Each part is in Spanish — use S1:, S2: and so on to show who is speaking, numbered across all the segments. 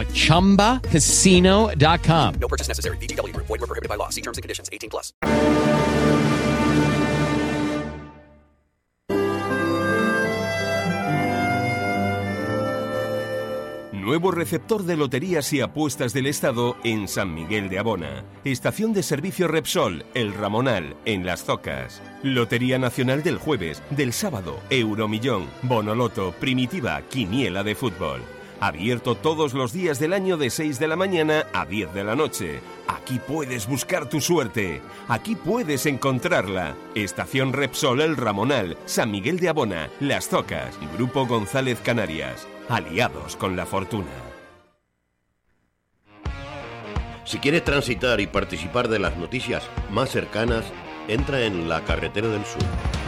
S1: at ChumbaCasino.com.
S2: No purchase necessary. VGW Group. Void were prohibited by law. See terms and conditions. 18 plus.
S3: Nuevo receptor de loterías y apuestas del Estado en San Miguel de Abona. Estación de servicio Repsol, El Ramonal, en Las Zocas. Lotería Nacional del jueves, del sábado, Euromillón, Bonoloto, Primitiva, Quiniela de fútbol. Abierto todos los días del año de 6 de la mañana a 10 de la noche. Aquí puedes buscar tu suerte. Aquí puedes encontrarla. Estación Repsol El Ramonal, San Miguel de Abona, Las Zocas, Grupo González Canarias. Aliados con la fortuna.
S4: Si quieres transitar y participar de las noticias más cercanas, entra en La Carretera del Sur.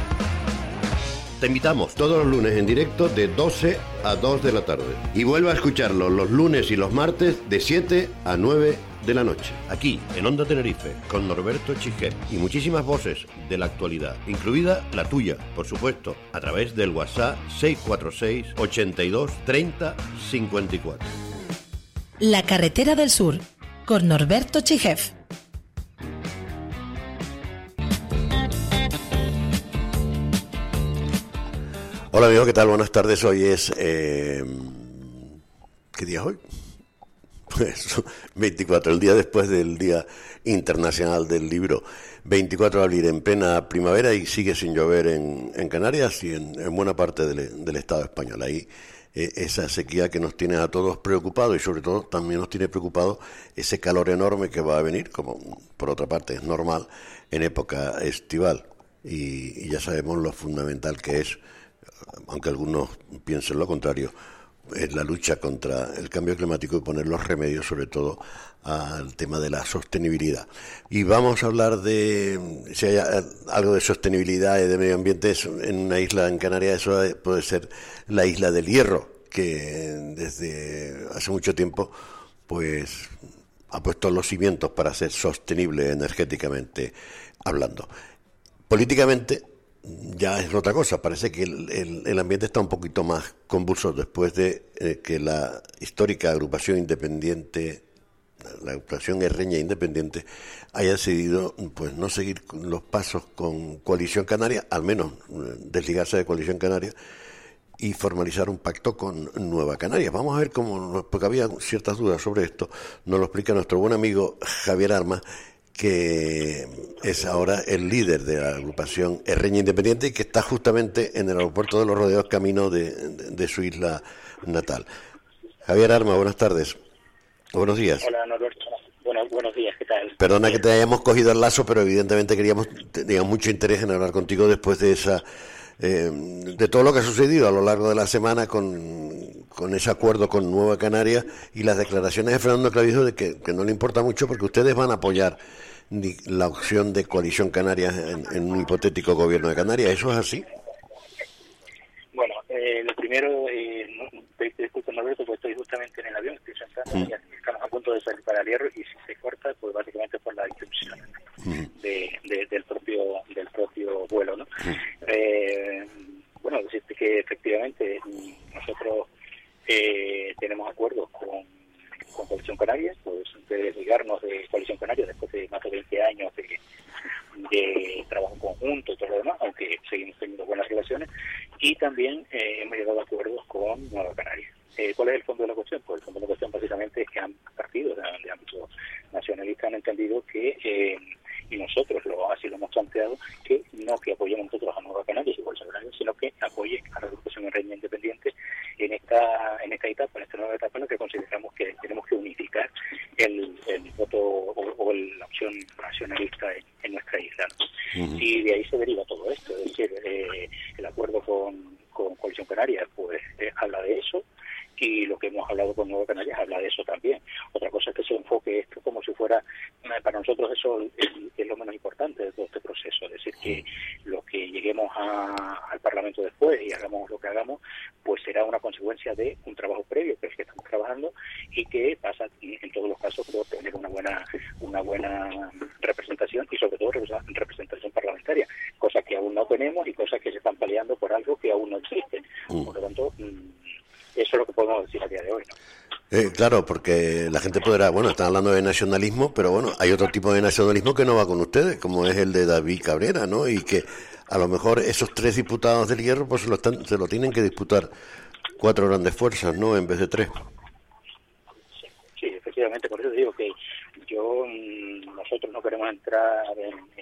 S4: Te invitamos todos los lunes en directo de 12 a 2 de la tarde. Y vuelve a escucharlo los lunes y los martes de 7 a 9 de la noche. Aquí, en Onda Tenerife, con Norberto Chiquet y muchísimas voces de la actualidad, incluida la tuya, por supuesto, a través del WhatsApp 646 82 30 54.
S5: La Carretera del Sur, con Norberto Chijef.
S4: Hola amigos, ¿qué tal? Buenas tardes. Hoy es... eh, ¿Qué día es hoy? Pues 24, el día después del Día Internacional del Libro. 24 de abril en plena primavera y sigue sin llover en, Canarias y en, en buena parte del, Estado español. Ahí eh, esa sequía que nos tiene a todos preocupados y sobre todo también nos tiene preocupado ese calor enorme que va a venir, como por otra parte es normal, en época estival. Y ya sabemos lo fundamental que es, aunque algunos piensen lo contrario, es la lucha contra el cambio climático y poner los remedios sobre todo al tema de la sostenibilidad. Y vamos a hablar de si hay algo de sostenibilidad y de medio ambiente en una isla en Canarias, eso puede ser la isla del Hierro, que desde hace mucho tiempo pues ha puesto los cimientos para ser sostenible energéticamente hablando. Políticamente ya es otra cosa. Parece que el, el, el, ambiente está un poquito más convulso después de eh, que la histórica agrupación independiente, la agrupación herreña independiente, haya decidido pues no seguir los pasos con Coalición Canaria, al menos eh, desligarse de Coalición Canaria y formalizar un pacto con Nueva Canaria. Vamos a ver cómo, porque había ciertas dudas sobre esto, nos lo explica nuestro buen amigo Javier Armas, que es ahora el líder de la agrupación Herreña Independiente y que está justamente en el aeropuerto de los Rodeos, camino de, de, de su isla natal. Javier Arma, buenas tardes. Buenos días.
S6: Hola, Norberto. Bueno, buenos días, ¿qué tal?
S4: Perdona que te hayamos cogido el lazo, pero evidentemente queríamos, teníamos mucho interés en hablar contigo después de esa eh, de todo lo que ha sucedido a lo largo de la semana con, con ese acuerdo con Nueva Canaria y las declaraciones de Fernando Clavijo de que, que, no le importa mucho porque ustedes van a apoyar la opción de coalición canaria en, en un hipotético gobierno de Canarias. ¿Eso es así?
S6: Bueno, eh, lo primero, eh, disculpo Norberto, porque estoy justamente en el avión, estoy sentado, mm. estamos a punto de salir para el hierro y si se corta, pues básicamente por la disrupción mm. de, de, del propio del propio vuelo, ¿no? Mm. Eh, bueno, decirte que efectivamente nosotros eh, tenemos acuerdos con, con Coalición Canaria, pues de desligarnos de Coalición Canaria después de más de 20 años de, de trabajo conjunto y todo lo demás, aunque seguimos teniendo buenas relaciones, y también eh, hemos llegado a acuerdos con Nueva Canaria. Eh, ¿Cuál es el fondo de la cuestión? Pues el fondo de la cuestión básicamente es que han partidos de ámbito nacionalista han entendido que eh, y nosotros lo así lo hemos planteado, que no que apoyemos nosotros a Nueva Canarias y Bolsa Canarias, sino que apoye a la agrupación en régimen independiente en esta en esta etapa, en esta nueva etapa en la que consideramos que tenemos que unificar el, el voto o, la opción nacionalista en, nuestra isla. Y de ahí se deriva todo esto, es decir, eh, el acuerdo con, con Coalición Canaria pues eh, habla de eso, y lo que hemos hablado con Nueva Canarias habla de eso también. Otra cosa es que se enfoque esto como si fuera, eh, para nosotros eso es, lo menos importante de todo este proceso, es decir, que lo que lleguemos al Parlamento después y hagamos lo que hagamos, pues será una consecuencia de un trabajo previo que es que estamos trabajando y que pasa en todos los casos por tener una buena una buena representación y sobre todo representación parlamentaria, cosa que aún no tenemos y cosas que se están paliando por algo que aún no existe. Mm. Por lo tanto, mm, eso es lo que podemos decir a día de hoy.
S7: Eh, claro, porque la gente podrá, bueno, están hablando de nacionalismo, pero bueno, hay otro tipo de nacionalismo que no va con ustedes, como es el de David Cabrera, ¿no? Y que a lo mejor esos tres diputados del Hierro pues se lo, están, se lo tienen que disputar cuatro grandes fuerzas, ¿no? En vez de tres.
S6: Sí, efectivamente, por eso digo que yo, mm, nosotros no queremos entrar en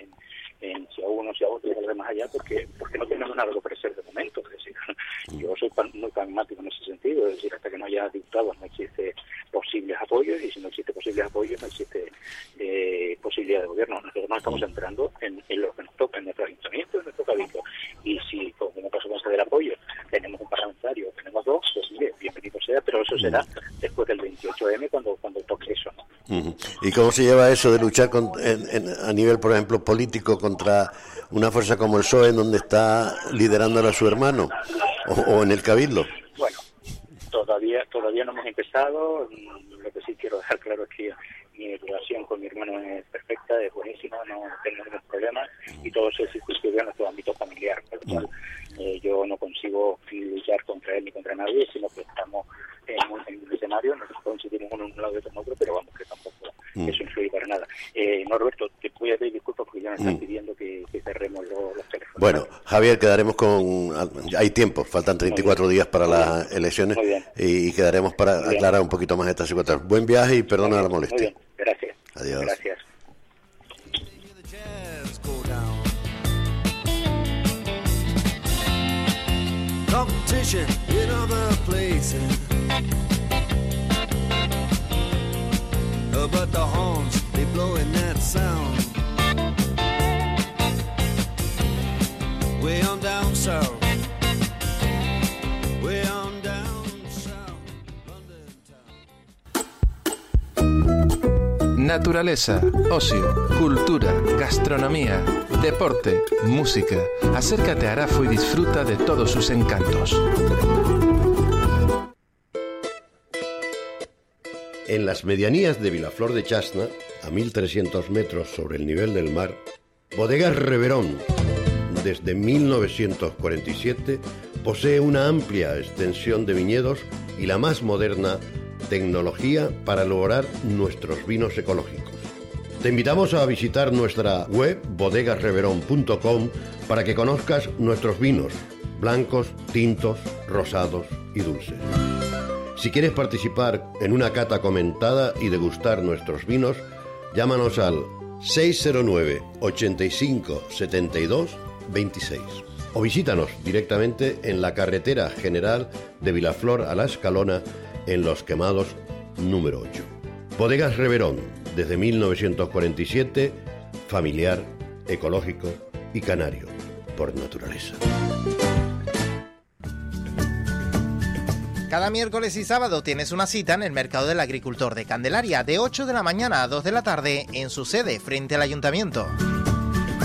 S6: en si a uno, si a otro, y más allá, porque porque no tenemos nada que ofrecer de momento. Es decir, yo soy muy pragmático en ese sentido, es decir, hasta que no haya dictados no existe posibles apoyos, y si no existe posibles apoyos, no existe eh, posibilidad de gobierno. Nosotros nos estamos entrando en, lo que nos toca, en nuestro ayuntamiento, en nuestro cabildo. Y si, como consecuencia del apoyo, tenemos un parlamentario, tenemos dos, pues mire, bienvenido sea, pero eso será después del 28M cuando, cuando toque eso.
S7: ¿Y cómo se lleva eso de luchar con, a nivel, por ejemplo, político contra una fuerza como el PSOE, en donde está liderándolo a su hermano, o, en el Cabildo?
S6: Bueno, todavía todavía no hemos empezado. Lo que sí quiero dejar claro es que mi relación con mi hermano es perfecta, es buenísima, no tengo ningún problema y todo se circunscribe a nuestro ámbito familiar. Mm. Eh, yo no consigo luchar contra él ni contra nadie, sino que estamos en un, en un escenario, nosotros coincidimos uno en un lado y otro en otro, pero vamos, que tampoco mm. eso influye para nada. Eh, no, Roberto, te voy a pedir disculpas porque ya me están mm. pidiendo que, cerremos los, teléfonos.
S7: Bueno, Javier, quedaremos con... Hay tiempo, faltan 34 días para las elecciones y quedaremos para aclarar un poquito más esta situación. Buen viaje y perdona la molestia. Muy bien,
S6: gracias.
S7: Adiós.
S6: Gracias. competition in other places. But the horns, they that sound. On down south.
S8: Naturaleza, ocio, cultura, gastronomía, deporte, música. Acércate a Arafo y disfruta de todos sus encantos.
S7: En las medianías de Vilaflor de Chasna, a 1300 metros sobre el nivel del mar, Bodegas Reverón, desde 1947, posee una amplia extensión de viñedos y la más moderna tecnología para lograr nuestros vinos ecológicos. Te invitamos a visitar nuestra web bodegasreverón.com para que conozcas nuestros vinos, blancos, tintos, rosados y dulces. Si quieres participar en una cata comentada y degustar nuestros vinos, llámanos al 609 85 72 26 o visítanos directamente en la carretera general de Vilaflor a la Escalona en Los Quemados número 8. Bodegas Reverón, desde 1947, familiar, ecológico y canario, por naturaleza.
S9: Cada miércoles y sábado tienes una cita en el Mercado del Agricultor de Candelaria de 8 de la mañana a 2 de la tarde en su sede frente al ayuntamiento.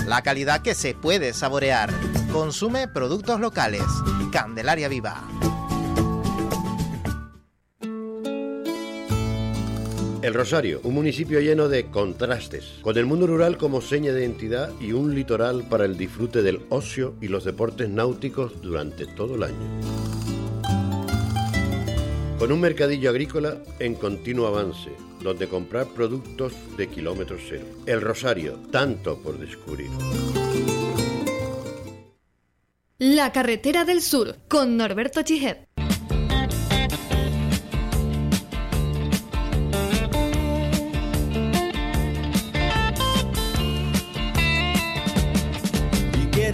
S9: La calidad que se puede saborear. Consume productos locales. Candelaria Viva.
S7: El Rosario, un municipio lleno de contrastes, con el mundo rural como seña de identidad y un litoral para el disfrute del ocio y los deportes náuticos durante todo el año con un mercadillo agrícola en continuo avance, donde comprar productos de kilómetro cero. El Rosario, tanto por descubrir.
S10: La carretera del sur, con Norberto Chijet.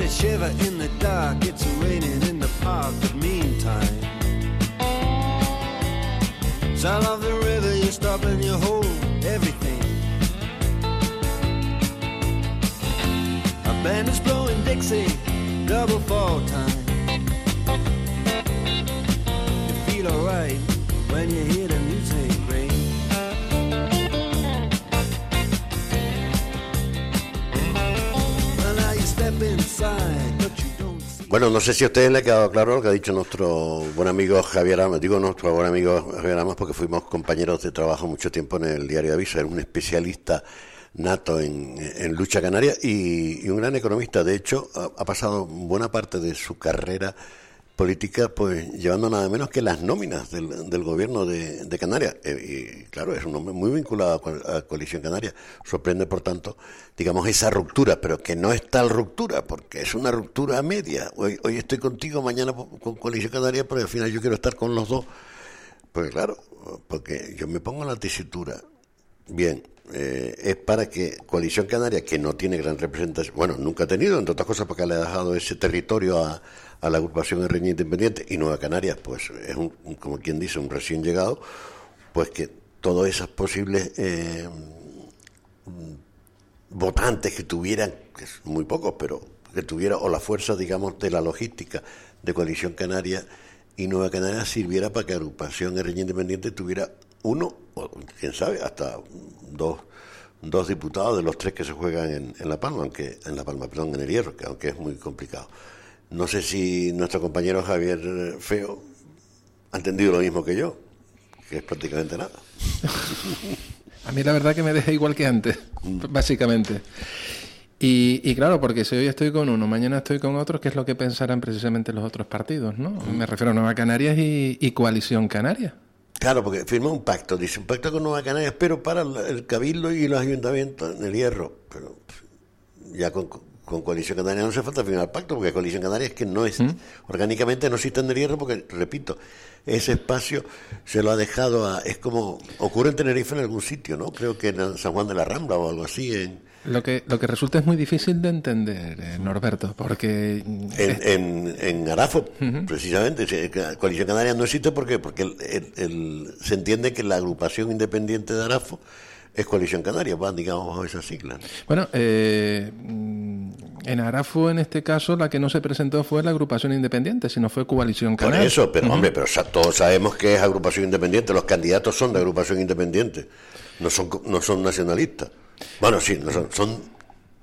S11: shiver in the dark. It's raining in the park, but meantime. Sound of the river, you stop and you hold everything. A band is blowing Dixie, double fall time. You feel alright when you hear the music ring. Well, now you step inside,
S4: Bueno, no sé si a ustedes le ha quedado claro lo que ha dicho nuestro buen amigo Javier Amas. Digo nuestro buen amigo Javier Amas porque fuimos compañeros de trabajo mucho tiempo en el diario Aviso. Era un especialista nato en, en lucha canaria y, y un gran economista. De hecho, ha pasado buena parte de su carrera política pues llevando nada menos que las nóminas del, del gobierno de, Canarias. Eh, y claro, es un hombre muy vinculado a, a Coalición Canaria. Sorprende, por tanto, digamos, esa ruptura, pero que no es tal ruptura, porque es una ruptura media. Hoy, hoy estoy contigo, mañana con Coalición Canaria, pero al final yo quiero estar con los dos. Pues claro, porque yo me pongo en la tesitura. Bien, eh, es para que Coalición Canaria, que no tiene gran representación, bueno, nunca ha tenido, entre otras cosas porque le ha dejado ese territorio a, a la agrupación de Reña Independiente, y Nueva Canarias, pues es un, como quien dice, un recién llegado, pues que todas esas posibles eh, votantes que tuvieran, que es muy pocos, pero que tuviera, o la fuerza, digamos, de la logística de Coalición Canaria y Nueva Canaria sirviera para que la agrupación Guerrilla Independiente tuviera uno, o quién sabe, hasta dos, dos diputados de los tres que se juegan en, en La Palma, aunque en La Palma, perdón, en el Hierro, que aunque es muy complicado. No sé si nuestro compañero Javier Feo ha entendido lo mismo que yo, que es prácticamente nada.
S8: A mí la verdad que me deja igual que antes, básicamente. Y, y claro, porque si hoy estoy con uno, mañana estoy con otro, ¿qué es lo que pensarán precisamente los otros partidos? ¿no? Me refiero a Nueva Canarias y, y Coalición Canaria.
S4: Claro, porque firma un pacto, dice un pacto con Nueva Canarias, pero para el- Cabildo y los ayuntamientos en el hierro. Pero ya con, con Coalición Canaria no hace falta firmar pacto, porque Coalición Canaria es que no es, orgánicamente no existe en el hierro, porque, repito, ese espacio se lo ha dejado a, es como, ocurre en Tenerife en algún sitio, ¿no? Creo que en San Juan de la Rambla o algo así, en,
S8: Lo que, lo que resulta es muy difícil de entender, eh, Norberto, porque... mm,
S4: En, en, en Arafo, precisamente. Que Coalición Canaria no existe porque, porque el- el- el- se entiende que la agrupación independiente de Arafo es Coalición Canaria, van, digamos, bajo esa sigla.
S8: Bueno, eh, mm, en Arafo, en este caso, la que no se presentó fue la agrupación independiente, sino fue Coalición
S4: Por
S8: Canaria.
S4: eso, pero hombre, pero todos sabemos que es agrupación independiente, los candidatos son de agrupación independiente, no son, no son nacionalistas. Bueno, sí, no son, son,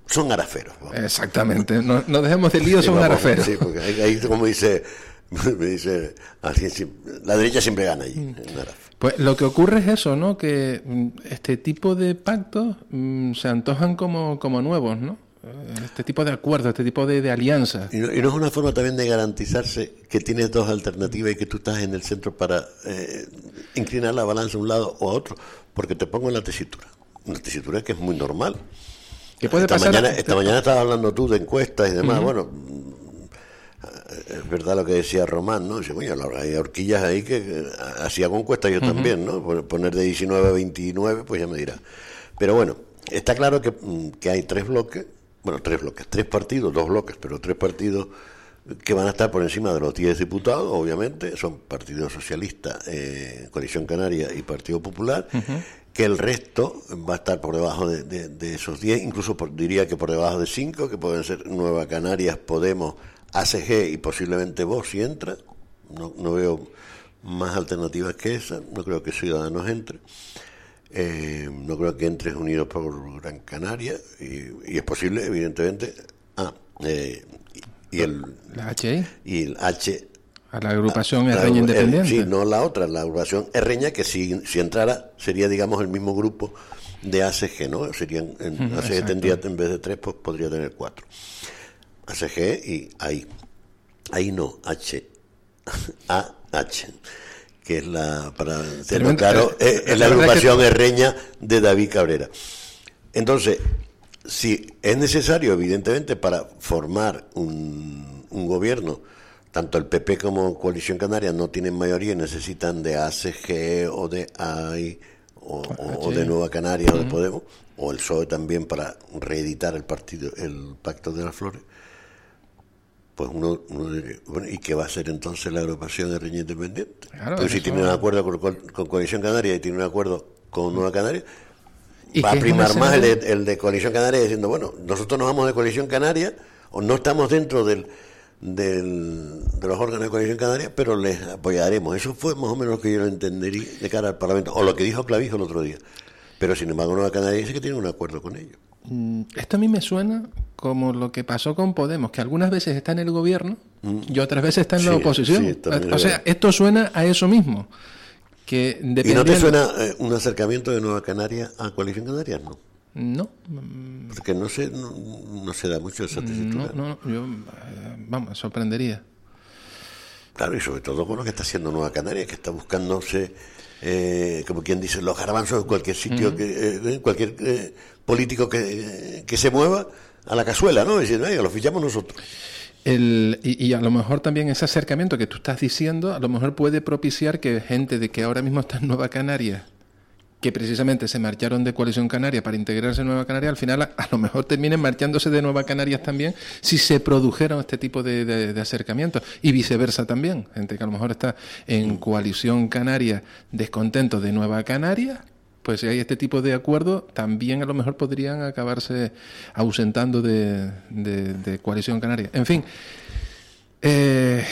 S4: son araferos. vamos.
S8: Exactamente, no, no dejemos de lío,
S4: Sí,
S8: son
S4: vamos,
S8: araferos.
S4: Sí, porque ahí, como dice, me dice, la derecha siempre gana allí, en Arafo.
S8: Pues lo que ocurre es eso, ¿no? Que mm, este tipo de pactos mm, se antojan como, como nuevos, ¿no? Este tipo de acuerdos, este tipo de, de alianzas.
S4: Y no, y no es una forma también de garantizarse que tienes dos alternativas y que tú estás en el centro para eh, inclinar la balanza a un lado o a otro, porque te pongo en la tesitura. Una tesitura que es muy normal.
S8: ¿Qué puede
S4: esta
S8: pasar?
S4: Mañana, esta mañana estabas hablando tú de encuestas y demás. Bueno, es verdad lo que decía Román, ¿no? Dice, la- hay horquillas ahí que hacía con yo también, ¿no? Pon- Poner de 19 a 29, pues ya me dirá. Pero bueno, está claro que, mm, que hay tres bloques, bueno, tres bloques, tres partidos, dos bloques, pero tres partidos que van a estar por encima de los 10 diputados, obviamente, son Partido Socialista, eh, Coalición Canaria y Partido Popular, que el resto va a estar por debajo de, de- de esos 10, incluso por- diría que por debajo de 5, que pueden ser Nueva Canarias, Podemos, ACG y posiblemente vos si entra. No, no veo más alternativas que esa, no creo que Ciudadanos entre. Eh, no creo que entres Unidos por Gran Canaria y, y es posible, evidentemente. Ah, eh, y el
S8: La HI,
S4: y el H
S8: a la agrupación
S4: la-
S8: Herreña
S4: el-
S8: Independiente.
S4: sí, no la otra, la agrupación Herreña, que si, si entrara sería, digamos, el mismo grupo de ACG, ¿no? Serían, en, ACG
S8: exacto.
S4: tendría, en vez de tres, pues podría tener cuatro. ACG y ahí. Ahí no, H. A, H. Que es la, para claro,
S8: eh,
S4: es, es
S8: la que-
S4: agrupación Herreña de David Cabrera. Entonces, si es necesario, evidentemente, para formar un, un gobierno, tanto el PP como Coalición Canaria no tienen mayoría y necesitan de ACG o de AI o, o- o de Nueva Canaria o de Podemos, o el PSOE también para reeditar el partido, el Pacto de las Flores. Pues uno, uno diría, bueno, ¿y qué va a hacer entonces la agrupación de Reña Independiente?
S8: Claro,
S4: Pues si tiene un acuerdo con, con- con Coalición Canaria y tiene un acuerdo con Nueva Canaria,
S8: ¿Y
S4: va a primar más el de, el de Coalición Canaria diciendo, bueno, nosotros nos vamos de Coalición Canaria o no estamos dentro del, del- de los órganos de Coalición Canaria, pero les apoyaremos. Eso fue más o menos lo que yo lo entendería de cara al Parlamento, o lo que dijo Clavijo el otro día. Pero sin embargo Nueva Canaria dice que tiene un acuerdo con ellos.
S8: Mm, Esto a mí me suena como lo que pasó con Podemos, que algunas veces está en el gobierno y otras veces está en la oposición.
S4: sí,
S8: o sea, esto suena a eso mismo. Que
S4: ¿Y no te suena eh, un acercamiento de Nueva Canaria a Coalición Canaria? No.
S8: No,
S4: Porque no se, no, no se da mucho esa
S8: no,
S4: tesitura.
S8: no, yo, eh, vamos, sorprendería.
S4: Claro, y sobre todo con lo que está haciendo Nueva Canaria, que está buscándose, eh, como quien dice, los garbanzos en cualquier sitio, que, eh, cualquier eh, político que, que se mueva a la cazuela, ¿no? Diciendo, "Venga, lo fichamos nosotros.
S8: El, y, y a lo mejor también ese acercamiento que tú estás diciendo, a lo mejor puede propiciar que gente de que ahora mismo está en Nueva Canaria, que precisamente se marcharon de Coalición Canaria para integrarse en Nueva Canaria, al final a, a lo mejor terminen marchándose de Nueva Canarias también si se produjeran este tipo de, de- de acercamientos. Y viceversa también, gente que a lo mejor está en Coalición Canaria descontento de Nueva Canaria. Pues si hay este tipo de acuerdo, también a lo mejor podrían acabarse ausentando de Coalición Canaria. En fin, eh,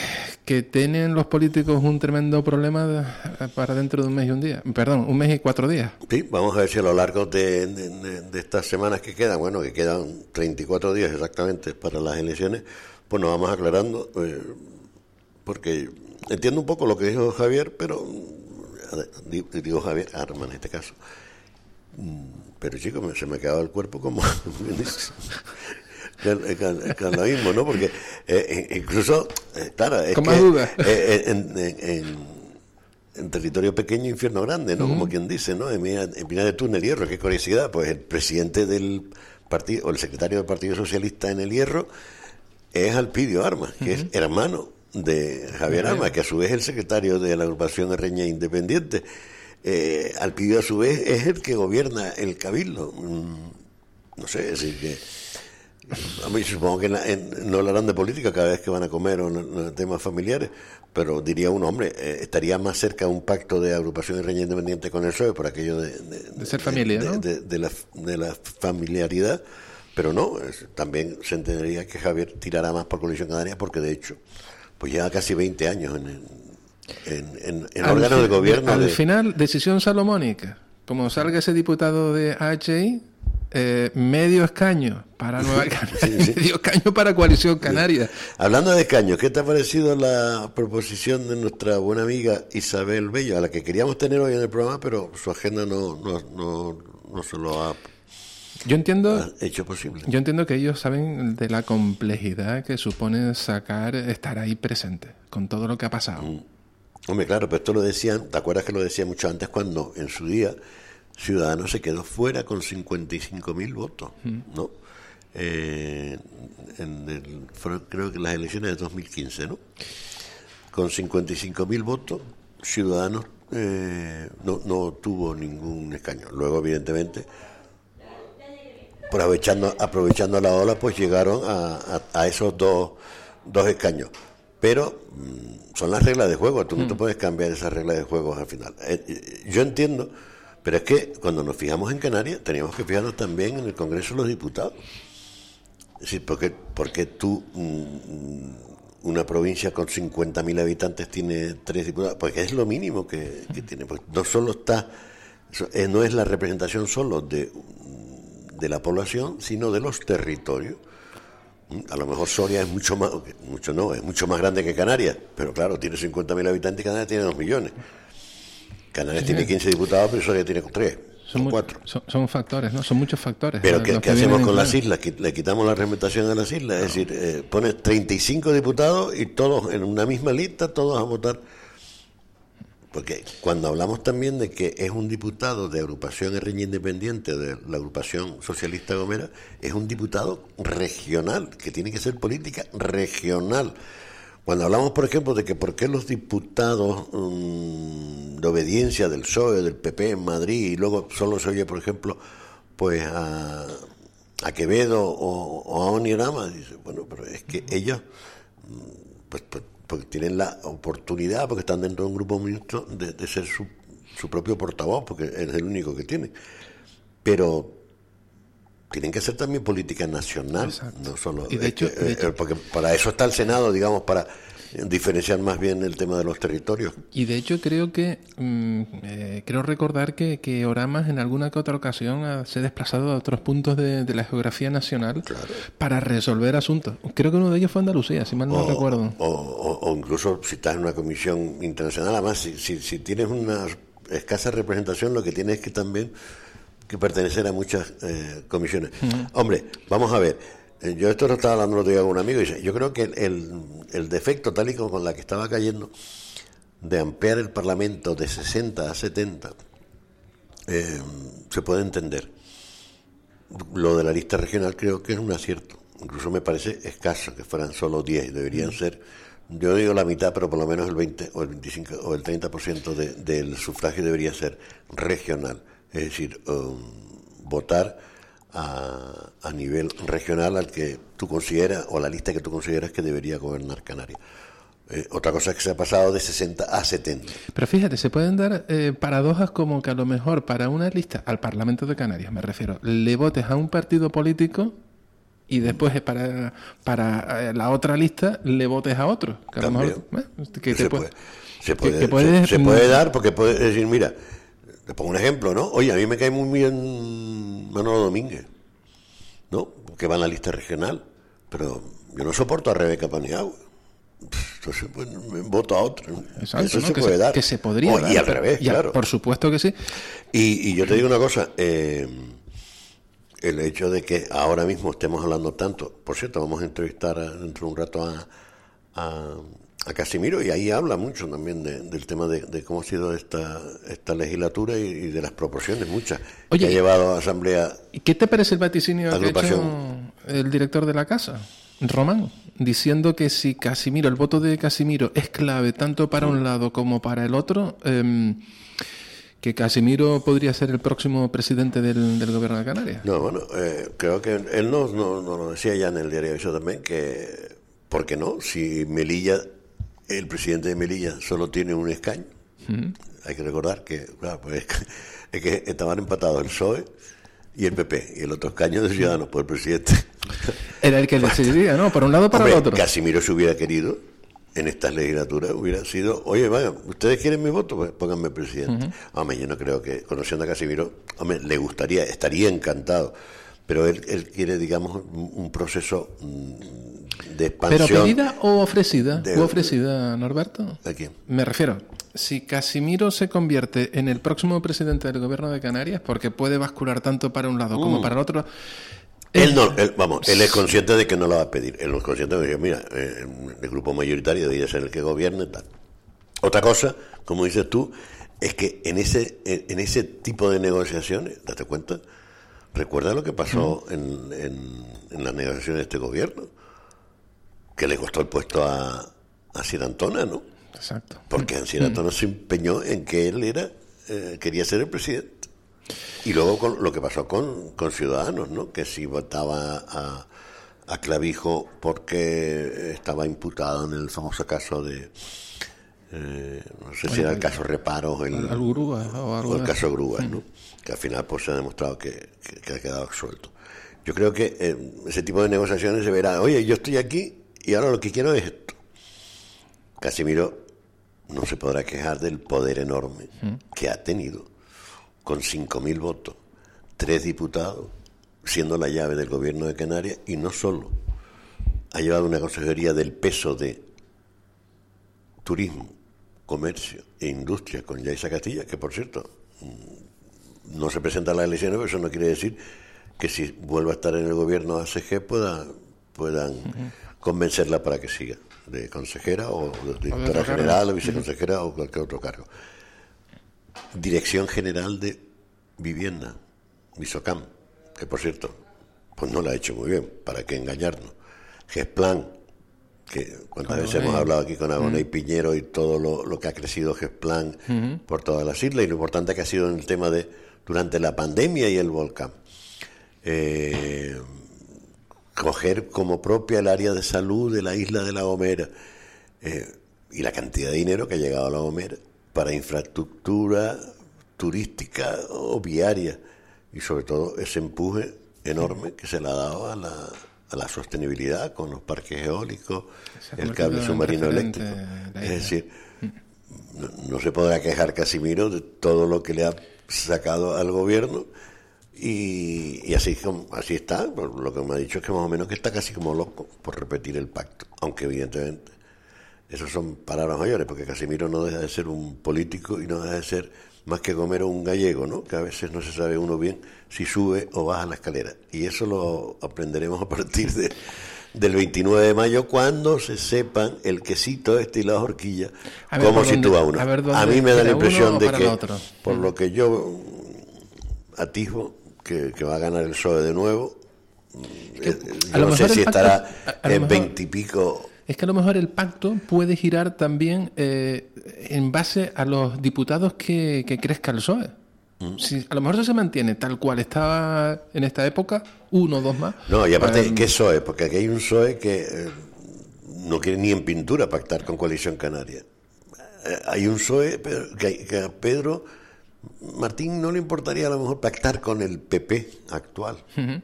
S8: que tienen los políticos un tremendo problema de- para dentro de un mes y un día. Perdón, un mes y cuatro días.
S4: Sí, vamos a ver si a lo largo de, estas semanas que quedan, bueno, que quedan 34 días exactamente para las elecciones, pues nos vamos aclarando, eh, porque entiendo un poco lo que dijo Javier, pero di- digo Javier Arma en este caso. Mm, Pero chico, me- se me quedaba el cuerpo como con lo mismo, ¿no? Porque eh, incluso, eh, claro, es
S8: Con
S4: que
S8: más dudas.
S4: eh, en, en- en- en territorio pequeño, infierno grande, ¿no? Como quien dice, ¿no? En Mina de Túnel, Hierro, qué curiosidad, pues el presidente del partido, o el secretario del Partido Socialista en el Hierro, es Alpidio Armas, que es hermano de Javier Armas, que a su vez es el secretario de la agrupación Reña Independiente. Eh, Alpidio a su vez es el que gobierna el cabildo. Mm, no sé, es decir que... A mí supongo que en no hablarán de política cada vez que van a comer o en, en temas familiares, pero diría un hombre, eh, estaría más cerca un pacto de agrupación de reña independiente con el PSOE por aquello de,
S8: De ser familia,
S4: de,
S8: ¿no?
S4: de- de la, de la familiaridad, pero no, es- también se entendería que Javier tirará más por Coalición Canaria porque de hecho, pues lleva casi 20 años en, en, en, órganos de gobierno.
S8: Al
S4: de-
S8: final, decisión salomónica. Como salga ese diputado de HI, eh, medio escaño para Nueva Canaria, medio escaño para Coalición Canaria.
S4: Hablando de escaños, ¿qué te ha parecido la proposición de nuestra buena amiga Isabel Bello, a la que queríamos tener hoy en el programa, pero su agenda no, no, no, no se lo ha
S8: Yo entiendo,
S4: hecho posible?
S8: yo entiendo que ellos saben de la complejidad que supone sacar, estar ahí presente con todo lo que ha pasado.
S4: Hombre, claro, pero esto lo decían, ¿te acuerdas que lo decía mucho antes cuando en su día Ciudadanos se quedó fuera con 55 mil votos, ¿no? Eh, en el- fueron creo que las elecciones de 2015, ¿no? Con 55 mil votos, Ciudadanos eh, no, no tuvo ningún escaño. Luego, evidentemente, aprovechando, aprovechando la ola, pues llegaron a, a- a esos dos, dos escaños. Pero mm, son las reglas de juego, tú no te puedes cambiar esas reglas de juego al final. Eh, eh, yo entiendo, pero es que cuando nos fijamos en Canarias, teníamos que fijarnos también en el Congreso de los Diputados. Es decir, porque, porque tú, mm, una provincia con 50.000 habitantes tiene tres diputados, porque es lo mínimo que, que tiene. Pues no solo está, eh, no es la representación solo de, de la población, sino de los territorios. Mm, A lo mejor Soria es mucho más, mucho no, es mucho más grande que Canarias, pero claro, tiene 50.000 habitantes y Canarias tiene 2 millones. Canarias
S8: Sí,
S4: tiene
S8: sí.
S4: 15 diputados, pero Soria tiene 3
S8: Son,
S4: o
S8: mu-
S4: 4.
S8: son, son factores, ¿no? Son muchos factores.
S4: Pero ¿qué,
S8: que
S4: hacemos con las islas? ¿Le quitamos la representación a las islas? Es decir, eh, pones 35 diputados y todos en una misma lista, todos a votar. Porque cuando hablamos también de que es un diputado de agrupación Reña Independiente, de la agrupación socialista Gomera, es un diputado regional, que tiene que ser política regional. Cuando hablamos, por ejemplo, de que por qué los diputados mm, de obediencia del PSOE, del PP en Madrid, y luego solo se oye, por ejemplo, pues a, a Quevedo o, o a Onirama, dice, bueno, pero es que ellos pues, pues, porque tienen la oportunidad, porque están dentro de un grupo mixto, de, de ser su, su propio portavoz, porque es el único que tiene. Pero tienen que hacer también política nacional, no solo.
S8: Y de hecho-
S4: eh,
S8: hecho-
S4: porque para eso está el Senado, digamos, para diferenciar más bien el tema de los territorios.
S8: Y de hecho creo que mm, eh, creo recordar que, que Oramas en alguna que otra ocasión ha- se ha desplazado a otros puntos de, de la geografía nacional para resolver asuntos. Creo que uno de ellos fue Andalucía, si mal no
S4: o,
S8: recuerdo.
S4: o- o- o incluso si estás en una comisión internacional, además, si, si, si tienes una escasa representación, lo que tienes es que también que pertenecer a muchas eh, comisiones. Hombre, vamos a ver. eh, Yo esto lo estaba hablando el otro día con un amigo y dice, yo creo que el, el, el defecto tal y como con la que estaba cayendo de ampliar el Parlamento de 60 a 70 eh, se puede entender. Lo de la lista regional creo que es un acierto. Incluso me parece escaso que fueran solo 10. Deberían ser, yo digo la mitad, pero por lo menos el 20 o el 25 o el 30% de, del sufragio debería ser regional. Es decir, um, votar a, a nivel regional al que tú consideras o la lista que tú consideras que debería gobernar Canarias. Eh, otra cosa es que se ha pasado de 60 a 70.
S8: Pero fíjate, se pueden dar eh, paradojas como que a lo mejor para una lista, al Parlamento de Canarias me refiero, le votes a un partido político y después para, para eh, la otra lista le votes a otro. Que a lo mejor, eh, que
S4: se, puede,
S8: puede-
S4: se, puede,
S8: que
S4: se- se puede dar porque puedes decir, mira, te pongo un ejemplo, ¿no? Oye, a mí me cae muy bien Manolo Domínguez, ¿no? Que va en la lista regional, pero yo no soporto a Rebeca Paniagua. Entonces, pues, voto a otro.
S8: Exacto,
S4: Eso
S8: ¿no?
S4: se
S8: que
S4: puede
S8: se,
S4: dar.
S8: que se podría dar,
S4: Y al
S8: pero-
S4: revés,
S8: y
S4: claro.
S8: Por supuesto que sí.
S4: Y, y yo te digo una cosa, eh, el hecho de que ahora mismo estemos hablando tanto, por cierto, vamos a entrevistar a- dentro de un rato a, a, a Casimiro y ahí habla mucho también de- del tema de, de cómo ha sido esta, esta legislatura y, y de las proporciones, muchas,
S8: Oye,
S4: que ha llevado a Asamblea.
S8: ¿Y ¿Qué te parece el vaticinio que ha hecho el director de la casa, Román? Diciendo que si Casimiro, el voto de Casimiro es clave tanto para un lado como para el otro, em, que Casimiro podría ser el próximo presidente del, del gobierno de Canarias.
S4: No, bueno, eh, creo que él no, no, no lo decía ya en el diario eso también, que, ¿por qué no? Si Melilla, el presidente de Melilla solo tiene un escaño, hay que recordar que, claro, pues, es que estaban empatados el PSOE y el PP, y el otro escaño de Ciudadanos, pues el presidente.
S8: Era el que decidiría, ¿no? Por un lado o para
S4: Hombre,
S8: el otro.
S4: Casimiro se hubiera querido, en estas legislaturas, hubiera sido, oye, vaya, ¿ustedes quieren mi voto? Pues pónganme presidente. Hombre, yo no creo que, conociendo a Casimiro, hombre, le gustaría, estaría encantado, pero él, él quiere, digamos, un, un proceso de
S8: ¿Pero pedida o ofrecida?
S4: de-
S8: ¿O ofrecida, Norberto?
S4: ¿A quién?
S8: Me refiero, si Casimiro se convierte en el próximo presidente del gobierno de Canarias, porque puede bascular tanto para un lado como
S4: Mm.
S8: para el otro.
S4: Él no, él, vamos, él es consciente de que no lo va a pedir. Él es consciente de que, mira, eh, el grupo mayoritario debería ser el que gobierne y tal. Otra cosa, como dices tú, es que en ese, en, en ese tipo de negociaciones, date cuenta, recuerda lo que pasó en, en, en las negociaciones de este gobierno, que le costó el puesto a, a Sir Antona, ¿no?
S8: Exacto.
S4: Porque Sir Antona se empeñó en que él era, eh, quería ser el presidente. Y luego con lo que pasó con, con Ciudadanos, ¿no? Que si votaba a, a Clavijo porque estaba imputado en el famoso caso de, eh, no sé si era el caso Reparos, el,
S8: Al- al Grúa o algo
S4: o el caso Grúa, ¿no? Que al final pues se ha demostrado que, que- que ha quedado absuelto. Yo creo que eh, ese tipo de negociaciones se verá, oye, yo estoy aquí y ahora lo que quiero es esto. Casimiro no se podrá quejar del poder enorme que ha tenido, con 5.000 votos, tres diputados, siendo la llave del gobierno de Canarias, y no solo, ha llevado una consejería del peso de turismo, comercio e industria con Yaisa Castilla, que por cierto mm, no se presenta a las elecciones, pero eso no quiere decir que si vuelve a estar en el gobierno ACG pueda, puedan convencerla para que siga de consejera o de directora general o viceconsejera o cualquier otro cargo. Dirección General de Vivienda, Visocam, que por cierto, pues no la ha hecho muy bien, ¿para qué engañarnos? GESPLAN, que cuántas veces hemos hablado aquí con Agoney Piñero y todo lo, lo que ha crecido GESPLAN por todas las islas y lo importante que ha sido en el tema de durante la pandemia y el volcán. Eh, coger como propia el área de salud de la isla de La Gomera eh, y la cantidad de dinero que ha llegado a La Gomera para infraestructura turística o viaria y sobre todo ese empuje enorme que se le ha dado a la, a la sostenibilidad con los parques eólicos, el cable submarino eléctrico. Es decir, no, no se podrá quejar Casimiro de todo lo que le ha sacado al gobierno y, y así, así está. Lo que me ha dicho es que más o menos que está casi como loco por repetir el pacto, aunque evidentemente esos son palabras mayores, porque Casimiro no deja de ser un político y no deja de ser más que comer un gallego, ¿no? Que a veces no se sabe uno bien si sube o baja la escalera. Y eso lo aprenderemos a partir de, del 29 de mayo, cuando se sepan el quesito este y la horquilla,
S8: A ver
S4: cómo sitúa uno.
S8: a ver
S4: A, mí me da la impresión de que, por
S8: Mm.
S4: lo que yo mm, atisbo, que, que va a ganar el PSOE de nuevo, eh,
S8: a
S4: yo
S8: lo
S4: no sé
S8: mejor
S4: si
S8: pacto-
S4: estará en veintipico
S8: Es que a lo mejor el pacto puede girar también eh, en base a los diputados que, que crezca el PSOE.
S4: Mm.
S8: Si a lo mejor eso se mantiene tal cual estaba en esta época, uno o dos más.
S4: No, y aparte,
S8: Eh,
S4: ¿qué PSOE? Porque aquí hay un PSOE que eh, no quiere ni en pintura pactar con Coalición Canaria. Eh, hay un PSOE que, que a Pedro Martín no le importaría a lo mejor pactar con el PP actual, en,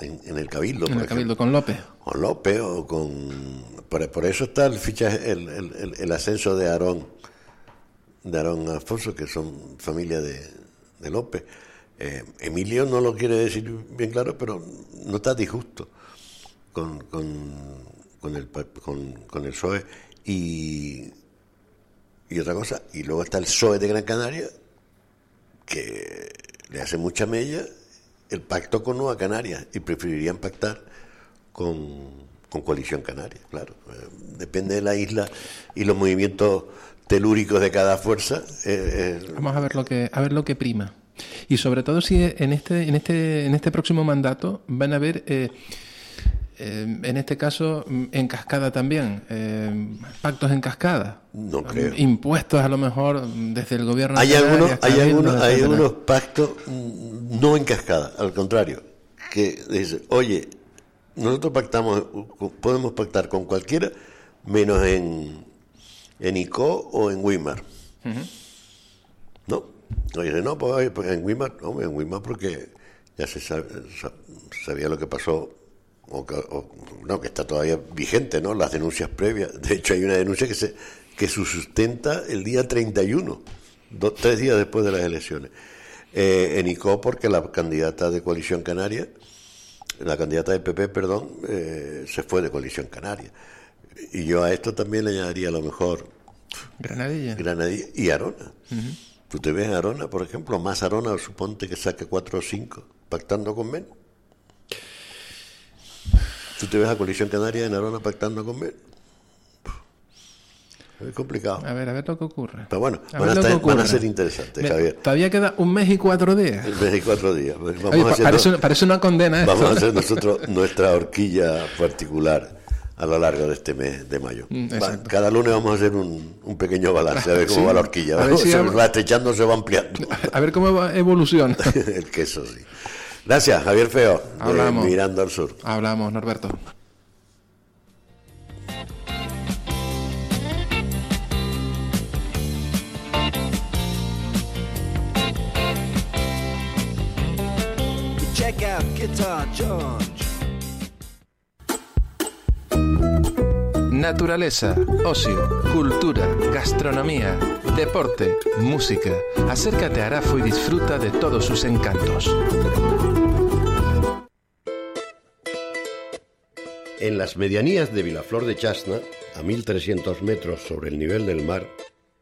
S4: en el Cabildo.
S8: en
S4: por
S8: el Cabildo
S4: ejemplo.
S8: con López.
S4: Con López o con... Por, por eso está el fichaje, el, el- el- el ascenso de Aarón, de Aarón Alfonso, que son familia de, de López. Eh, Emilio no lo quiere decir bien claro, pero no está disgusto con, con, con el, con, con el PSOE. Y, y otra cosa, y luego está el PSOE de Gran Canaria, que le hace mucha mella el pacto con Nueva Canarias y preferirían pactar con, con Coalición Canaria, claro. Eh, depende de la isla y los movimientos telúricos de cada fuerza. eh, eh,
S8: Vamos a ver lo que a ver lo que prima. Y sobre todo si en este en este en este próximo mandato van a haber eh, eh, en este caso mm, en cascada también eh, pactos en cascada.
S4: No creo.
S8: Impuestos a lo mejor mm, desde el gobierno.
S4: hay algunos, hay algunos, hay algunos pactos mm, no en cascada, al contrario, que dicen, oye, nosotros pactamos, podemos pactar con cualquiera, menos en, en ICO o en Wimar. ¿No? Oye, no, pues oye, pues en Wimar, no, en Wimar porque ya se sabe- sa- sabía lo que pasó, o, que- o- no, que está todavía vigente, ¿no? Las denuncias previas. De hecho, hay una denuncia que se que se sustenta el día 31, dos, tres días después de las elecciones. Eh, en ICO porque la candidata de Coalición Canaria, la candidata del PP, perdón, eh, se fue de Coalición Canaria. Y yo a esto también le añadiría a lo mejor
S8: Granadilla.
S4: Granadilla y Arona.
S8: Ujú.
S4: Tú te ves a Arona, por ejemplo, más Arona, suponte que saque 4 o 5, pactando con menos. Tú te ves a Coalición Canaria en Arona pactando con menos. Es complicado.
S8: A ver, a ver lo que ocurre.
S4: Pero bueno,
S8: A
S4: van a,
S8: ver
S4: estar- van a ser interesantes,
S8: Mira,
S4: Javier.
S8: Todavía queda un mes y cuatro días.
S4: El mes y cuatro días. Vamos
S8: Oye,
S4: a
S8: pa-
S4: hacer-
S8: parece, una- parece una condena esto.
S4: Vamos a hacer nosotros nuestra horquilla particular a lo largo de este mes de mayo.
S8: Mm,
S4: Va- cada lunes vamos a hacer un, un pequeño balance, a ver cómo
S8: Sí.
S4: va la horquilla.
S8: A ver si
S4: se va estrechando, se va ampliando.
S8: A ver cómo va- evoluciona.
S4: El queso, sí. Gracias, Javier Feo, de
S8: Hablamos.
S4: Mirando al Sur.
S8: Hablamos, Norberto.
S11: Check out Guitar George.
S8: Naturaleza, ocio, cultura, gastronomía, deporte, música. Acércate a Arafo y disfruta de todos sus encantos.
S4: En las medianías de Vilaflor de Chasna, a 1300 metros sobre el nivel del mar,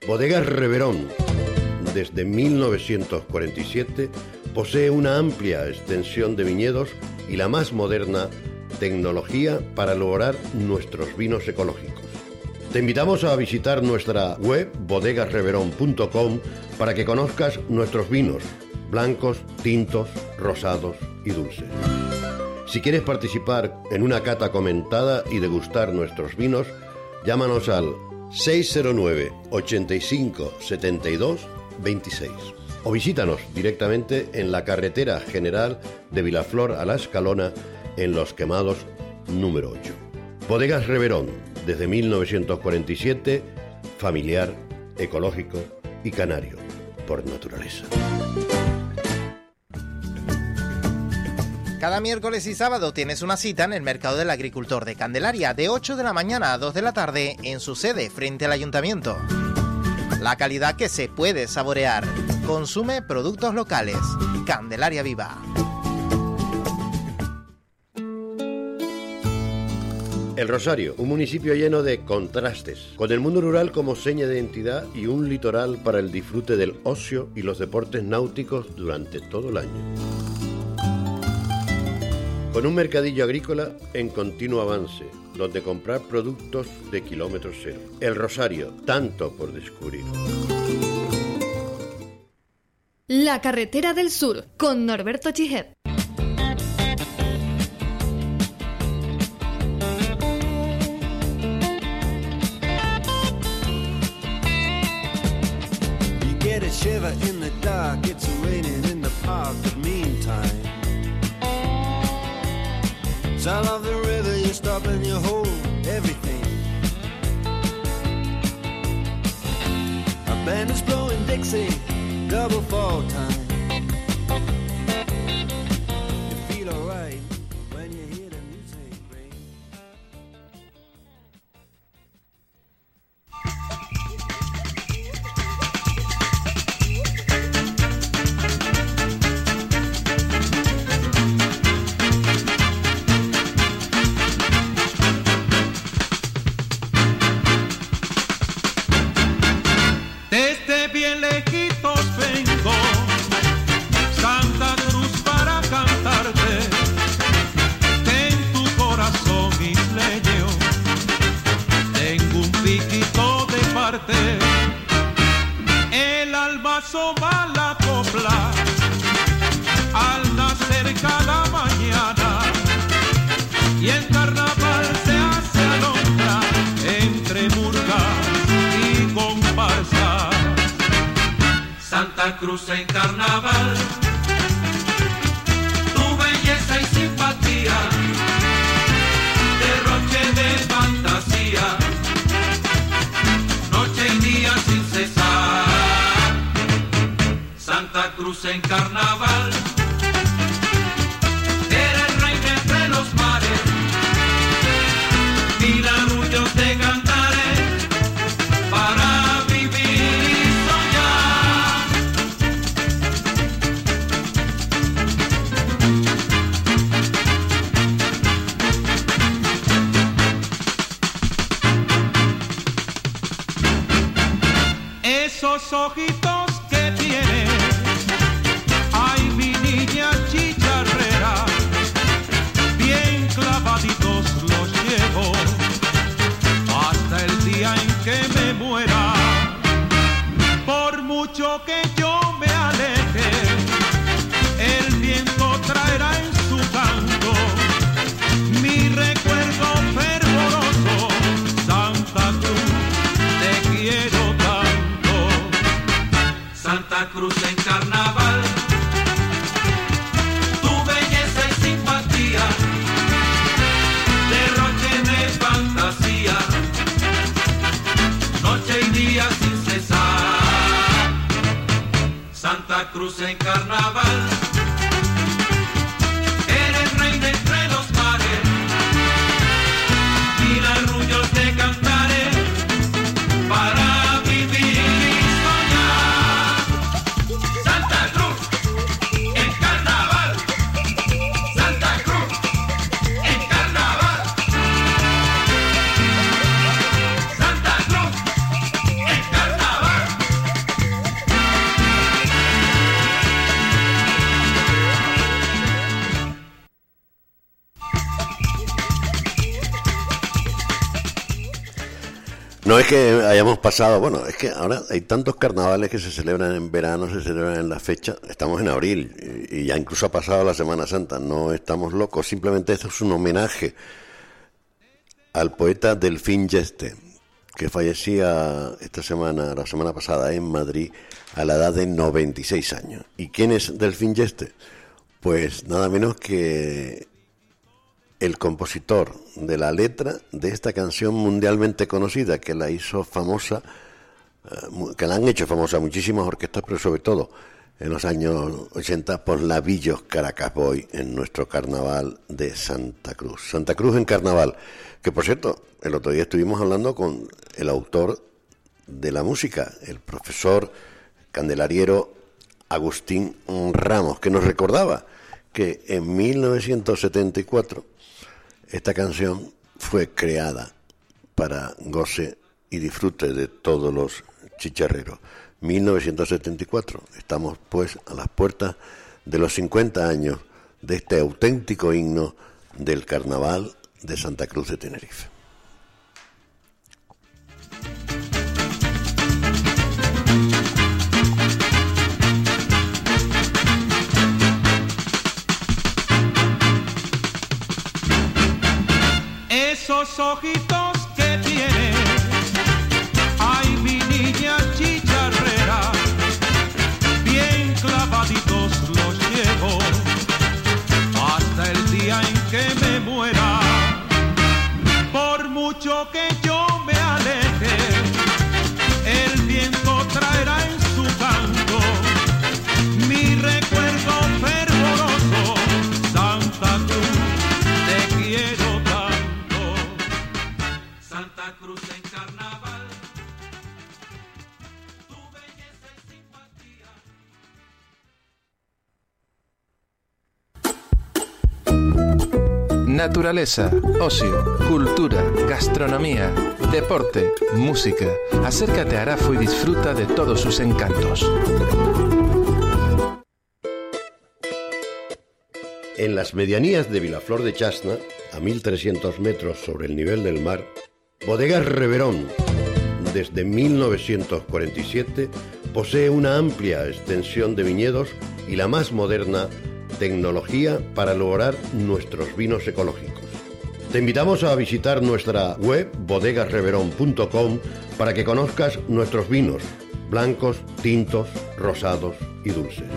S4: Bodegas Reverón, desde 1947, posee una amplia extensión de viñedos y la más moderna tecnología para elaborar nuestros vinos ecológicos. Te invitamos a visitar nuestra web bodegasreverón.com para que conozcas nuestros vinos, blancos, tintos, rosados y dulces. Si quieres participar en una cata comentada y degustar nuestros vinos, llámanos al 609 85 72 26 o visítanos directamente en la carretera general de Vilaflor a La Escalona en Los Quemados
S7: número 8. Bodegas Reverón, desde 1947, familiar, ecológico y canario, por naturaleza.
S9: Cada miércoles y sábado tienes una cita en el Mercado del Agricultor de Candelaria de 8 de la mañana a 2 de la tarde en su sede frente al ayuntamiento. La calidad que se puede saborear. Consume productos locales. Candelaria Viva.
S7: El Rosario, un municipio lleno de contrastes, con el mundo rural como seña de identidad y un litoral para el disfrute del ocio y los deportes náuticos durante todo el año. Con un mercadillo agrícola en continuo avance, donde comprar productos de kilómetro cero. El Rosario, tanto por descubrir.
S10: La carretera del sur con Norberto Chijet.
S12: You get a shiver in the dark, it's raining in the park, but meantime. Sound of the river, you stop and you hold everything. A band is blowing Dixie, double fall time.
S13: Santa Cruz en carnaval,
S7: pasado, bueno, es que ahora hay tantos carnavales que se celebran en verano, se celebran en la fecha, estamos en abril y ya incluso ha pasado la Semana Santa, no estamos locos, simplemente esto es un homenaje al poeta Delfín Yeste, que fallecía esta semana, la semana pasada en Madrid a la edad de 96 años. ¿Y quién es Delfín Yeste? Pues nada menos que
S4: el compositor de la letra de esta canción mundialmente conocida que la hizo famosa, eh, que la han hecho famosa muchísimas orquestas, pero sobre todo en los años 80 por Lavillos Caracas Boy en nuestro carnaval de Santa Cruz. Santa Cruz en carnaval, que por cierto, el otro día estuvimos hablando con el autor de la música, el profesor candelariero Agustín Ramos, que nos recordaba que en 1974 esta canción fue creada para goce y disfrute de todos los chicharreros. 1974. Estamos pues a las puertas de los 50 años de este auténtico himno del carnaval de Santa Cruz de Tenerife.
S12: Esos ojitos
S8: Naturaleza, ocio, cultura, gastronomía, deporte, música. Acércate a Arafo y disfruta de todos sus encantos.
S4: En las medianías de Vilaflor de Chasna, a 1300 metros sobre el nivel del mar, Bodegas Reverón, desde 1947, posee una amplia extensión de viñedos y la más moderna tecnología para elaborar nuestros vinos ecológicos. Te invitamos a visitar nuestra web bodegasreverón.com para que conozcas nuestros vinos, blancos, tintos, rosados y dulces.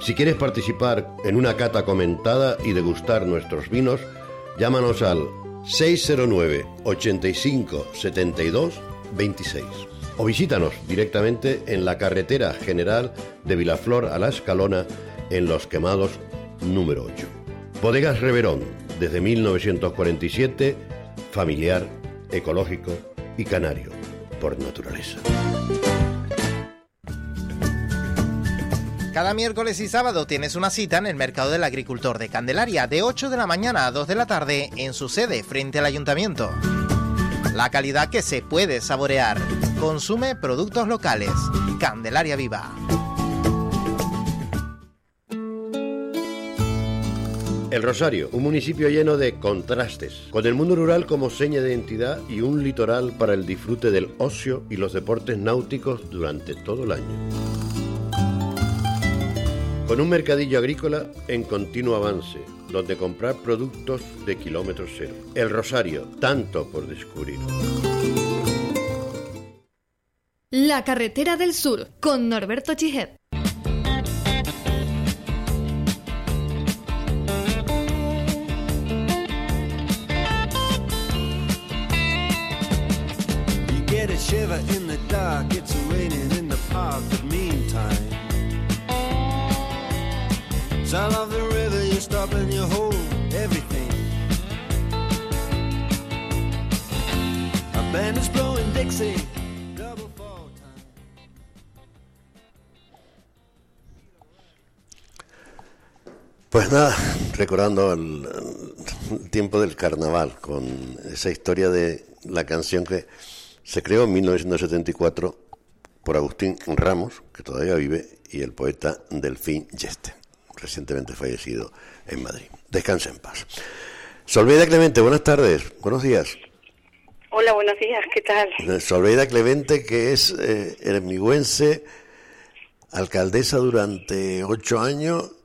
S4: Si quieres participar en una cata comentada y degustar nuestros vinos, llámanos al 609 85 72 26 o visítanos directamente en la carretera general de Vilaflor a la Escalona en Los Quemados número 8. Bodegas Reverón, desde 1947, familiar, ecológico y canario, por naturaleza.
S9: Cada miércoles y sábado tienes una cita en el Mercado del Agricultor de Candelaria de 8 de la mañana a 2 de la tarde en su sede frente al ayuntamiento. La calidad que se puede saborear. Consume productos locales. Candelaria Viva.
S4: El Rosario, un municipio lleno de contrastes, con el mundo rural como seña de identidad y un litoral para el disfrute del ocio y los deportes náuticos durante todo el año. Con un mercadillo agrícola en continuo avance, donde comprar productos de kilómetro cero. El Rosario, tanto por descubrir.
S10: La carretera del sur con Norberto Chijet.
S4: Pues nada, recordando el, el tiempo del carnaval, con esa historia de la canción que se creó en 1974 por Agustín Ramos, que todavía vive, y el poeta Delfín Yeste, recientemente fallecido en Madrid. Descansa en paz. Solveida Clemente, buenas tardes, buenos días.
S14: Hola, buenos días, ¿qué tal?
S4: Solveida Clemente, que es eh, hermigüense, alcaldesa durante ocho años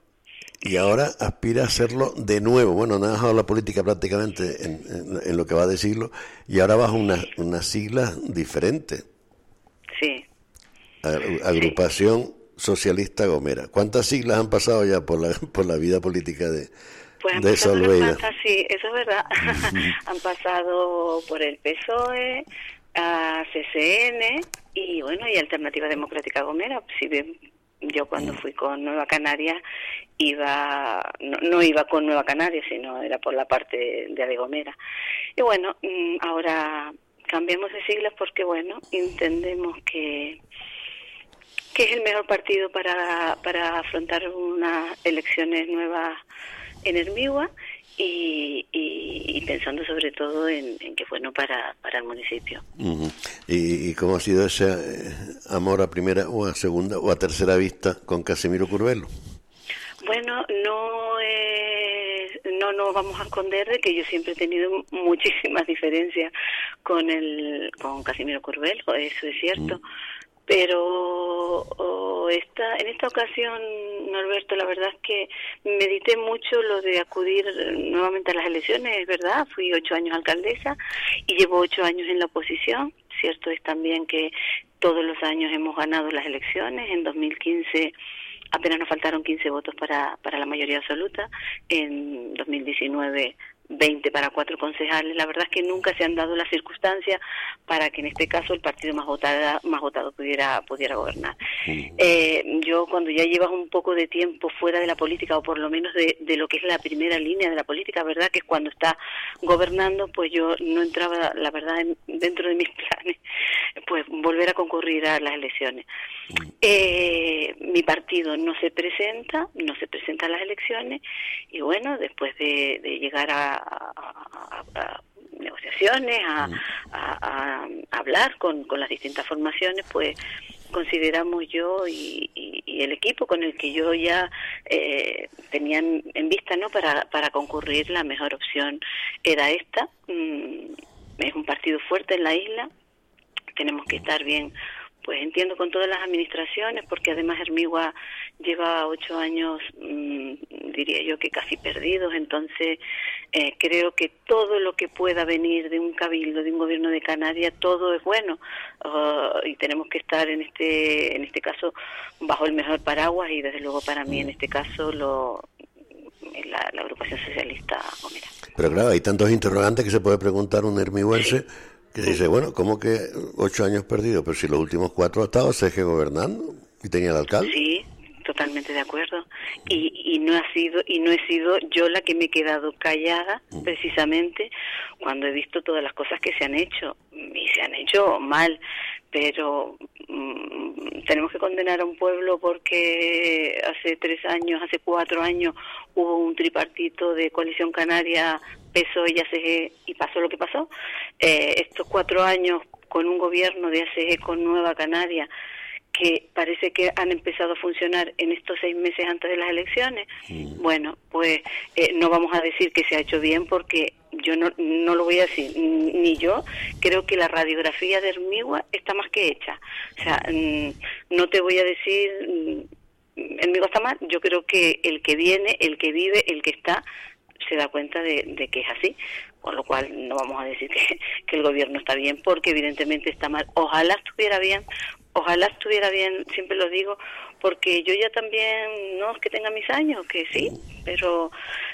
S4: y ahora aspira a hacerlo de nuevo. Bueno, no ha dejado la política prácticamente en, en- en lo que va de siglo y ahora bajo unas unas siglas diferentes.
S14: Sí,
S4: A- Agrupación Socialista Gomera. ¿Cuántas siglas han pasado ya por la, por la vida política de,
S14: Pues han
S4: de Solveida.
S14: sí, eso es verdad. han pasado por el PSOE, a CCN y bueno, y Alternativa Democrática Gomera. Si bien yo cuando fui con Nueva Canarias iba, no, no iba con Nueva Canarias, sino era por la parte de Ale Gomera. Y bueno, mm, ahora cambiamos de siglas porque bueno, entendemos que que es el mejor partido para, para afrontar unas elecciones nuevas en Hermigua y, y, y pensando sobre todo en, en que bueno para, para el municipio.
S4: ¿Y, y cómo ha sido ese eh, amor a primera o a segunda o a tercera vista con Casimiro Curvelo?
S14: Bueno, no es- no nos vamos a esconder de que yo siempre he tenido muchísimas diferencias con el con Casimiro Curvelo, eso es cierto. Pero esta, en esta ocasión, Norberto, la verdad es que medité mucho lo de acudir nuevamente a las elecciones, es verdad, fui ocho años alcaldesa y llevo ocho años en la oposición. Cierto es también que todos los años hemos ganado las elecciones. En 2015 apenas nos faltaron 15 votos para, para la mayoría absoluta. En 2019 20 para cuatro concejales. La verdad es que nunca se han dado las circunstancias para que en este caso el partido más votado, más votado pudiera, pudiera gobernar. Eh, yo cuando ya llevas un poco de tiempo fuera de la política o por lo menos de, de lo que es la primera línea de la política, ¿verdad? Que es cuando está gobernando, pues yo no entraba, la verdad, en- dentro de mis planes, pues volver a concurrir a las elecciones. Eh, mi partido no se presenta, no se presenta a las elecciones y bueno, después de, de llegar a, a- a- a negociaciones, a, a- a hablar con, con las distintas formaciones, pues consideramos yo y, y- y el equipo con el que yo ya eh, tenía en, en vista no para, para concurrir la mejor opción era esta. Mm, es un partido fuerte en la isla. Tenemos que estar bien pues entiendo con todas las administraciones porque además Hermigua lleva ocho años mm, diría yo que casi perdidos. Entonces eh, creo que todo lo que pueda venir de un cabildo de un gobierno de Canarias todo es bueno. Ah, y tenemos que estar en este en este caso bajo el mejor paraguas y desde luego para mí en este caso lo la, la agrupación socialista Gomera.
S4: Pero claro, hay tantos interrogantes que se puede preguntar un hermiguense que dice, bueno, ¿cómo que ocho años perdidos? Pero si los últimos cuatro ha estado CG gobernando y tenía el alcalde.
S14: Sí, totalmente de acuerdo. Y, y no ha sido y no he sido yo la que me he quedado callada precisamente cuando he visto todas las cosas que se han hecho y se han hecho mal, pero mm, tenemos que condenar a un pueblo porque hace tres años, hace cuatro años hubo un tripartito de coalición canaria, PSOE y ACG y pasó lo que pasó. Eh, estos cuatro años con un gobierno de ACG con Nueva Canaria que parece que han empezado a funcionar en estos seis meses antes de las elecciones, bueno, pues eh, no vamos a decir que se ha hecho bien porque yo no, no lo voy a decir, ni yo, creo que la radiografía de Hermigua está más que hecha. O sea, mm, no te voy a decir, mm, Hermigua está mal, yo creo que el que viene, el que vive, el que está, se da cuenta de, que es así, con lo cual no vamos a decir que, que el gobierno está bien, porque evidentemente está mal. Ojalá estuviera bien, ojalá estuviera bien, siempre lo digo, porque yo ya también, no es que tenga mis años, que sí, pero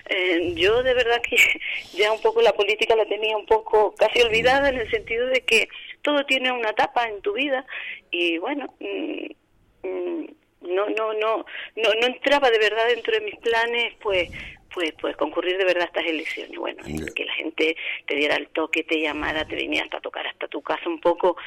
S14: eh, yo de verdad que ya un poco la política la tenía un poco casi olvidada en el sentido de que todo tiene una etapa en tu vida y bueno, mm, mm, no, no, no, no, no entraba de verdad dentro de mis planes, pues pues pues concurrir de verdad a estas elecciones. Bueno que la gente te diera el toque te llamara te viniera hasta a tocar hasta tu casa un poco.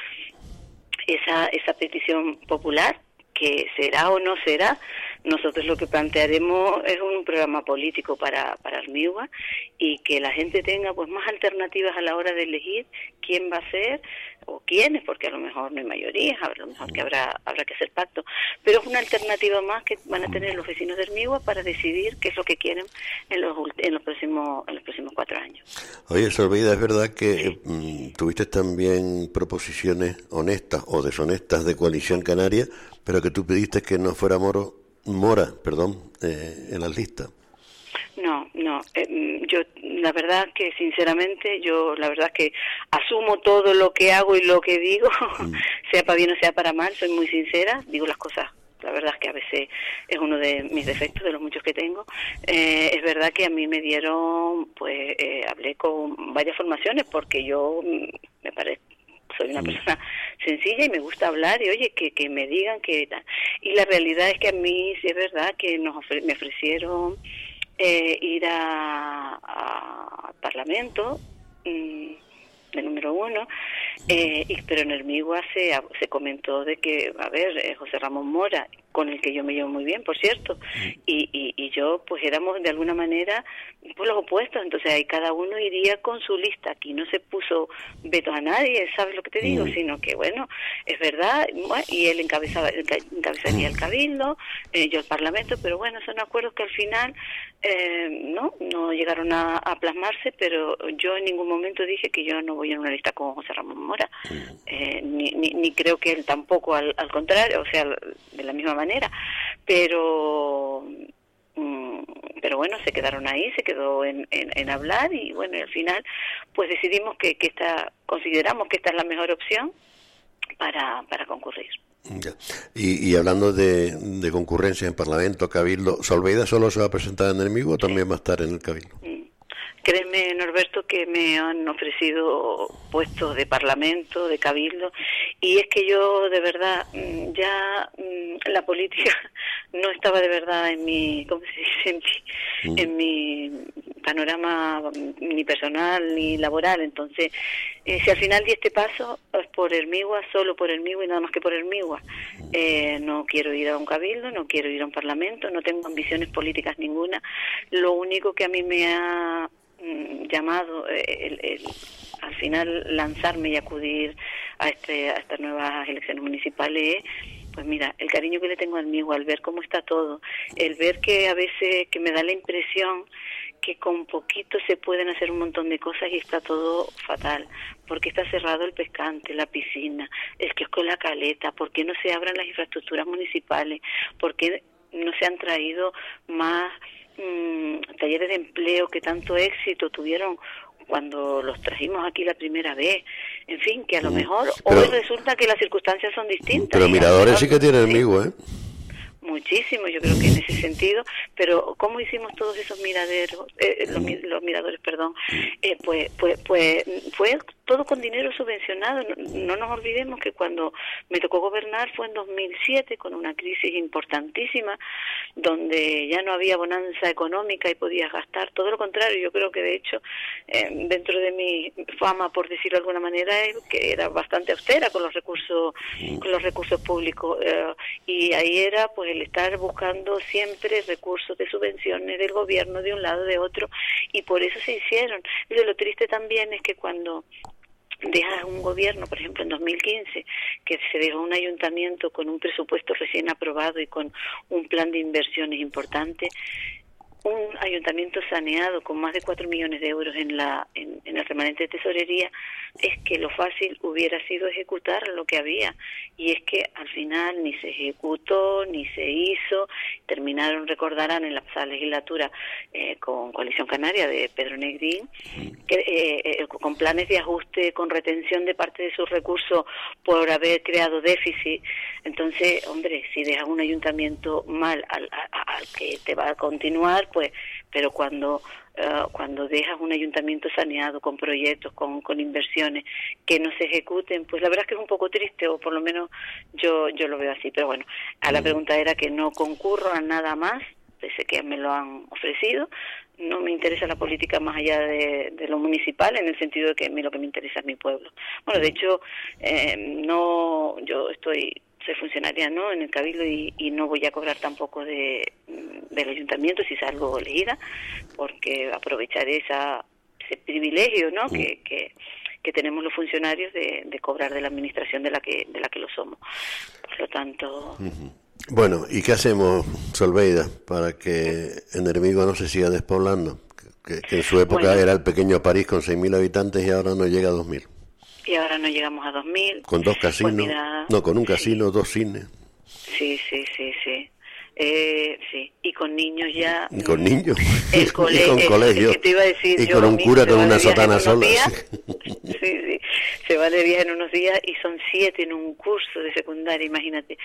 S14: Esa esa petición popular que será o no será nosotros lo que plantearemos es un programa político para para Armigua y que la gente tenga pues más alternativas a la hora de elegir quién va a ser o quiénes porque a lo mejor no hay mayoría a lo mejor que habrá habrá que hacer pacto pero es una alternativa más que van a tener los vecinos de Hermigua para decidir qué es lo que quieren en los en los próximos en los próximos cuatro años
S4: Oye, Solveida, es verdad que mm, tuviste también proposiciones honestas o deshonestas de coalición canaria, pero que tú pediste que no fuera Moro, Mora, perdón, eh, en las listas.
S14: No, no. eh, mm, yo, la verdad que sinceramente, yo la verdad que asumo todo lo que hago y lo que digo, sea para bien o sea para mal, soy muy sincera, digo las cosas la verdad es que a veces es uno de mis defectos, de los muchos que tengo. Eh, es verdad que a mí me dieron, pues eh, hablé con varias formaciones porque yo mm, me parece soy una persona sencilla y me gusta hablar y oye que, que me digan que tal. y la realidad es que a mí sí es verdad que nos ofre- me ofrecieron eh, ir a, Parlamento mm, de número uno, eh, y, pero en el Migua se, se comentó de que, a ver, eh, José Ramón Mora, con el que yo me llevo muy bien, por cierto, y, y, y yo, pues éramos de alguna manera pues, los opuestos, entonces ahí cada uno iría con su lista, aquí no se puso veto a nadie, ¿sabes lo que te digo?
S7: Mm.
S14: Sino que, bueno, es verdad, y él encabezaba, enca- encabezaría el cabildo, eh, yo el parlamento, pero bueno, son acuerdos que al final eh, no no llegaron a, a plasmarse, pero yo en ningún momento dije que yo no voy en una lista con José Ramón Mora, eh, ni, ni, ni creo que él tampoco, al, al contrario, o sea, de la misma manera, pero mm, pero bueno, se quedaron ahí, se quedó en, en, en hablar y bueno, y al final pues decidimos que, que esta, consideramos que esta es la mejor opción para, para concurrir.
S4: Ya. Y, y hablando de, de concurrencia en Parlamento, Cabildo, ¿Solveida solo se va a presentar en el MIGO o también va a estar en el Cabildo?
S14: Créeme, Norberto, que me han ofrecido puestos de parlamento, de cabildo, y es que yo, de verdad, mm, ya mm, la política no estaba de verdad en mi, ¿cómo se dice? En mi, en mi panorama mm, ni personal ni laboral. Entonces, eh, si al final di este paso es por el MIGUA, solo por el MIGUA y nada más que por el MIGUA. Eh, no quiero ir a un cabildo, no quiero ir a un parlamento, no tengo ambiciones políticas ninguna. Lo único que a mí me ha mm, llamado eh, el, el- al final lanzarme y acudir a este a estas nuevas elecciones municipales es, pues mira el cariño que le tengo al mío al ver cómo está todo el ver que a veces que me da la impresión que con poquito se pueden hacer un montón de cosas y está todo fatal porque está cerrado el pescante la piscina el kiosco de la caleta por qué no se abran las infraestructuras municipales por qué no se han traído más mm, talleres de empleo que tanto éxito tuvieron cuando los trajimos aquí la primera vez. En fin, que a lo mejor
S4: Pero-
S14: hoy resulta que las circunstancias son distintas.
S4: Pero Miradores
S14: mejor-
S4: sí que tiene el MIGO, ¿eh?
S14: Muchísimo, yo creo que en ese sentido, pero ¿cómo hicimos todos esos miraderos, eh, los, mi- los miradores, perdón? Eh, pues, pues, pues fue todo con dinero subvencionado. No, no nos olvidemos que cuando me tocó gobernar fue en 2007 con una crisis importantísima, donde ya no había bonanza económica y podías gastar. Todo lo contrario, yo creo que de hecho, eh, dentro de mi fama, por decirlo de alguna manera, es que era bastante austera con los recursos, con los recursos públicos. eh, y ahí era pues el estar buscando siempre recursos de subvenciones del gobierno de un lado de otro y por eso se hicieron. Pero lo triste también es que cuando dejas un gobierno, por ejemplo, en 2015, que se dejó un ayuntamiento con un presupuesto recién aprobado y con un plan de inversiones importante, un ayuntamiento saneado con más de 4 millones de euros en, la, en, el remanente de tesorería, es que lo fácil hubiera sido ejecutar lo que había. Y es que al final ni se ejecutó, ni se hizo. Terminaron, recordarán, en la pasada legislatura eh, con Coalición Canaria de Pedro Negrín, que, eh, eh, con planes de ajuste, con retención de parte de sus recursos por haber creado déficit. Entonces, hombre, si dejas un ayuntamiento mal al que te va a continuar, pues, pero cuando eh, cuando dejas un ayuntamiento saneado con proyectos, con, con inversiones que no se ejecuten, pues la verdad es que es un poco triste, o por lo menos yo yo lo veo así. Pero bueno, a la pregunta era que no concurro a nada más, pese que me lo han ofrecido. No me interesa la política más allá de, de lo municipal, en el sentido de que lo que me interesa es mi pueblo. Bueno, de hecho, eh, no, yo estoy soy funcionaria no en el cabildo y, y no voy a cobrar tampoco de del ayuntamiento si salgo elegida porque aprovecharé esa ese privilegio no que, que que tenemos los funcionarios de, de cobrar de la administración de la que de la que lo somos por lo tanto
S4: Bueno, ¿y qué hacemos, Solveida, para que Enermigo no se siga despoblando? Que, que en su época
S14: Bueno.
S4: era el pequeño París con 6.000 habitantes y ahora no llega a 2.000.
S14: y ahora no llegamos a 2000
S4: Con dos casinos,
S14: Pues mira,
S4: no, con un casino, dos cines,
S14: sí sí sí sí. Eh, sí. Y con niños ya.
S4: Y con niños,
S14: el
S4: y con
S14: el-
S4: colegio,
S14: es que te iba a decir
S4: y
S14: yo
S4: con un cura con una sotana sola. sí.
S14: sí, sí. se va de viaje en unos días y son siete en un curso de secundaria, imagínate.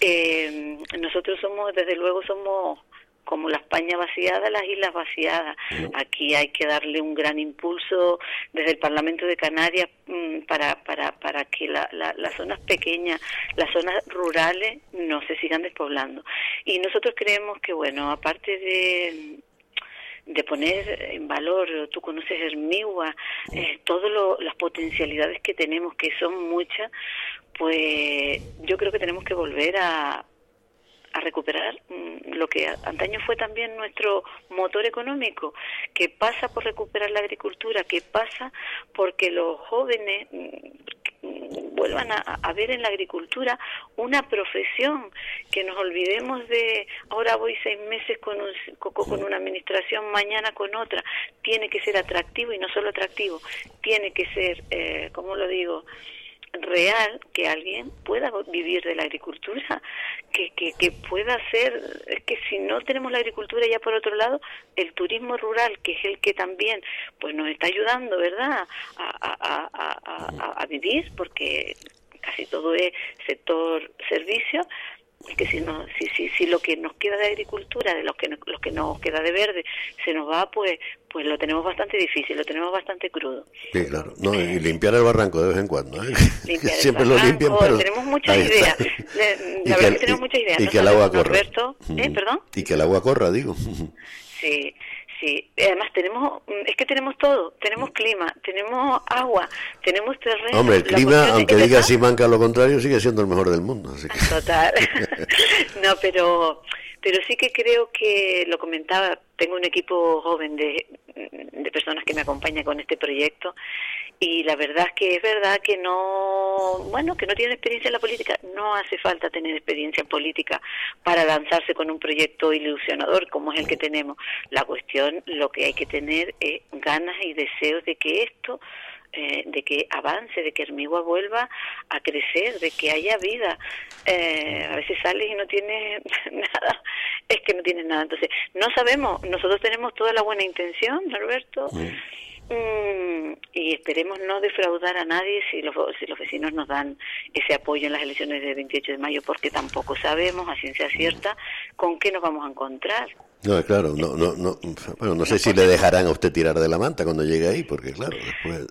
S14: Eh, nosotros somos, desde luego, somos como la España vaciada, las islas vaciadas. Aquí hay que darle un gran impulso desde el Parlamento de Canarias mm, para, para, para que la- la- las zonas pequeñas, las zonas rurales no se sigan despoblando. Y nosotros creemos que, bueno, aparte de de poner en valor, tú conoces Hermigua, eh, todas las potencialidades que tenemos, que son muchas, pues yo creo que tenemos que volver a, a recuperar mm, lo que antaño fue también nuestro motor económico, que pasa por recuperar la agricultura, que pasa porque los jóvenes mm, mm, vuelvan a, a ver en la agricultura una profesión, que nos olvidemos de ahora voy seis meses con, un, co- con una administración, mañana con otra, tiene que ser atractivo y no solo atractivo, tiene que ser, eh, ¿cómo lo digo?, real que alguien pueda vivir de la agricultura, que, que, que pueda ser, es que si no tenemos la agricultura ya por otro lado, el turismo rural, que es el que también pues nos está ayudando, ¿verdad?, a, a, a, a- vivir, porque casi todo es sector servicio, es que si, no, si, si, si lo que nos queda de agricultura, de lo que, lo que nos queda de verde, se nos va, pues pues lo tenemos bastante difícil, lo tenemos bastante crudo.
S4: Sí, claro. No, y limpiar el barranco de vez en cuando. ¿eh?
S14: Limpiar el
S4: Siempre lo limpian, pero...
S14: tenemos muchas ideas.
S4: Y
S14: La verdad que tenemos muchas ideas.
S4: y que el agua corra.
S14: ¿eh? Perdón.
S4: Y que el agua corra, digo.
S14: Sí, sí. Y Además tenemos, mm, es que tenemos todo. Tenemos clima, tenemos agua, tenemos terreno.
S4: Hombre, el clima, aunque
S14: que
S4: diga
S14: está-
S4: Simanca lo contrario, sigue siendo el mejor del mundo. Así que...
S14: Total. no, pero pero sí que creo que lo comentaba, tengo un equipo joven de, de personas que me acompañan con este proyecto y la verdad es que es verdad que no, bueno, que no tienen experiencia en la política, no hace falta tener experiencia en política para lanzarse con un proyecto ilusionador como es el que tenemos. La cuestión, lo que hay que tener es ganas y deseos de que esto eh, de que avance, de que Hermigua vuelva a crecer, de que haya vida. Eh, a veces sales y no tienes nada, es que no tienes nada. Entonces, no sabemos, nosotros tenemos toda la buena intención, Norberto, mm, y esperemos no defraudar a nadie si los, si los vecinos nos dan ese apoyo en las elecciones del 28 de mayo, porque tampoco sabemos a ciencia cierta con qué nos vamos a encontrar.
S4: No, claro, no, no, no, bueno, no sé si le dejarán a usted tirar de la manta cuando llegue ahí, porque claro, después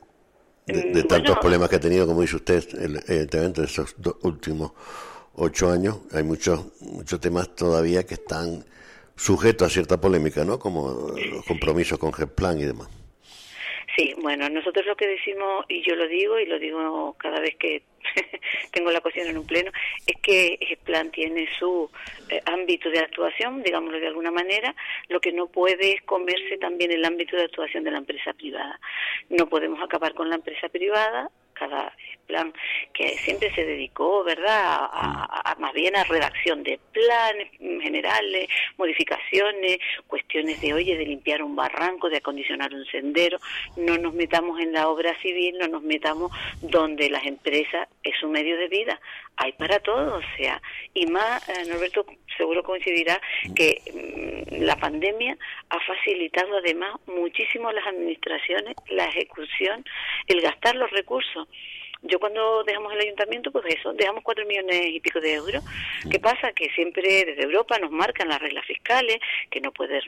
S4: de, de
S14: Mm,
S4: tantos problemas que ha tenido, como dice usted, evidentemente en estos dos últimos ocho años, hay muchos, muchos temas todavía que están sujetos a cierta polémica, ¿no? Como los compromisos con GEPLAN y demás.
S14: Sí, bueno, nosotros lo que decimos, y yo lo digo, y lo digo cada vez que tengo la cuestión en un pleno, es que el plan tiene su eh, ámbito de actuación, digámoslo de alguna manera, lo que no puede es comerse también el ámbito de actuación de la empresa privada. No podemos acabar con la empresa privada, cada plan que siempre se dedicó, ¿verdad?, a, a- a- más bien a redacción de planes generales, modificaciones, cuestiones de, oye, de limpiar un barranco, de acondicionar un sendero, no nos metamos en la obra civil, no nos metamos donde las empresas es su medio de vida. Hay para todo, o sea, y más, eh, Norberto seguro coincidirá que mm, la pandemia ha facilitado además muchísimo las administraciones la ejecución, el gastar los recursos. Yo cuando dejamos el ayuntamiento, pues eso, dejamos cuatro millones y pico de euros. ¿Qué pasa? Que siempre desde Europa nos marcan las reglas fiscales, que no puedes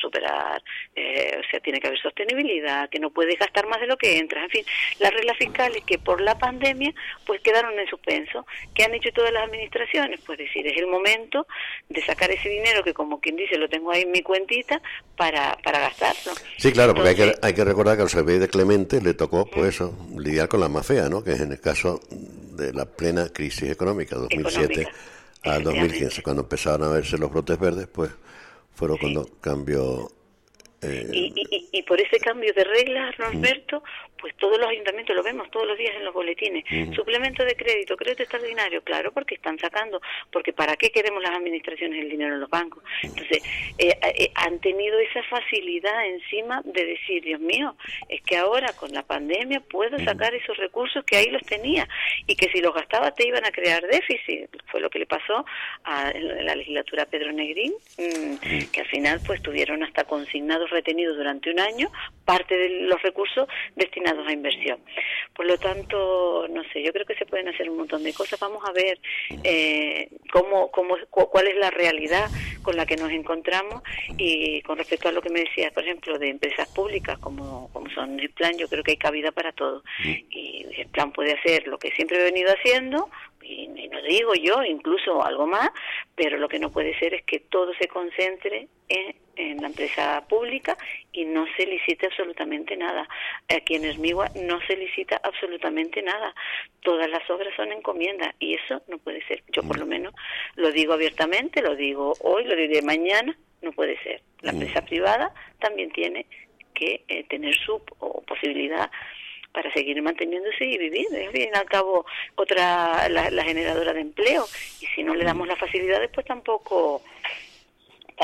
S14: superar, eh, o sea, tiene que haber sostenibilidad, que no puedes gastar más de lo que entras. En fin, las reglas fiscales que por la pandemia, pues quedaron en suspenso. ¿Qué han hecho todas las administraciones? Pues decir, es el momento de sacar ese dinero que, como quien dice, lo tengo ahí en mi cuentita para, para gastarlo.
S4: Sí, claro, porque hay que, hay que recordar que al Servicio de Clemente le tocó, pues eso, lidiar con la más fea, ¿no? Que es en el caso de la plena crisis económica, 2007 a 2015, cuando empezaron a verse los brotes verdes, pues fueron cuando cambió... eh,
S14: y, y- y por ese cambio de reglas, Norberto, pues todos los ayuntamientos lo vemos todos los días en los boletines. Suplemento de crédito, crédito extraordinario, claro, porque están sacando, porque ¿para qué queremos las administraciones el dinero en los bancos? Entonces, eh, eh, han tenido esa facilidad encima de decir, Dios mío, es que ahora con la pandemia puedo sacar esos recursos que ahí los tenía y que si los gastaba te iban a crear déficit. Fue lo que le pasó a en la legislatura a Pedro Negrín, mm, que al final pues tuvieron hasta consignados retenidos durante un año parte de los recursos destinados a inversión. Por lo tanto, no sé, yo creo que se pueden hacer un montón de cosas. Vamos a ver eh, cómo, cómo, cu- cuál es la realidad con la que nos encontramos y con respecto a lo que me decías, por ejemplo, de empresas públicas como, como son el plan, yo creo que hay cabida para todo. Y el plan puede hacer lo que siempre he venido haciendo, y, y no digo yo, incluso algo más, pero lo que no puede ser es que todo se concentre en, en la empresa pública y no se licite absolutamente nada. Aquí en Esmigua no se licita absolutamente nada. Todas las obras son encomiendas y eso no puede ser. Yo por lo menos lo digo abiertamente, lo digo hoy, lo diré mañana, no puede ser. La empresa privada también tiene que eh, tener su o posibilidad para seguir manteniéndose y vivir. Es al fin y al cabo otra la, la generadora de empleo y si no le damos las facilidades pues tampoco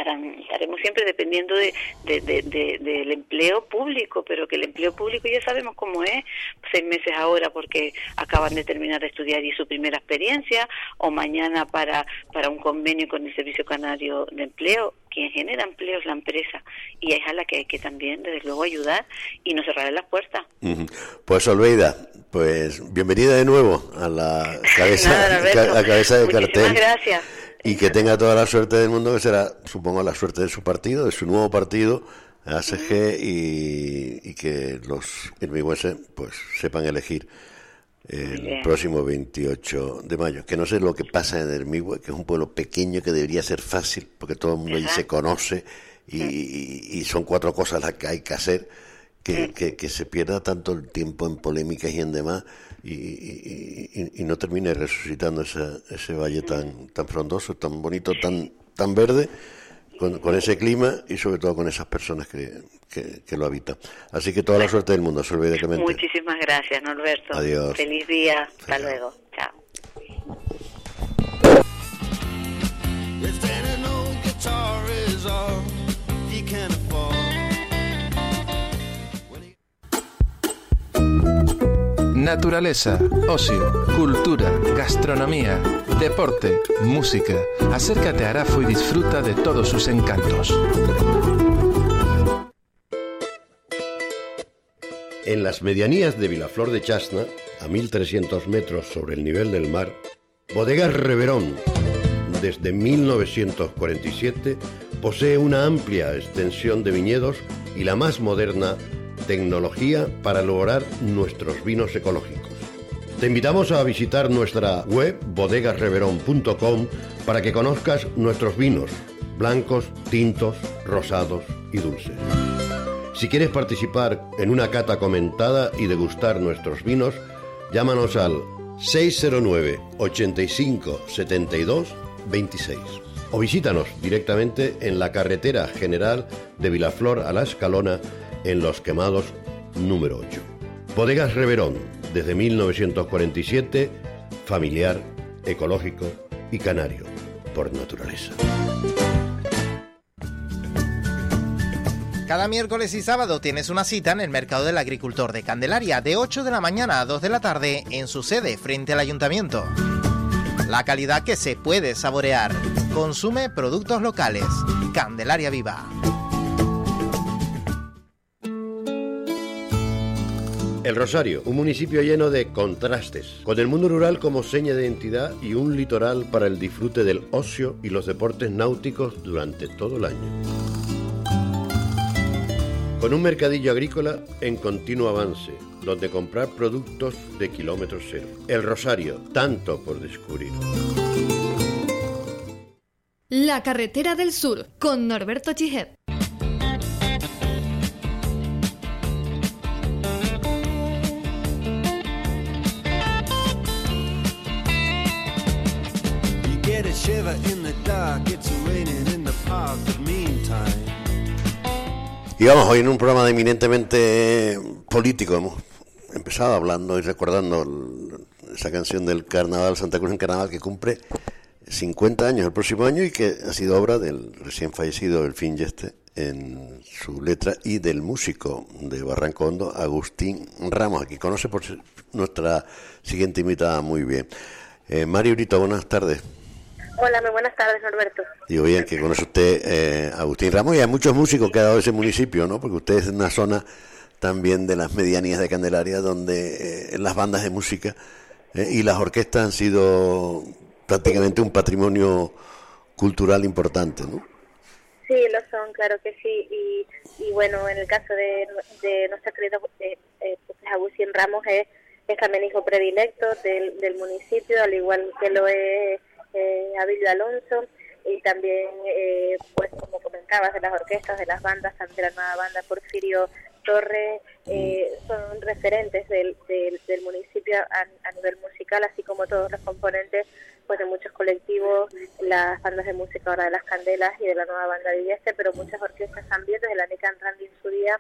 S14: estaremos siempre dependiendo de, de- de- de- del empleo público, pero que el empleo público ya sabemos cómo es, seis meses ahora porque acaban de terminar de estudiar y su primera experiencia, o mañana para, para un convenio con el Servicio Canario de Empleo. Quien genera empleo es la empresa y es a la que hay que también, desde luego, ayudar y no cerrarle las puertas.
S4: Pues Olveida, pues bienvenida de nuevo a la cabeza,
S14: Nada,
S4: cabeza de
S14: Muchísimas
S4: cartel.
S14: gracias.
S4: Y que tenga toda la suerte del mundo, que será, supongo, la suerte de su partido, de su nuevo partido, ASG, y, y que los hermigüenses pues sepan elegir el próximo 28 de mayo. Que no sé lo que pasa en Hermigüe, que es un pueblo pequeño que debería ser fácil, porque todo el mundo allí se conoce y, y- y son cuatro cosas las que hay que hacer, que, que- que se pierda tanto el tiempo en polémicas y en demás y, y- y- no termine resucitando ese, ese valle tan, tan frondoso, tan bonito, tan, tan verde. Con, con ese clima y sobre todo con esas personas que, que, que lo habitan. Así que toda la suerte del mundo, Solveig Clemente.
S14: Muchísimas gracias, Norberto.
S4: Adiós.
S14: Feliz día. Hasta luego. Chao.
S11: If old guitar is all he can afford.
S8: Naturaleza, ocio, cultura, gastronomía, deporte, música. Acércate a Arafo y disfruta de todos sus encantos.
S7: En las medianías de Vilaflor de Chasna, a 1300 metros sobre el nivel del mar, Bodegas Reverón, desde 1947, posee una amplia extensión de viñedos y la más moderna tecnología para elaborar nuestros vinos ecológicos. Te invitamos a visitar nuestra web bodegasreverón.com para que conozcas nuestros vinos, blancos, tintos, rosados y dulces. Si quieres participar en una cata comentada y degustar nuestros vinos, llámanos al 609 85 72 26 o visítanos directamente en la carretera general de Vilaflor a La Escalona en Los Quemados número 8. Bodegas Reverón, desde 1947, familiar, ecológico y canario, por naturaleza.
S9: Cada miércoles y sábado tienes una cita en el Mercado del Agricultor de Candelaria de 8 de la mañana a 2 de la tarde en su sede frente al ayuntamiento. La calidad que se puede saborear. Consume productos locales. Candelaria Viva.
S7: El Rosario, un municipio lleno de contrastes, con el mundo rural como seña de identidad y un litoral para el disfrute del ocio y los deportes náuticos durante todo el año. Con un mercadillo agrícola en continuo avance, donde comprar productos de kilómetro cero. El Rosario, tanto por descubrir.
S10: La carretera del sur con Norberto Chijet.
S4: Y vamos, hoy en un programa eminentemente político hemos empezado hablando y recordando el- esa canción del Carnaval, Santa Cruz en Carnaval, que cumple 50 años el próximo año y que ha sido obra del recién fallecido Elfín Yeste en su letra y del músico de Barranco Hondo, Agustín Ramos, aquí conoce por nuestra siguiente invitada muy bien. Eh, Mario Brito, buenas tardes.
S15: Hola, muy buenas tardes, Norberto.
S4: Digo bien que conoce usted eh, Agustín Ramos y hay muchos músicos que ha dado ese municipio, ¿no? Porque usted es una zona también de las medianías de Candelaria, donde eh, las bandas de música eh, y las orquestas han sido prácticamente un patrimonio cultural importante, ¿no?
S15: Sí, lo son, claro que sí. Y, y bueno, en el caso de, de nuestro querido eh, eh, pues, Agustín Ramos, es, es también hijo predilecto del, del municipio, al igual que lo es eh, Abilio Alonso. Y también, eh, pues como comentabas, de las orquestas, de las bandas, de la nueva banda Porfirio Torres, eh, son referentes del, del, del municipio a, a nivel musical, así como todos los componentes pues de muchos colectivos, las bandas de música ahora de las Candelas y de la nueva banda de Vieste, pero muchas orquestas también, desde la Nican Randy en su día,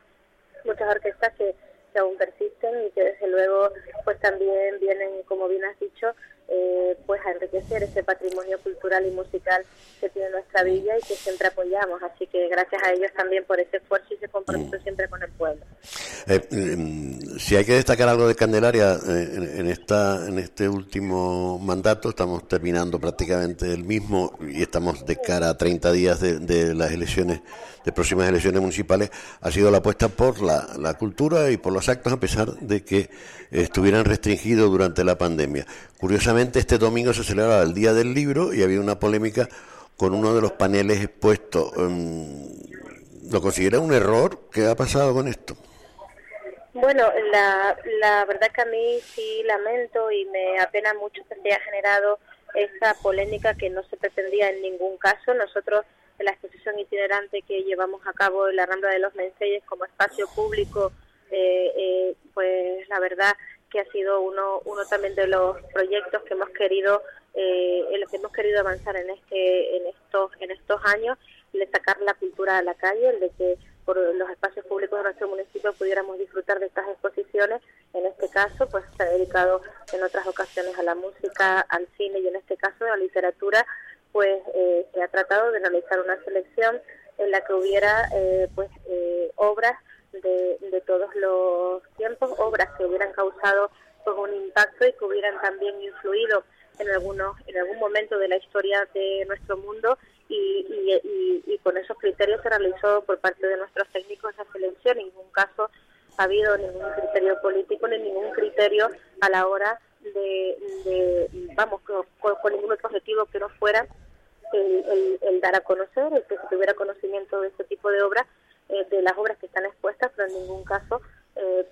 S15: muchas orquestas que, que aún persisten y que desde luego pues también vienen, como bien has dicho, eh, pues a enriquecer ese patrimonio cultural y musical que tiene nuestra villa y que siempre apoyamos. Así que gracias a ellos también por ese esfuerzo y ese compromiso siempre con el pueblo.
S4: Eh, mm, si hay que destacar algo de Candelaria eh, en, en esta en este último mandato, estamos terminando prácticamente el mismo y estamos de cara a 30 días de, de las elecciones, de próximas elecciones municipales, ha sido la apuesta por la, la cultura y por los actos, a pesar de que estuvieran restringidos durante la pandemia. Curiosamente, este domingo se celebraba el Día del Libro y había una polémica con uno de los paneles expuestos. Mm, ¿Lo considera un error? ¿Qué ha pasado con esto?
S15: Bueno, la, la verdad que a mí sí lamento y me apena mucho que se haya generado esa polémica que no se pretendía en ningún caso. Nosotros en la exposición itinerante que llevamos a cabo en la Rambla de los Menseyes como espacio público, eh, eh, pues la verdad que ha sido uno, uno también de los proyectos que hemos querido eh, en los que hemos querido avanzar en este en estos en estos años el de sacar la cultura a la calle el de que por los espacios públicos de nuestro municipio pudiéramos disfrutar de estas exposiciones. En este caso pues se ha dedicado en otras ocasiones a la música al cine y en este caso a la literatura pues eh, se ha tratado de realizar una selección en la que hubiera eh, pues eh, obras de, de todos los tiempos, obras que hubieran causado pues, un impacto y que hubieran también influido en algunos en algún momento de la historia de nuestro mundo y, y, y, y con esos criterios se realizó por parte de nuestros técnicos esa selección. En ningún caso ha habido ningún criterio político ni ningún criterio a la hora de, de vamos, con, con ningún otro objetivo que no fuera el, el, el, dar a conocer, el que se tuviera conocimiento de este tipo de obras, eh, de las obras que están expuestas, pero en ningún caso, eh,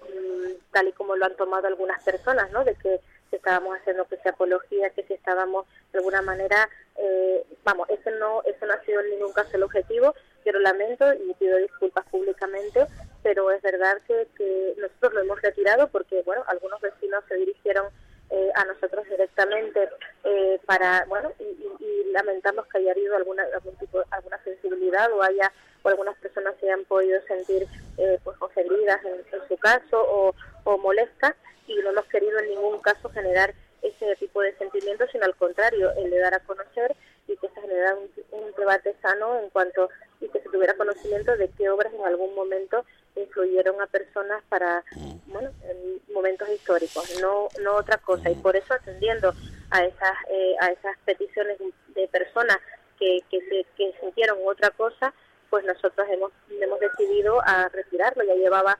S15: tal y como lo han tomado algunas personas, ¿no? De que si estábamos haciendo que sea apología, que si estábamos de alguna manera, eh, vamos, eso no, eso no ha sido en ningún caso el objetivo, yo lamento y pido disculpas públicamente, pero es verdad que, que nosotros lo hemos retirado porque, bueno, algunos vecinos se dirigieron eh, a nosotros directamente eh, para bueno y, y, y, lamentamos que haya habido alguna algún tipo alguna sensibilidad o haya o algunas personas se hayan podido sentir eh, pues ofendidas en, en, su caso o, o molestas y no hemos querido en ningún caso generar ese tipo de sentimientos sino al contrario el de dar a conocer y que se generara un, un debate sano en cuanto y que se tuviera conocimiento de qué obras en algún momento influyeron a personas para bueno en momentos históricos no no otra cosa. Y por eso atendiendo a esas eh, a esas peticiones de personas que que se que sintieron otra cosa pues nosotros hemos hemos decidido a retirarlo. Ya llevaba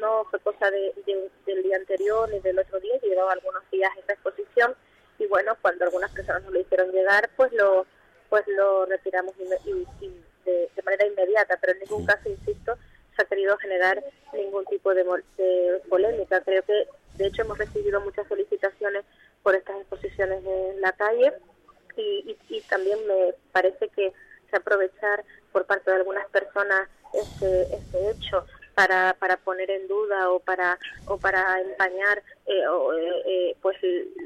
S15: no fue cosa de, de, del día anterior ni del otro día llevaba algunos días esta exposición y bueno cuando algunas personas nos lo hicieron llegar pues lo pues lo retiramos y, y, y de, de manera inmediata. Pero en ningún caso insisto ha querido generar ningún tipo de, de, polémica. Creo que, de hecho, hemos recibido muchas solicitaciones por estas exposiciones en la calle y, y, y también me parece que se aprovechar por parte de algunas personas este, este hecho para, para poner en duda o para o para empañar eh, o, eh, eh, pues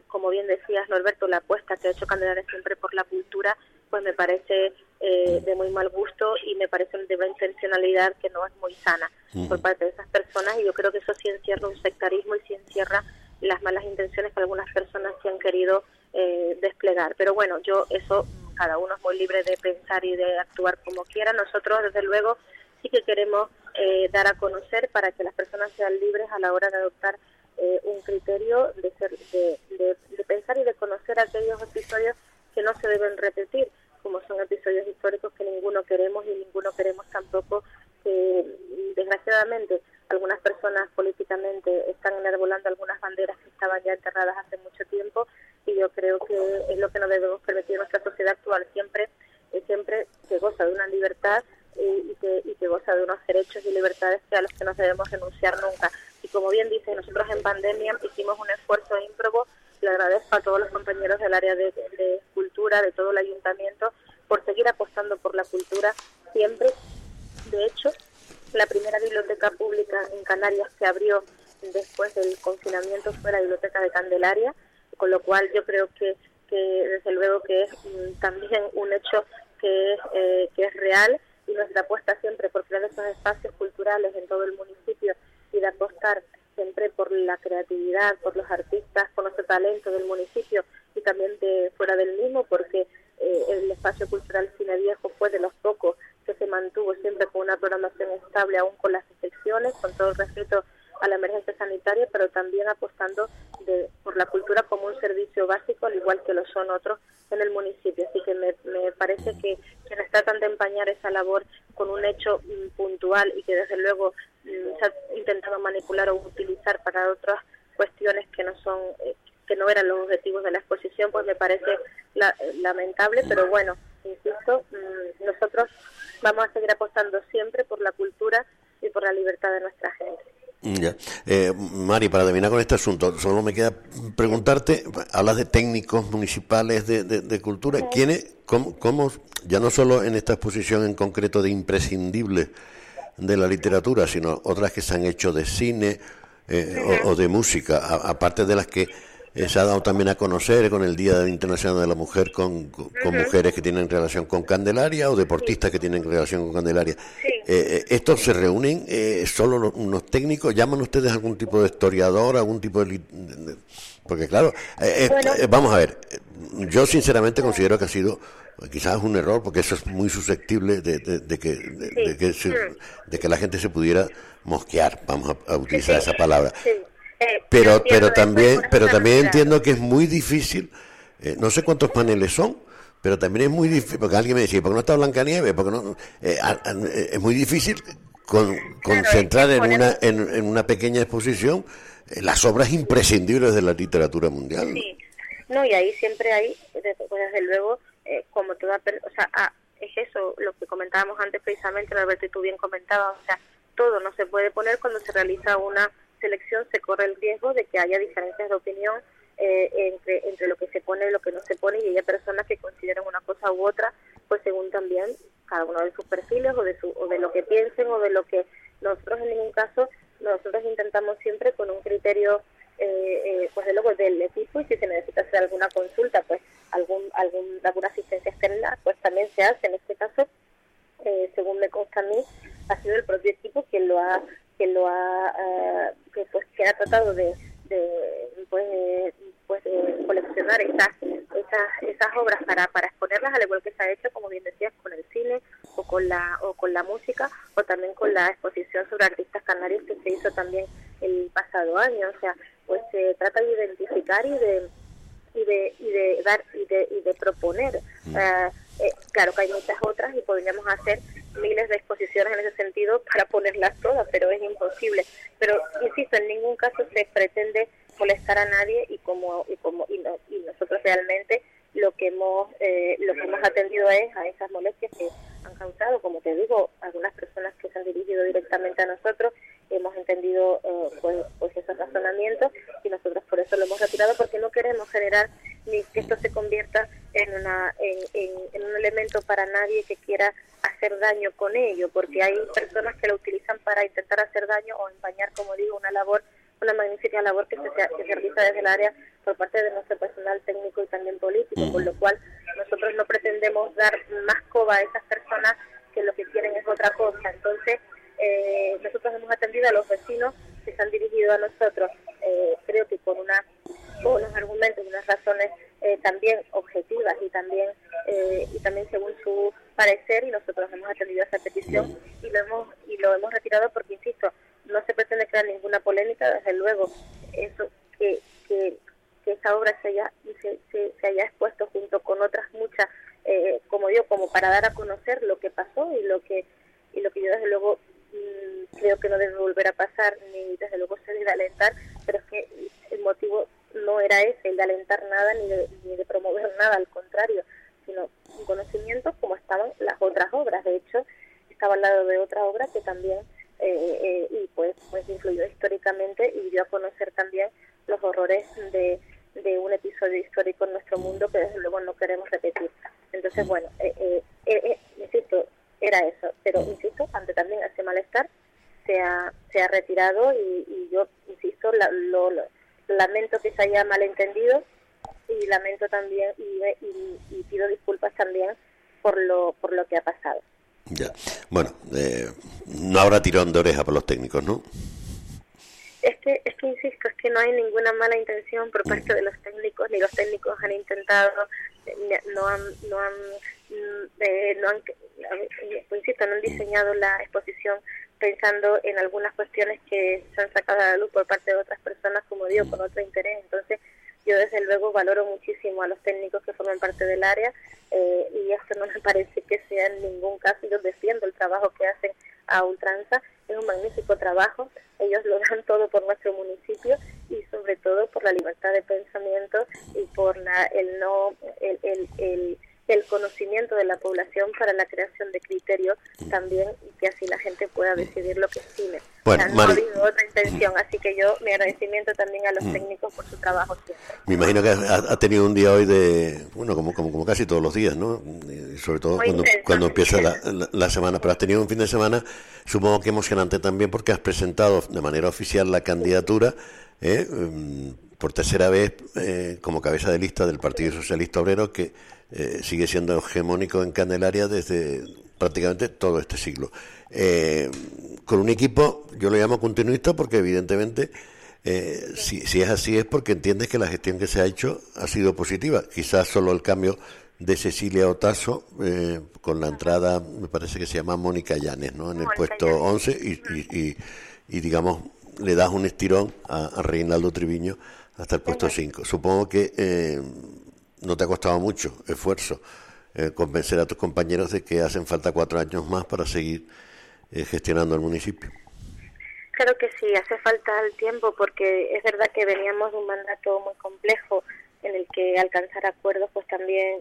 S15: como bien decías Norberto la apuesta que ha hecho Candelaria siempre por la cultura pues me parece eh, de muy mal gusto y me parece de una intencionalidad que no es muy sana uh -huh. por parte de esas personas y yo creo que eso sí encierra un sectarismo y sí encierra las malas intenciones que algunas personas sí han querido eh, desplegar. Pero bueno, yo eso, cada uno es muy libre de pensar y de actuar como quiera. Nosotros, desde luego, sí que queremos eh, dar a conocer para que las personas sean libres a la hora de adoptar eh, un criterio de, ser, de, de, de pensar y de conocer aquellos episodios que no se deben repetir como son episodios históricos que ninguno queremos y ninguno queremos tampoco desgraciadamente algunas personas precisamente están enarbolando algunas banderas que estaban ya enterradas hace mucho tiempo y yo creo que es lo que nos debemos permitir en nuestra sociedad actual siempre eh, siempre que goza de una libertad y, y que, y que goza de unos derechos y libertades que a los que no debemos renunciar nunca. Y como bien dice, nosotros en pandemia hicimos un esfuerzo ímprobo, le agradezco a todos los compañeros del área de, cultura, de todo el ayuntamiento, por seguir apostando por la cultura siempre. De hecho, la primera biblioteca pública en Canarias se abrió después del confinamiento fue la biblioteca de Candelaria, con lo cual yo creo que, que desde luego que es también un hecho que es, eh, que es real y nuestra apuesta siempre por crear esos espacios culturales en todo el municipio y de apostar siempre por la creatividad, por los artistas, por nuestro talento del municipio y también de fuera del mismo, porque eh, el espacio cultural Cine Viejo fue de los pocos que se mantuvo siempre con una programación estable, aún con las excepciones, con todo el respeto a la emergencia sanitaria, pero también apostando de, por la cultura como un servicio básico, al igual que lo son otros en el municipio. Así que me, me parece que quienes tratan de empañar esa labor con un hecho mm, puntual y que desde luego mm, se ha intentado manipular o utilizar para otras cuestiones que no son eh, que no eran los objetivos de la exposición, pues me parece la- lamentable, pero bueno, insisto, mm, nosotros vamos a seguir apostando siempre por la cultura y por la libertad de nuestra gente.
S4: Ya. Eh, Mari, para terminar con este asunto, solo me queda preguntarte, hablas de técnicos municipales de, de- de cultura, ¿quiénes, cómo, cómo, ya no solo en esta exposición en concreto de imprescindibles de la literatura, sino otras que se han hecho de cine eh, o, o de música, a- aparte de las que eh, se ha dado también a conocer con el Día Internacional de la Mujer, con, mujeres que tienen relación con Candelaria o deportistas que tienen relación con Candelaria. Eh, eh, ¿Estos se reúnen eh, solo los- unos técnicos? ¿Llaman ustedes a algún tipo de historiador, algún tipo de... Porque claro, eh, eh,
S15: Bueno.
S4: eh, vamos a ver, eh, yo sinceramente considero que ha sido eh, quizás un error, porque eso es muy susceptible de, de- de que, de, que se- de que la gente se pudiera mosquear, vamos a, a utilizar esa palabra.
S15: Eh,
S4: Pero, pero también, pero también entiendo que es muy difícil, eh, no sé cuántos paneles son, pero también es muy difícil, porque alguien me decía, ¿por qué no está Blancanieves? ¿Por qué no? Eh, a- a- eh, es muy difícil con- concentrar en una, en, en una pequeña exposición eh, las obras imprescindibles de la literatura mundial.
S15: Sí, no, y ahí siempre hay, desde, pues, desde luego, eh, como toda, o sea, ah, es eso lo que comentábamos antes precisamente, Alberto, y tú bien comentabas, o sea, todo no se puede poner cuando se realiza una selección, se corre el riesgo de que haya diferencias de opinión eh, entre, entre lo que se pone y lo que no se pone, y haya personas que consideren una cosa u otra, pues según también cada uno de sus perfiles o de, su, o de lo que piensen o de lo que nosotros en ningún caso, nosotros intentamos siempre con un criterio eh, eh, pues de luego del equipo y si se necesita hacer alguna consulta, pues algún, algún alguna asistencia externa, pues también se hace. En este caso, eh, según me consta a mí, ha sido el propio equipo quien lo ha, quien lo ha, eh, que pues que ha tratado de, de pues, de, pues de coleccionar esas, esas, esas obras para, para exponerlas, al igual que se ha hecho, como bien decías, con el cine o con la o con la música o también con la exposición sobre artistas canarios que se hizo también el pasado año. O sea, pues se trata de identificar y de y de y de dar y de, y de proponer Eh, eh, claro que hay muchas otras y podríamos hacer miles de exposiciones en ese sentido para ponerlas todas pero es imposible. Pero insisto en ningún caso se pretende molestar a nadie y como y como y, no- y nosotros realmente lo que hemos eh, lo que hemos atendido es a esas molestias que han causado. Como te digo algunas personas que se han dirigido directamente a nosotros hemos entendido eh, pues, pues esos razonamientos y nosotros por eso lo hemos retirado porque no queremos generar ni que esto se convierta en una en, en- en un elemento para nadie que quiera hacer daño con ello porque hay personas que lo utilizan para intentar hacer daño o empañar como digo una labor una magnífica labor que se, que se realiza desde el área por parte de nuestro personal técnico y también político, con lo cual nosotros no pretendemos dar más coba a esas personas que lo que quieren es otra cosa. Entonces, eh, nosotros hemos atendido a los vecinos que se han dirigido a nosotros, eh, creo que con, una, unos argumentos unas razones eh, también objetivas y también eh, y también según su parecer y nosotros hemos atendido esa petición y lo hemos y lo hemos retirado porque insisto no se pretende crear ninguna polémica. Desde luego eso que, que, que esa obra se haya se, se, se haya expuesto junto con otras muchas eh, como digo como para dar a conocer lo que pasó y lo que y lo que yo desde luego mm, creo que no debe volver a pasar ni desde luego se debe alentar, pero es que el motivo no era ese, el de alentar nada ni de, ni de promover nada, al contrario, sino un conocimiento como estaban las otras obras. De hecho, estaba al lado de otra obra que también eh, eh, y pues pues influyó históricamente y dio a conocer también los horrores de, de un episodio histórico en nuestro mundo que desde luego no queremos repetir. Entonces, bueno, eh, eh, eh, eh, insisto, era eso, pero insisto, ante también ese malestar se ha, se ha retirado y, y yo, insisto, la- lo, lo- lamento que se haya malentendido y lamento también y, y- y pido disculpas también por lo, por lo que ha pasado.
S4: Ya. Bueno, eh, no habrá tirón de oreja para los técnicos, ¿no?
S15: Es que, es que insisto, es que no hay ninguna mala intención por parte de los técnicos, ni los técnicos han intentado, no han, no han, mm, eh, no han, eh, pues insisto, no han diseñado la exposición pensando en algunas cuestiones que se han sacado a la luz por parte de otras personas, como digo, con otro interés. Entonces, yo desde luego valoro muchísimo a los técnicos que forman parte del área eh, y esto no me parece que sea en ningún caso, yo defiendo el trabajo que hacen a ultranza, es un magnífico trabajo, ellos lo dan todo por nuestro municipio y sobre todo por la libertad de pensamiento y por la, el no el, el, el, el conocimiento de la población para la creación de criterios también y que así la gente pueda decidir lo que estime.
S4: Bueno,
S15: O sea, no ha
S4: Mari-
S15: habido otra intención, así que yo mi agradecimiento también a los
S4: Mm.
S15: técnicos por su trabajo siempre.
S4: Me imagino que ha, tenido un día hoy de, bueno, como, como, como casi todos los días, ¿no? Y sobre todo
S15: Muy
S4: cuando,
S15: intenso.
S4: cuando empieza la, la- la semana. Pero has tenido un fin de semana, supongo que emocionante también, porque has presentado de manera oficial la candidatura ¿eh? Mm, por tercera vez eh, como cabeza de lista del Partido Socialista Obrero, que eh, sigue siendo hegemónico en Candelaria desde prácticamente todo este siglo. Eh, con un equipo, yo lo llamo continuista porque evidentemente eh, si, si es así es porque entiendes que la gestión que se ha hecho ha sido positiva. Quizás solo el cambio de Cecilia Otazo eh, con la entrada, me parece que se llama Mónica Llanes, ¿no? En el puesto 11 y, y, y- y, digamos, le das un estirón a, a Reinaldo Triviño hasta el puesto 5. Supongo que eh, no te ha costado mucho esfuerzo eh, convencer a tus compañeros de que hacen falta cuatro años más para seguir eh, gestionando el municipio.
S15: Claro que sí, hace falta el tiempo porque es verdad que veníamos de un mandato muy complejo en el que alcanzar acuerdos pues también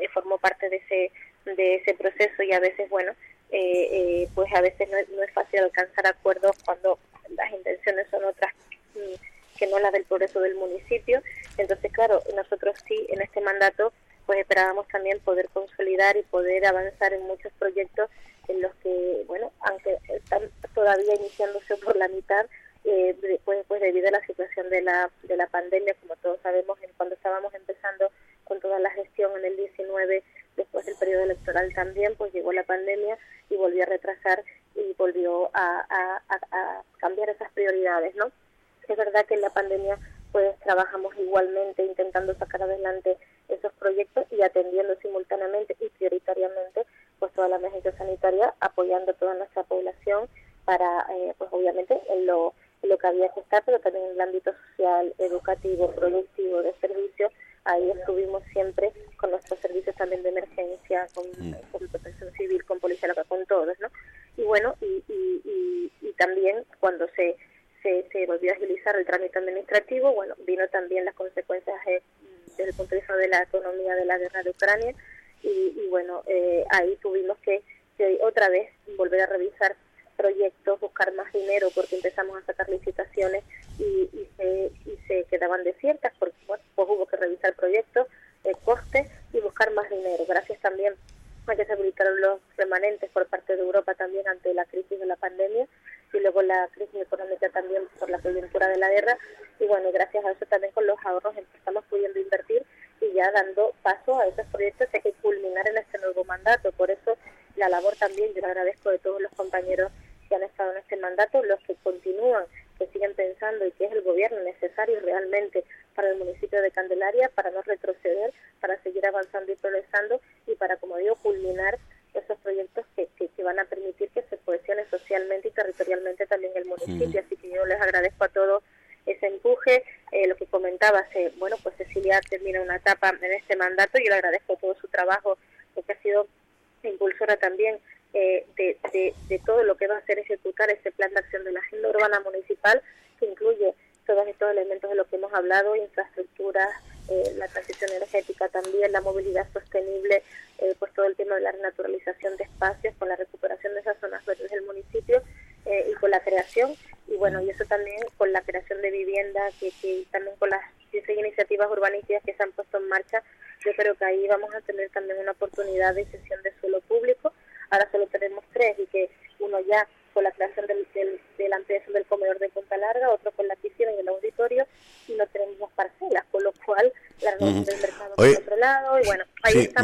S15: eh, formó parte de ese de ese proceso y a veces bueno eh, eh, pues a veces no, es- fácil alcanzar acuerdos cuando las intenciones son otras mm, que no las del progreso del municipio entonces claro nosotros sí en este pues esperábamos también poder consolidar y poder avanzar en muchos proyectos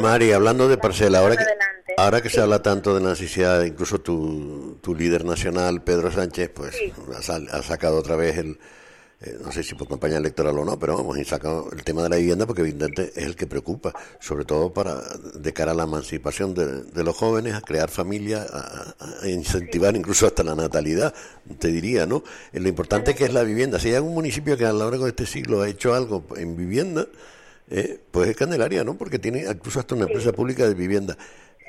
S4: Mari, hablando de parcela, ahora que, ahora que se habla tanto de la necesidad, incluso tu, tu líder nacional, Pedro Sánchez, pues ha, sal- ha sacado otra vez el, eh, no sé si por campaña electoral o no, pero vamos, ha sacado el tema de la vivienda porque evidentemente es el que preocupa, sobre todo para de cara a la emancipación de, de los jóvenes, a crear familia, a, incentivar incluso hasta la natalidad, te diría, ¿no? Eh, Lo importante que es la vivienda. Si hay algún municipio que a lo largo de este siglo ha hecho algo en vivienda, pues es Candelaria, ¿no? Porque tiene incluso hasta una empresa pública de vivienda.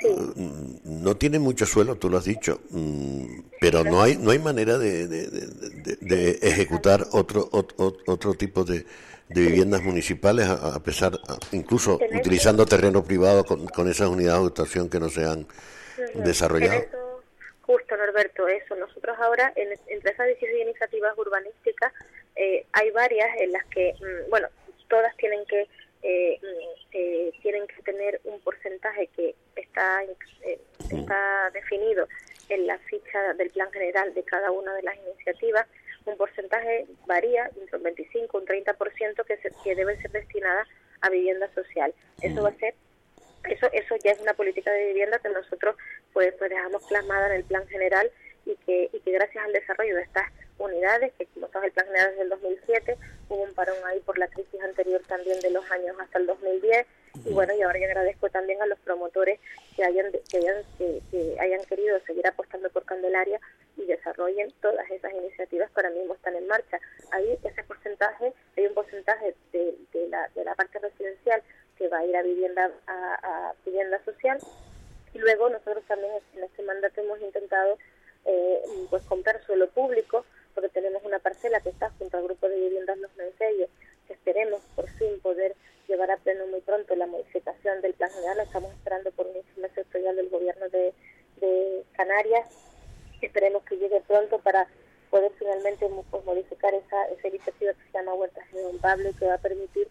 S4: Mm, No tiene mucho suelo, tú lo has dicho, mm, pero no hay no hay manera de, de- de- de- de ejecutar otro otro, otro tipo de, de viviendas municipales, a, pesar, incluso utilizando terreno privado con, con esas unidades de dotación que no se han desarrollado.
S15: Eso, justo, Norberto, eso. Nosotros ahora, en, entre esas 16 iniciativas urbanísticas, eh, hay varias en las que, mm, bueno, todas tienen que eh, mm, eh, tienen que tener un porcentaje que está eh, está definido en la ficha del plan general de cada una de las iniciativas. Un porcentaje varía entre un 25 un 30% que, se, que debe ser destinada a vivienda social. Eso va a ser eso eso ya es una política de vivienda que nosotros pues pues dejamos plasmada en el plan general y que y que gracias al desarrollo de estas unidades que el plan general es del 2007 hubo un parón ahí por la crisis anterior también de los años hasta el 2010 y bueno y ahora yo agradezco también a los promotores que hayan que hayan que, hayan querido seguir apostando por Candelaria y desarrollen todas esas iniciativas. Que ahora mismo están en marcha ahí ese porcentaje hay un porcentaje de, de la de la parte residencial que va a ir a vivienda a, a vivienda social y luego nosotros también en este mandato hemos intentado eh, pues comprar suelo público porque tenemos una parcela que está junto al grupo de viviendas Los Mensellos que esperemos por fin poder llevar a pleno muy pronto la modificación del plan general estamos esperando por un informe sectorial del gobierno de, de Canarias esperemos que llegue pronto para poder finalmente mo- pues, modificar esa, esa iniciativa que se llama Y que va a permitir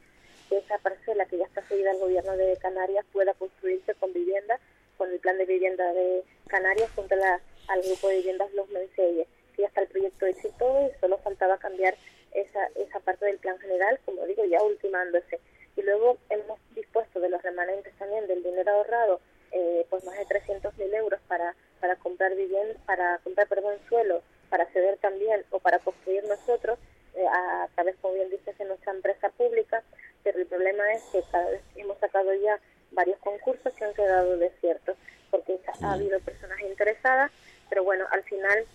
S15: que esa parcela que ya está cedida al gobierno de Canarias pueda construirse con vivienda, con el plan de vivienda de Canarias junto a la- al grupo de viviendas Los Menceyes, que ya está el proyecto hecho y todo, y solo faltaba cambiar esa, esa parte del plan general, como digo, ya ultimándose. Y luego hemos dispuesto de los remanentes también del dinero ahorrado, eh, pues más de 300.000 euros para, para comprar vivienda, para comprar, perdón, suelo, para ceder también o para construir nosotros, eh, a través, como bien dices, de nuestra empresa pública, pero el problema es que cada vez hemos sacado ya varios concursos que han quedado desiertos, porque ha habido personas interesadas, pero bueno, al final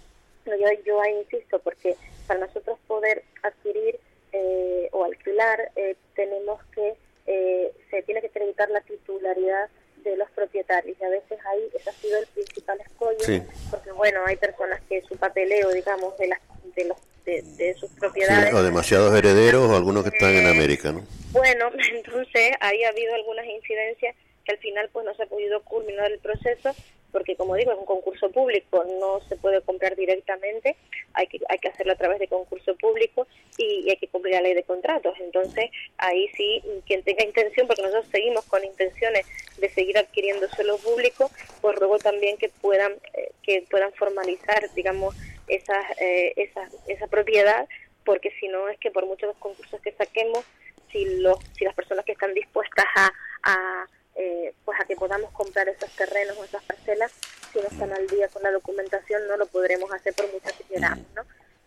S15: no, yo, yo ahí insisto, porque para nosotros poder adquirir eh, o alquilar, eh, tenemos que, eh, se tiene que acreditar la titularidad de los propietarios y a veces ahí ese ha sido el principal escollo,
S4: Sí.
S15: porque bueno, hay personas que su papeleo, digamos, de, las, de, los, de, de sus
S4: Sí,
S15: propiedades
S4: o demasiados herederos o algunos que están en América, ¿no?
S15: bueno, entonces ahí ha habido algunas incidencias que al final pues no se ha podido culminar el proceso porque como digo es un concurso público, no se puede comprar directamente, hay que hay que hacerlo a través de concurso público y, y hay que cumplir la ley de contratos. Entonces ahí sí quien tenga intención, porque nosotros seguimos con intenciones de seguir adquiriendo suelo público, pues luego también que puedan eh, que puedan formalizar, digamos, esas, eh, esa esa propiedad, porque si no es que por muchos concursos que saquemos si los si las personas que están dispuestas a, a eh, pues a que podamos comprar esos terrenos o esas parcelas si no están al día con la documentación no lo podremos hacer por mucho que queramos no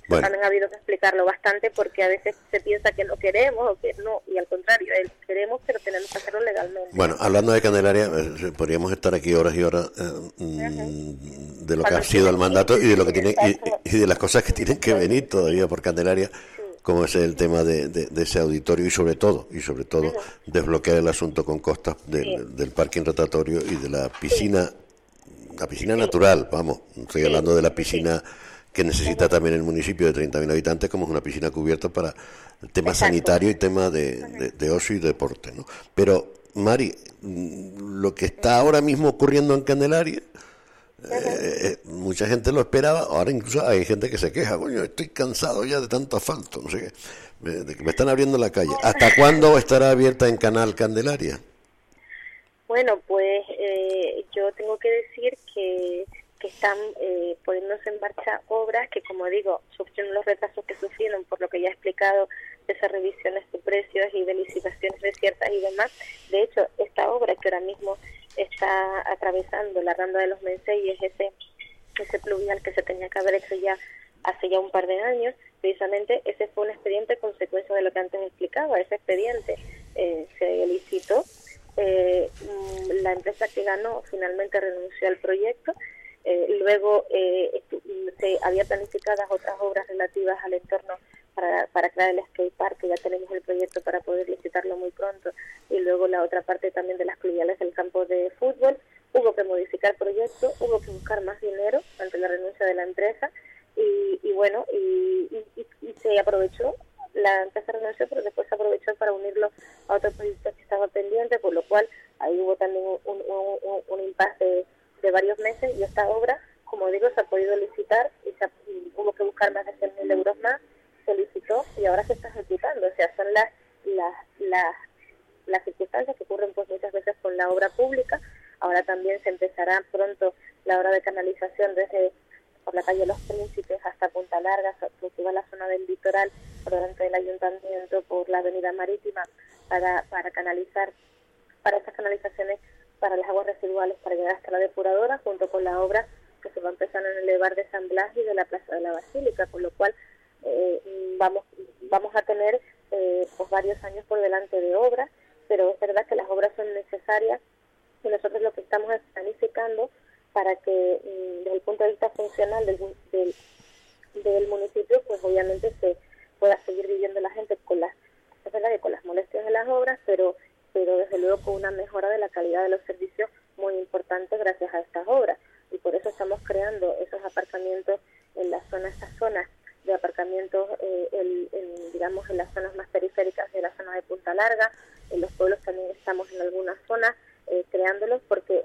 S4: Bueno.
S15: también ha habido que explicarlo bastante porque a veces se piensa que no queremos o que no y al contrario eh, queremos pero tenemos que hacerlo legalmente
S4: Bueno, hablando de Candelaria, eh, podríamos estar aquí horas y horas eh, mm, de lo que ha sido el mandato y de lo que tiene y, y de las cosas que tienen que venir todavía por Candelaria, como es el tema de, de- de ese auditorio y sobre todo y sobre todo desbloquear el asunto con costas del, del parking rotatorio y de la piscina la piscina natural, vamos, estoy hablando de la piscina que necesita también el municipio de 30.000 habitantes, como es una piscina cubierta para el tema sanitario y tema de, de, de ocio y deporte, ¿no? Pero, Mari, mm, lo que está ahora mismo ocurriendo en Candelaria, eh, eh, mucha gente lo esperaba, ahora incluso hay gente que se queja, coño, estoy cansado ya de tanto asfalto, no sé qué, de que me están abriendo la calle. ¿Hasta cuándo estará abierta en Canal Candelaria?
S15: Bueno, pues eh, yo tengo que decir que, que están eh, poniéndose en marcha obras que, como digo, sufrieron los retrasos que sufrieron, por lo que ya he explicado, esas revisiones de precios y de licitaciones desiertas y demás. De hecho, esta obra que ahora mismo está atravesando la randa de los Menseyes, ese, ese pluvial que se tenía que haber hecho ya hace ya un par de años, precisamente ese fue un expediente consecuencia de lo que antes explicaba. Ese expediente eh, se licitó eh, la empresa que ganó finalmente renunció al proyecto. Eh, luego eh, se había planificadas otras obras relativas al entorno para, para crear el skate park, que ya tenemos el proyecto para poder licitarlo muy pronto. Y luego la otra parte también de las pluviales del campo de fútbol. Hubo que modificar el proyecto, hubo que buscar más dinero ante la renuncia de la empresa. Y, y bueno, y, y- y- se aprovechó la empresa renunció, pero después se aprovechó para unirlo a otro proyecto que estaba pendiente, por lo cual ahí hubo también un, un, impasse de, de varios meses y esta obra, como digo, se ha podido licitar y, se ha- y hubo que buscar más de 100.000 euros más, se licitó y ahora se está ejecutando. O sea, son las, las, las, las circunstancias que ocurren pues muchas veces con la obra pública. Ahora también se empezará pronto la obra de canalización desde por la calle Los Príncipes hasta Punta Larga, que va a la zona del litoral, por delante del ayuntamiento, por la avenida marítima, para, para canalizar, para estas canalizaciones, para las aguas residuales, para llegar hasta la depuradora, junto con la obra que se va a empezar en el elevar de San Blas y de la Plaza de la Basílica, con lo cual eh, vamos, vamos a tener eh, pues varios años por delante de obras, pero es verdad que las obras son necesarias y nosotros lo que estamos es planificando para que mm, desde el punto de vista funcional del, del, municipio, pues obviamente se pueda seguir viviendo la gente con las, con las molestias de las obras, pero, pero desde luego con una mejora de la calidad de los servicios muy importante gracias a estas obras. Y por eso estamos creando esos aparcamientos en las zonas, estas zonas de aparcamientos, eh, el- en, digamos, en las zonas más periféricas de la zona de Punta Larga, en los pueblos también estamos en algunas zonas eh, creándolos porque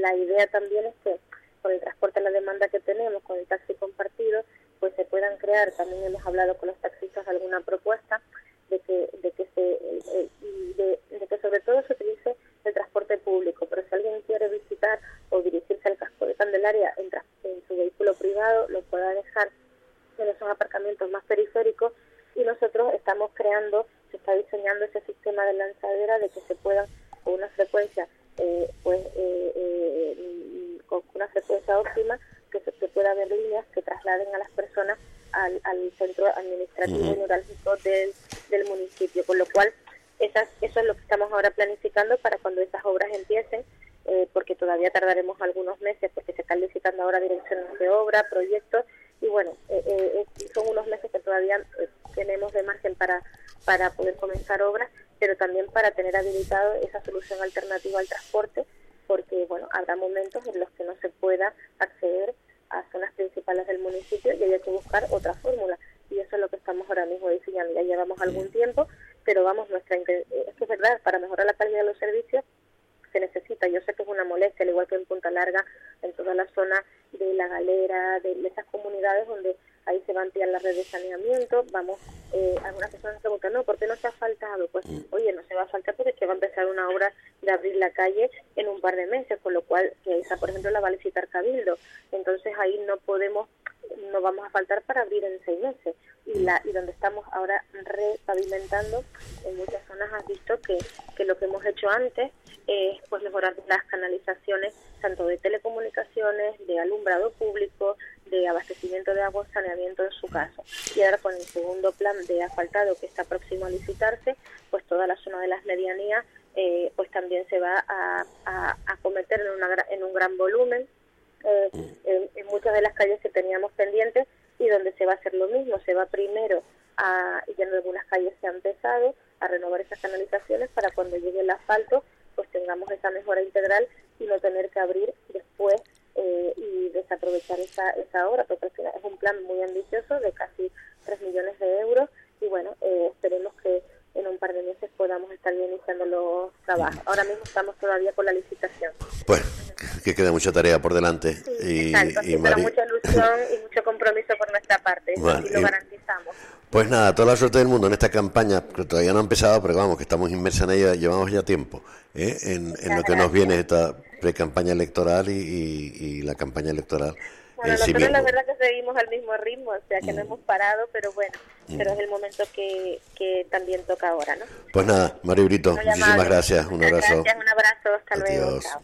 S15: la idea también es que con el transporte a la demanda que tenemos, con el taxi compartido, pues se puedan crear, también hemos hablado con los taxistas alguna propuesta de que, de que se, eh, eh, de, que sobre todo se utilice el transporte público, pero si alguien quiere visitar o dirigirse al casco de Candelaria en, en su vehículo privado, lo pueda dejar en esos aparcamientos más periféricos y nosotros estamos creando, se está diseñando ese sistema de lanzadera de que se puedan con una frecuencia eh, pues eh, eh, con una frecuencia óptima que se que pueda haber líneas que trasladen a las personas al, al centro administrativo y neurálgico del, del municipio, con lo cual esas, eso es lo que estamos ahora planificando para cuando esas obras empiecen, eh, porque todavía tardaremos algunos meses porque se están licitando ahora direcciones de obra, proyectos y bueno, eh, eh, eh, son unos meses que todavía eh, tenemos de margen para, para poder comenzar obras, pero también para tener habilitado esa solución alternativa al transporte, porque bueno, habrá momentos en los que no se pueda acceder a zonas principales del municipio y haya que buscar otra fórmula. Y eso es lo que estamos ahora mismo diseñando. Ya llevamos algún tiempo, pero vamos, nuestra inten- es es verdad, para mejorar la calidad de los servicios se necesita. Yo sé que es una molestia, al igual que en Punta Larga, en toda la zona de la galera, de esas comunidades donde ahí se va a ampliar la red de saneamiento. Vamos, eh, algunas personas preguntan, no, ¿por qué no se ha faltado? Pues, oye, no se va a faltar porque es que va a empezar una obra de abrir la calle en un par de meses, con lo cual, que esa, por ejemplo, la va a licitar Cabildo. Entonces ahí no podemos, no vamos a faltar para abrir en seis meses. Y, la, y donde estamos ahora repavimentando, en muchas zonas has visto que, que lo que hemos hecho antes es pues mejorar las canalizaciones tanto de telecomunicaciones, de alumbrado público, de abastecimiento de agua, saneamiento en su caso. Y ahora con el segundo plan de asfaltado que está próximo a licitarse, pues toda la zona de las medianías eh, pues también se va a, a, a cometer en, una, en un gran volumen eh, en, en muchas de las calles que teníamos pendientes y donde se va a hacer lo mismo, se va primero a, y ya en algunas calles se ha empezado a renovar esas canalizaciones para cuando llegue el asfalto pues tengamos esa mejora integral y no tener que abrir después eh, y desaprovechar esa, esa obra, porque al final es un plan muy ambicioso de casi 3 millones de euros y bueno, eh, esperemos que en un par de meses podamos estar ya iniciando los trabajos. Ahora mismo estamos todavía con la licitación.
S4: Pues que queda mucha tarea por delante. y,
S15: Exacto,
S4: y Mari-
S15: mucha ilusión y mucho compromiso por nuestra parte, eso
S4: Bueno,
S15: sí lo
S4: y-
S15: garantizamos.
S4: Pues nada, toda la suerte del mundo en esta campaña, que todavía no ha empezado, pero vamos, que estamos inmersos en ella, llevamos ya tiempo, ¿eh? en, en lo que nos viene esta pre-campaña electoral y, y- y la campaña electoral
S15: Bueno,
S4: en sí
S15: nosotros la verdad que seguimos al mismo ritmo, o sea que no hemos parado, pero bueno,
S4: Mm.
S15: pero es el momento que, que también toca ahora, ¿no?
S4: Pues nada, Mario Brito, muchísimas gracias, un abrazo.
S15: Gracias, un abrazo, hasta luego.
S4: Adiós.
S15: chao.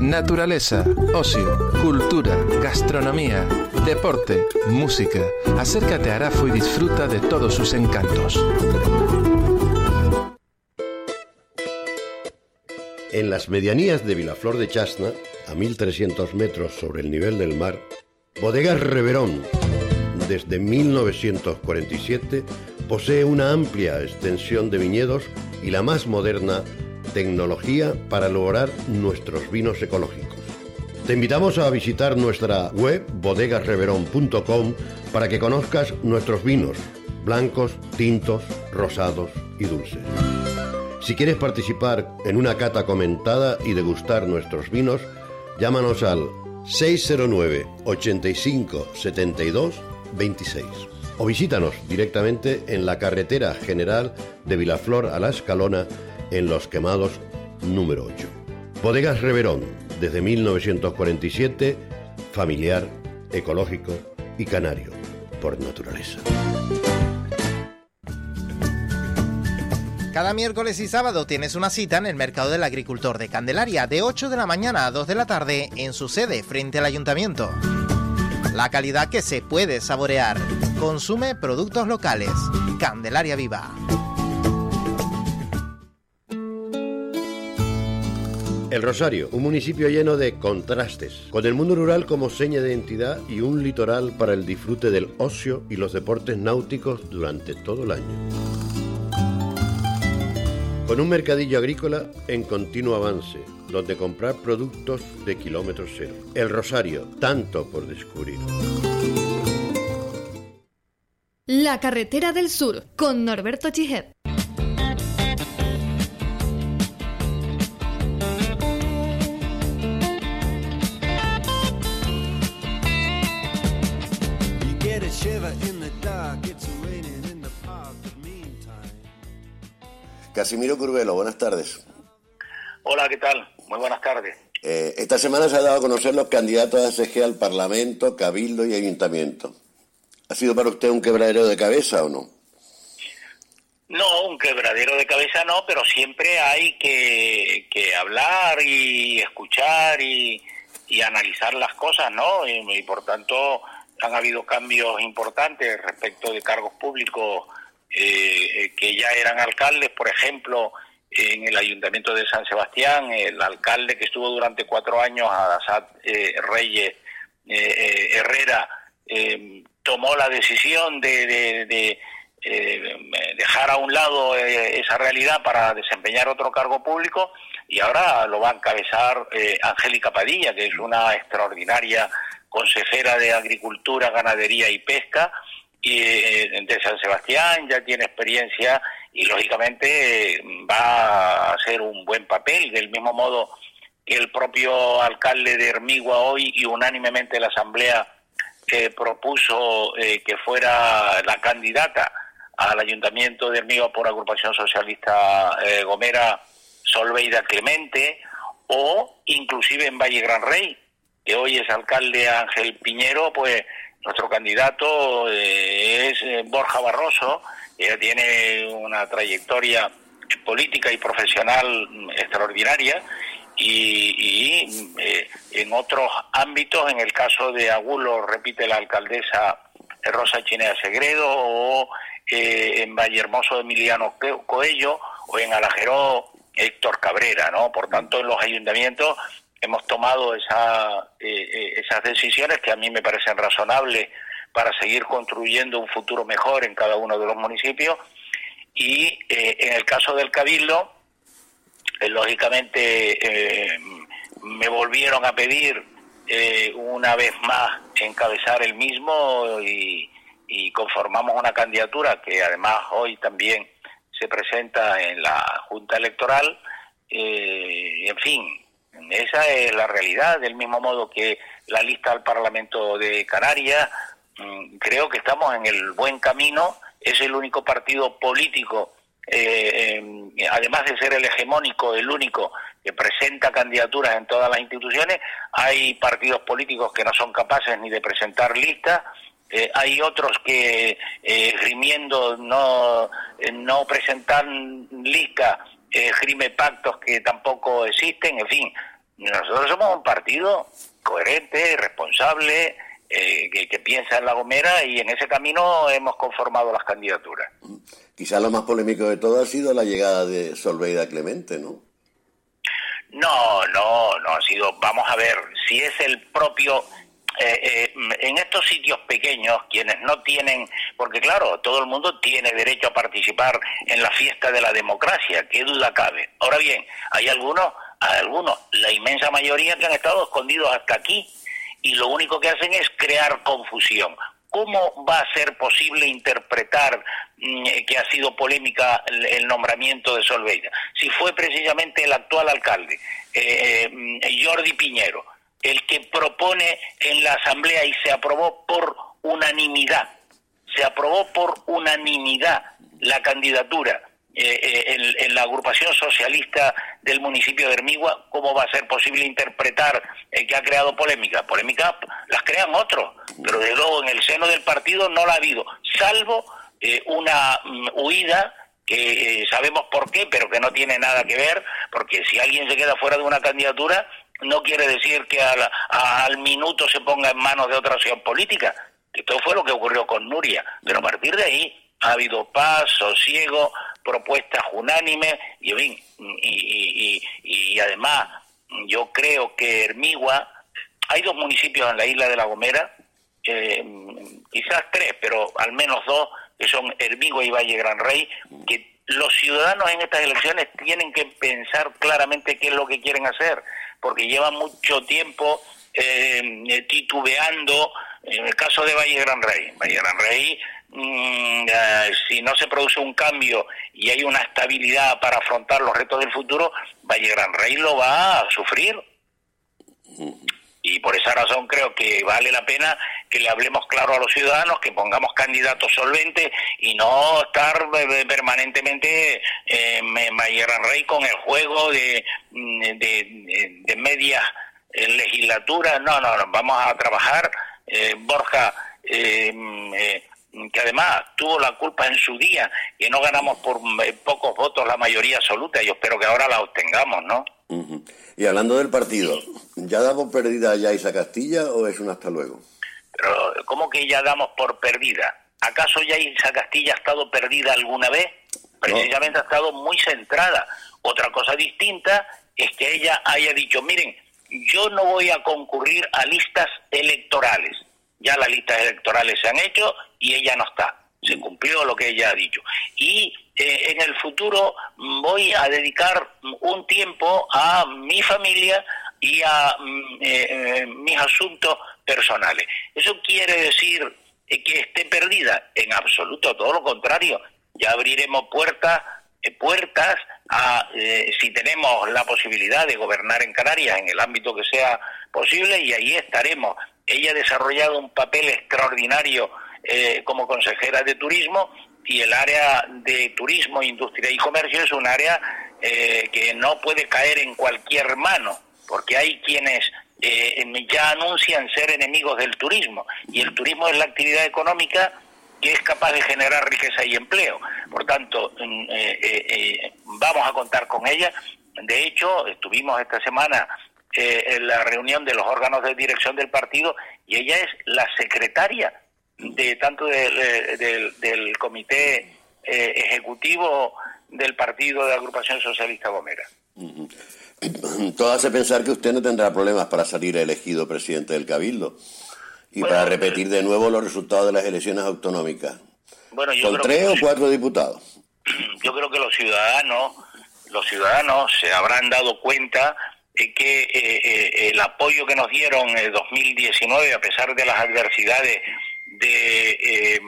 S8: Naturaleza, ocio, cultura, gastronomía, deporte, música. Acércate a Arafo y disfruta de todos sus encantos.
S7: En las medianías de Vilaflor de Chasna, a 1300 metros sobre el nivel del mar, Bodegas Reverón, desde 1947, posee una amplia extensión de viñedos y la más moderna tecnología para lograr nuestros vinos ecológicos. Te invitamos a visitar nuestra web bodegasreverón.com para que conozcas nuestros vinos, blancos, tintos, rosados y dulces. Si quieres participar en una cata comentada y degustar nuestros vinos, llámanos al 609 85 72 26 o visítanos directamente en la carretera general de Vilaflor a la Escalona en Los Quemados número 8. Bodegas Reverón, desde 1947, familiar, ecológico y canario, por naturaleza.
S9: Cada miércoles y sábado tienes una cita en el Mercado del Agricultor de Candelaria de 8 de la mañana a 2 de la tarde en su sede frente al ayuntamiento. La calidad que se puede saborear. Consume productos locales. Candelaria Viva.
S7: El Rosario, un municipio lleno de contrastes, con el mundo rural como seña de identidad y un litoral para el disfrute del ocio y los deportes náuticos durante todo el año. Con un mercadillo agrícola en continuo avance, donde comprar productos de kilómetro cero. El Rosario, tanto por descubrir.
S10: La carretera del sur con Norberto Chijet.
S4: Casimiro Curvelo, buenas tardes.
S16: Hola, ¿qué tal? Muy buenas tardes.
S4: Eh, esta semana se ha dado a conocer los candidatos a SG al Parlamento, Cabildo y Ayuntamiento. ¿Ha sido para usted un quebradero de cabeza o no?
S16: No, un quebradero de cabeza no, pero siempre hay que, que hablar y escuchar y, y analizar las cosas, ¿no? Y, y por tanto han habido cambios importantes respecto de cargos públicos eh, que ya eran alcaldes, por ejemplo, en el Ayuntamiento de San Sebastián, el alcalde que estuvo durante cuatro años, Adasat eh, Reyes eh, eh, Herrera, eh, tomó la decisión de, de- de, dejar a un lado esa realidad para desempeñar otro cargo público y ahora lo va a encabezar Angélica Padilla, que es una extraordinaria consejera de Agricultura, Ganadería y Pesca y, eh, de San Sebastián, ya tiene experiencia y lógicamente va a hacer un buen papel, del mismo modo que el propio alcalde de Hermigua hoy y unánimemente la Asamblea propuso eh, que fuera la candidata al Ayuntamiento de Hermigua por agrupación socialista eh, Gomera Solveida Clemente o inclusive en Valle Gran Rey, que hoy es alcalde Ángel Piñero, pues nuestro candidato eh, es eh, Borja Barroso, ella tiene una trayectoria política y profesional extraordinaria y, y, eh, en otros ámbitos, en el caso de Agulo, repite la alcaldesa Rosa Chinea Segredo, o eh, en Vallehermoso Emiliano Co- Coello, o en Alajeró Héctor Cabrera, ¿no? Por tanto, en los ayuntamientos hemos tomado esa, eh, eh, esas decisiones que a mí me parecen razonables para seguir construyendo un futuro mejor en cada uno de los municipios. Y eh, en el caso del Cabildo, eh, lógicamente me volvieron a pedir una vez más encabezar el mismo y, y conformamos una candidatura que además hoy también se presenta en la Junta Electoral. Eh, en fin, esa es la realidad, del mismo modo que la lista al Parlamento de Canarias. mm, Creo que estamos en el buen camino. Es el único partido político, eh, además de ser el hegemónico, el único que presenta candidaturas en todas las instituciones. Hay partidos políticos que no son capaces ni de presentar listas. Eh, hay otros que, eh, grimiendo no, no presentan lista, eh, grime pactos que tampoco existen, en fin. Nosotros somos un partido coherente, responsable, eh, que, que piensa en La Gomera y en ese camino hemos conformado las candidaturas.
S4: Quizá lo más polémico de todo ha sido la llegada de Solveida Clemente, ¿no?
S16: No, no, no ha sido. Vamos a ver si es el propio. eh, eh, en estos sitios pequeños, quienes no tienen, porque claro, todo el mundo tiene derecho a participar en la fiesta de la democracia, qué duda cabe. Ahora bien, hay algunos, algunos, la inmensa mayoría que han estado escondidos hasta aquí y lo único que hacen es crear confusión. ¿Cómo va a ser posible interpretar mm, eh, que ha sido polémica el, nombramiento de Solveida? Si fue precisamente el actual alcalde, eh, mm, Jordi Piñero, el que propone en la Asamblea y se aprobó por unanimidad, se aprobó por unanimidad la candidatura eh, eh, en, en la agrupación socialista del municipio de Hermigua, ¿cómo va a ser posible interpretar eh, que ha creado polémica? Polémica las crean otros, pero desde luego en el seno del partido no la ha habido, salvo eh, una mm, huida que eh, sabemos por qué, pero que no tiene nada que ver, porque si alguien se queda fuera de una candidatura, no quiere decir que al, al minuto se ponga en manos de otra opción política. Esto fue lo que ocurrió con Nuria, pero a partir de ahí ha habido paz, sosiego, propuestas unánimes y, y- y- y además yo creo que Hermigua, hay dos municipios en la isla de La Gomera, eh, quizás tres, pero al menos dos, que son Hermigua y Valle Gran Rey, que los ciudadanos en estas elecciones tienen que pensar claramente qué es lo que quieren hacer, porque llevan mucho tiempo eh, titubeando. En el caso de Valle Gran Rey, Valle Gran Rey, mm, eh, si no se produce un cambio y hay una estabilidad para afrontar los retos del futuro, Valle Gran Rey lo va a sufrir. Y por esa razón creo que vale la pena que le hablemos claro a los ciudadanos, que pongamos candidatos solventes y no estar eh, permanentemente eh, en Valle Gran Rey con el juego de, mm, de, medias eh, legislaturas. No, no, no, vamos a trabajar. Eh, Borja, eh, mm, eh, que además tuvo la culpa en su día, que no ganamos por eh, pocos votos la mayoría absoluta. Yo espero que ahora la obtengamos, ¿no?
S4: Ujú. Y hablando del partido, ¿ya damos perdida ya Isa Castilla o es un hasta luego?
S16: Pero, ¿cómo que ya damos por perdida? ¿Acaso ya Isa Castilla ha estado perdida alguna vez? Precisamente ha estado muy centrada. Otra cosa distinta es que ella haya dicho, miren, yo no voy a concurrir a listas electorales. Ya las listas electorales se han hecho y ella no está. Se cumplió lo que ella ha dicho. Y eh, en el futuro voy a dedicar un tiempo a mi familia y a mm, eh, eh, mis asuntos personales. ¿Eso quiere decir que esté perdida? En absoluto, todo lo contrario. Ya abriremos puertas, puertas a, si tenemos la posibilidad de gobernar en Canarias en el ámbito que sea posible y ahí estaremos. Ella ha desarrollado un papel extraordinario eh, como consejera de turismo y el área de turismo, industria y comercio es un área eh, que no puede caer en cualquier mano, porque hay quienes eh, ya anuncian ser enemigos del turismo y el turismo es la actividad económica que es capaz de generar riqueza y empleo. Por tanto, mm, eh, vamos a contar con ella De hecho, estuvimos esta semana eh, en la reunión de los órganos de dirección del partido y ella es la secretaria de tanto del, del- del comité eh, ejecutivo del partido de la agrupación socialista Gomera.
S4: Todo hace pensar que usted no tendrá problemas para salir elegido presidente del Cabildo y para repetir de nuevo los resultados de las elecciones autonómicas.
S16: Bueno, yo
S4: Con
S16: creo
S4: tres
S16: que
S4: o cuatro diputados.
S16: yo creo que los ciudadanos los ciudadanos se habrán dado cuenta que eh, eh, el apoyo que nos dieron en 2019 a pesar de las adversidades de, eh,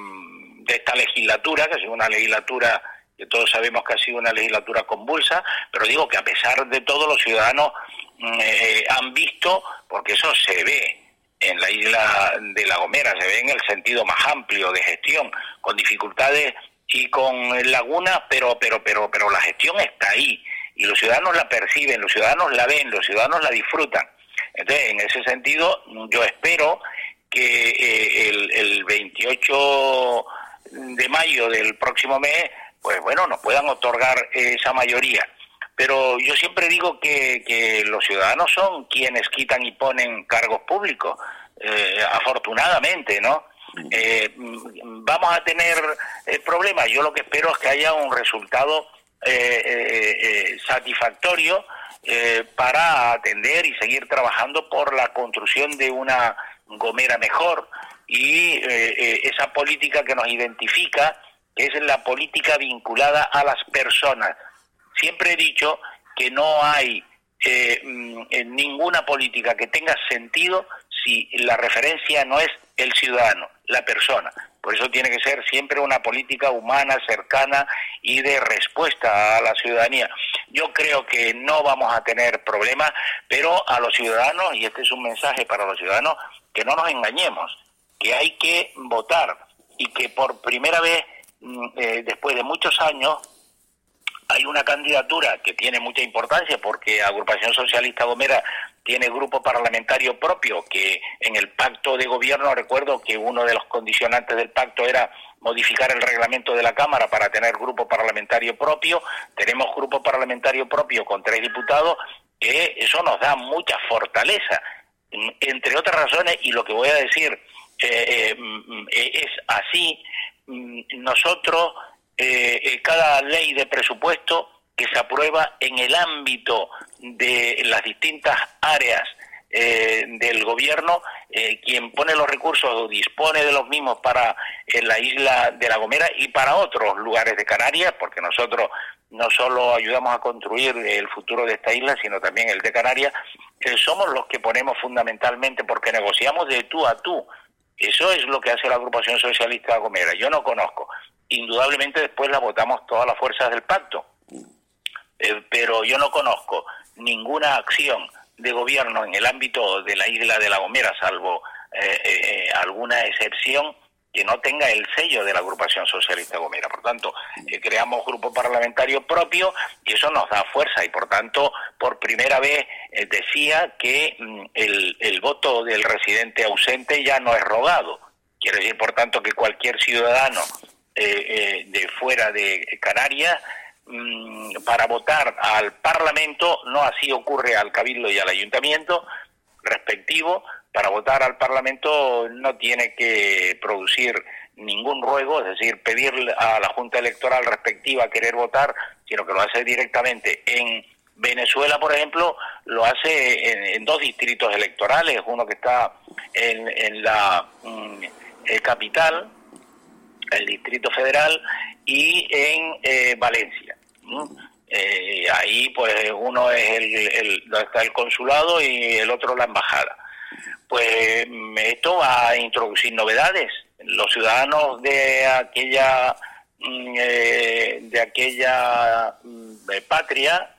S16: esta legislatura que ha sido una legislatura que todos sabemos que ha sido una legislatura convulsa pero digo que a pesar de todo los ciudadanos mm, eh, han visto porque eso se ve en la isla de La Gomera, se ve en el sentido más amplio de gestión, con dificultades y con lagunas, pero, pero, pero, pero la gestión está ahí y los ciudadanos la perciben, los ciudadanos la ven, los ciudadanos la disfrutan. Entonces, en ese sentido, yo espero que eh, el, el 28 de mayo del próximo mes, pues bueno, nos puedan otorgar esa mayoría. Pero yo siempre digo que, que los ciudadanos son quienes quitan y ponen cargos públicos, eh, afortunadamente, ¿no? Eh, mm, vamos a tener eh, problemas. Yo lo que espero es que haya un resultado satisfactorio eh, para atender y seguir trabajando por la construcción de una Gomera mejor y eh, eh, esa política que nos identifica, es la política vinculada a las personas. Siempre he dicho que no hay eh, mm, ninguna política que tenga sentido si la referencia no es el ciudadano, la persona. Por eso tiene que ser siempre una política humana, cercana y de respuesta a la ciudadanía. Yo creo que no vamos a tener problemas, pero a los ciudadanos, y este es un mensaje para los ciudadanos, que no nos engañemos, que hay que votar y que por primera vez, mm, eh, después de muchos años, hay una candidatura que tiene mucha importancia porque Agrupación Socialista Gomera tiene grupo parlamentario propio, que en el pacto de gobierno recuerdo que uno de los condicionantes del pacto era modificar el reglamento de la Cámara para tener grupo parlamentario propio. Tenemos grupo parlamentario propio con tres diputados, que eso nos da mucha fortaleza. Mm, Entre otras razones, y lo que voy a decir eh, eh, mm, eh, es así, mm, nosotros eh, eh, cada ley de presupuesto que se aprueba en el ámbito de las distintas áreas eh, del gobierno, eh, quien pone los recursos o dispone de los mismos para eh, la isla de La Gomera y para otros lugares de Canarias, porque nosotros no solo ayudamos a construir el futuro de esta isla, sino también el de Canarias, somos los que ponemos fundamentalmente, porque negociamos de tú a tú. Eso es lo que hace la agrupación socialista Gomera. Yo no conozco. Indudablemente después la votamos todas las fuerzas del pacto. Eh, pero yo no conozco ninguna acción de gobierno en el ámbito de la isla de La Gomera, salvo eh, eh, alguna excepción que no tenga el sello de la agrupación socialista Gomera. Por tanto, eh, creamos grupo parlamentario propio y eso nos da fuerza y por tanto, por primera vez eh, decía que mm, el, el voto del residente ausente ya no es rogado. Quiere decir, por tanto, que cualquier ciudadano eh, eh, de fuera de Canarias mm, para votar al Parlamento, no así ocurre al Cabildo y al Ayuntamiento respectivo, para votar al Parlamento no tiene que producir ningún ruego, es decir, pedir a la Junta Electoral respectiva querer votar, sino que lo hace directamente. En Venezuela, por ejemplo, lo hace en, dos distritos electorales, uno que está en, en la mm, eh, capital, el Distrito Federal, y en eh, Valencia. Eh, ahí, pues, uno es el, el- donde está el consulado y el otro la embajada. Pues esto va a introducir novedades. Los ciudadanos de aquella mm, eh, de aquella mm, eh, patria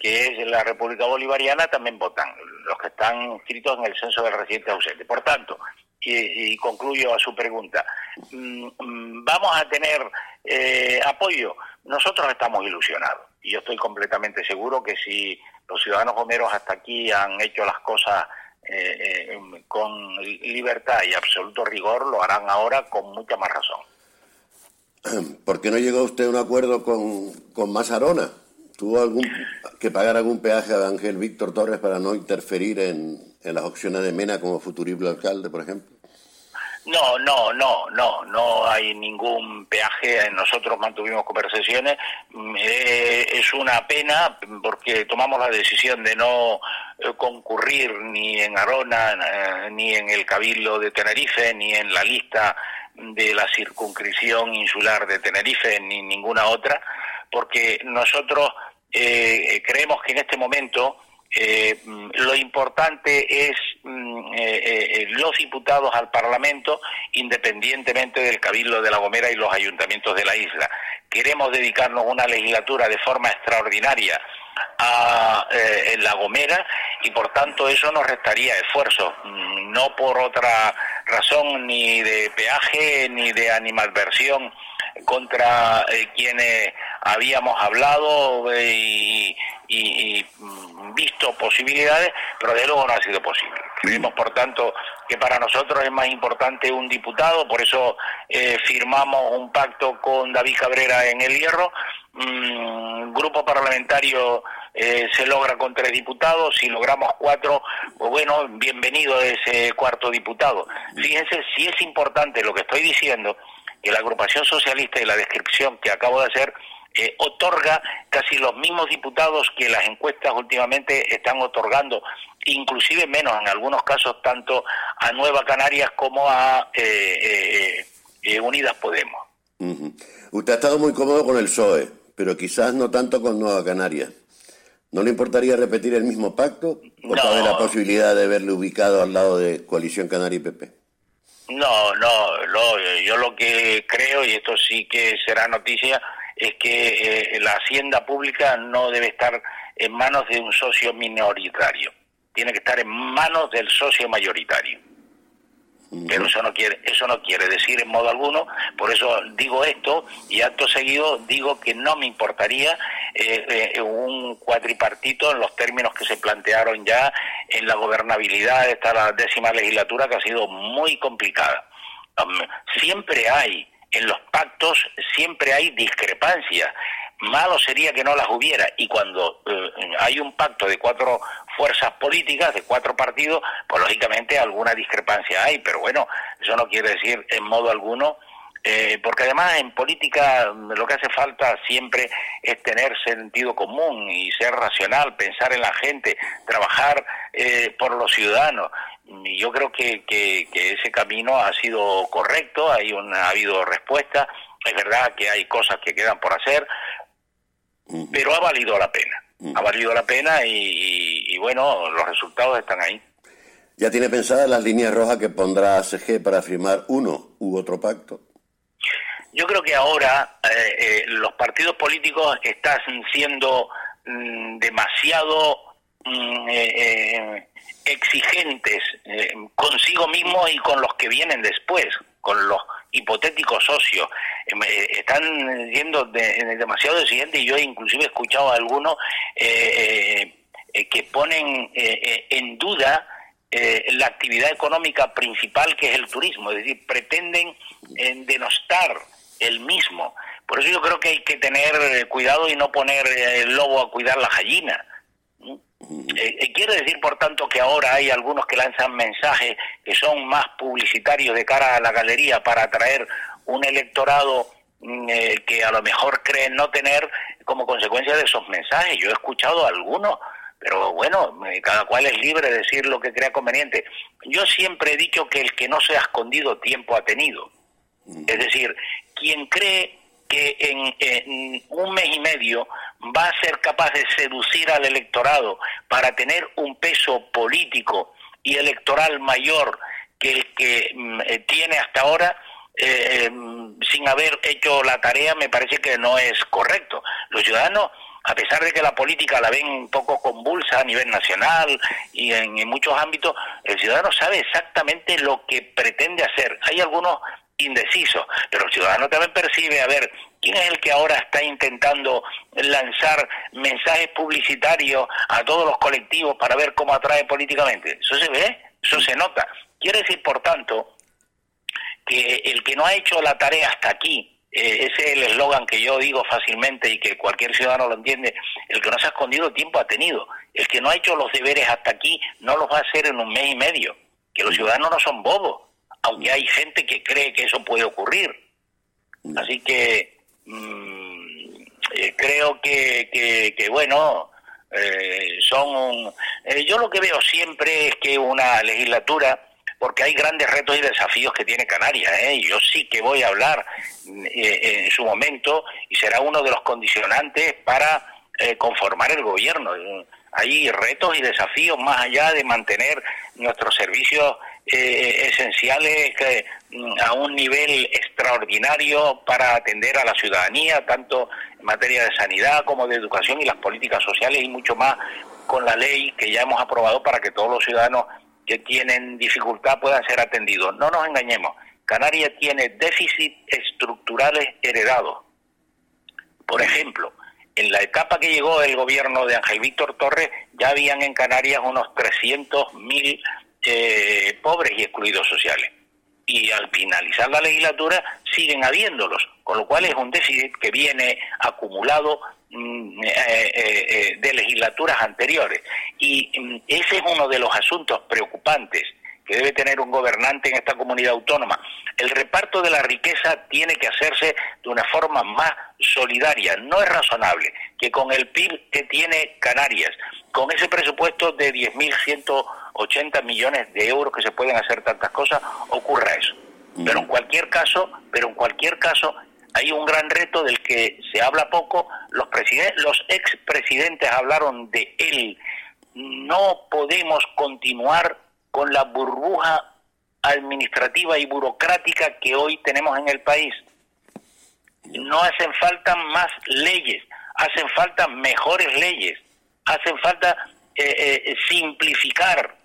S16: que es la República Bolivariana también votan los que están inscritos en el censo del residente ausente. Por tanto, y, y concluyo a su pregunta, mm, mm, vamos a tener eh, apoyo. Nosotros estamos ilusionados y yo estoy completamente seguro que si los ciudadanos gomeros hasta aquí han hecho las cosas eh, eh, con libertad y absoluto rigor, lo harán ahora con mucha más razón.
S4: ¿Por qué no llegó usted a un acuerdo con, con Masarona? ¿Tuvo algún que pagar algún peaje a Ángel Víctor Torres para no interferir en, en las opciones de Mena como futurible alcalde, por ejemplo?
S16: No, no, no, no, no hay ningún peaje. Nosotros mantuvimos conversaciones. Mm, eh, es una pena porque tomamos la decisión de no eh, concurrir ni en Arona, eh, ni en el Cabildo de Tenerife, ni en la lista de la circunscripción insular de Tenerife, ni ninguna otra, porque nosotros eh, creemos que en este momento eh, lo importante es mm, eh, eh, los diputados al Parlamento, independientemente del Cabildo de La Gomera y los ayuntamientos de la isla. Queremos dedicarnos una legislatura de forma extraordinaria a eh, La Gomera y por tanto eso nos restaría esfuerzo, mm, no por otra razón ni de peaje ni de animadversión contra eh, quienes habíamos hablado eh, y, y- mm, visto posibilidades, pero de luego no ha sido posible. Creemos, por tanto, que para nosotros es más importante un diputado, por eso eh, firmamos un pacto con David Cabrera en el Hierro. Mm, grupo parlamentario eh, se logra con tres diputados, si logramos cuatro, pues bueno, bienvenido ese cuarto diputado. Fíjense si es importante lo que estoy diciendo, que la agrupación socialista y la descripción que acabo de hacer eh, otorga casi los mismos diputados que las encuestas últimamente están otorgando, inclusive menos en algunos casos tanto a Nueva Canarias como a eh, eh, eh, Unidas Podemos.
S4: Usted ha estado muy cómodo con el PSOE, pero quizás no tanto con Nueva Canaria. ¿No le importaría repetir el mismo pacto? ¿O cabe la posibilidad de verle ubicado al lado de Coalición Canaria y PP?
S16: No, no, no, yo lo que creo, y esto sí que será noticia, es que eh, la hacienda pública no debe estar en manos de un socio minoritario, tiene que estar en manos del socio mayoritario. Pero eso no quiere, eso no quiere decir en modo alguno, por eso digo esto y acto seguido digo que no me importaría eh, eh, un cuatripartito en los términos que se plantearon ya en la gobernabilidad de esta décima legislatura que ha sido muy complicada. Um, siempre hay, en los pactos siempre hay discrepancias. Malo sería que no las hubiera. Y cuando eh, hay un pacto de cuatro fuerzas políticas, de cuatro partidos, pues lógicamente alguna discrepancia hay. Pero bueno, eso no quiere decir en modo alguno eh, porque además en política lo que hace falta siempre es tener sentido común y ser racional, pensar en la gente, trabajar eh, por los ciudadanos. Y yo creo que, que, que ese camino ha sido correcto, hay una, ha habido respuesta, es verdad que hay cosas que quedan por hacer, pero ha valido la pena, ha valido la pena y, y- y bueno, los resultados están ahí.
S4: ¿Ya tiene pensadas las líneas rojas que pondrá ACG para firmar uno u otro pacto?
S16: Yo creo que ahora eh, eh, los partidos políticos están siendo mm, demasiado mm, eh, eh, exigentes eh, consigo mismos y con los que vienen después, con los hipotéticos socios. Eh, eh, están siendo de- demasiado exigentes y yo inclusive he escuchado a algunos que ponen en duda la actividad económica principal que es el turismo, es decir, pretenden denostar el mismo. Por eso yo creo que hay que tener cuidado y no poner el lobo a cuidar la gallina. Eh, eh, quiere decir, por tanto, que ahora hay algunos que lanzan mensajes que son más publicitarios de cara a la galería para atraer un electorado mm, eh, que a lo mejor creen no tener como consecuencia de esos mensajes. Yo he escuchado algunos, pero bueno, eh, cada cual es libre de decir lo que crea conveniente. Yo siempre he dicho que el que no se ha escondido tiempo ha tenido. Es decir, quien cree que en, en un mes y medio va a ser capaz de seducir al electorado para tener un peso político y electoral mayor que el que mm, eh, tiene hasta ahora, eh, mm, sin haber hecho la tarea, me parece que no es correcto. Los ciudadanos, a pesar de que la política la ven un poco convulsa a nivel nacional y en, en muchos ámbitos, el ciudadano sabe exactamente lo que pretende hacer. Hay algunos indecisos, pero el ciudadano también percibe, a ver, ¿quién es el que ahora está intentando lanzar mensajes publicitarios a todos los colectivos para ver cómo atrae políticamente? Eso se ve, eso se nota. Quiere decir, por tanto, que el que no ha hecho la tarea hasta aquí, eh, ese es el eslogan que yo digo fácilmente y que cualquier ciudadano lo entiende. El que no se ha escondido tiempo ha tenido. El que no ha hecho los deberes hasta aquí no los va a hacer en un mes y medio. Que los ciudadanos no son bobos, aunque hay gente que cree que eso puede ocurrir. Así que mm, eh, creo que, que, que, bueno, eh, son... un- eh, yo lo que veo siempre es que una legislatura porque hay grandes retos y desafíos que tiene Canarias. ¿eh? Y Yo sí que voy a hablar eh, en su momento y será uno de los condicionantes para eh, conformar el gobierno. Eh, Hay retos y desafíos más allá de mantener nuestros servicios eh, esenciales que, mm, a un nivel extraordinario para atender a la ciudadanía, tanto en materia de sanidad como de educación y las políticas sociales y mucho más con la ley que ya hemos aprobado para que todos los ciudadanos que tienen dificultad puedan ser atendidos. No nos engañemos, Canarias tiene déficits estructurales heredados. Por ejemplo, en la etapa que llegó el gobierno de Ángel Víctor Torres, ya habían en Canarias unos 300.000 eh, pobres y excluidos sociales. Y al finalizar la legislatura siguen habiéndolos, con lo cual es un déficit que viene acumulado mm, eh, eh, eh, de legislaturas anteriores. Y mm, ese es uno de los asuntos preocupantes que debe tener un gobernante en esta comunidad autónoma. El reparto de la riqueza tiene que hacerse de una forma más solidaria. No es razonable que con el PIB que tiene Canarias, con ese presupuesto de 10.180 millones de euros que se pueden hacer tantas cosas, ocurra eso. Pero en cualquier caso, pero en cualquier caso hay un gran reto del que se habla poco. Los presidentes, los expresidentes hablaron de él. No podemos continuar con la burbuja administrativa y burocrática que hoy tenemos en el país. No hacen falta más leyes, hacen falta mejores leyes, hacen falta eh, eh, simplificar,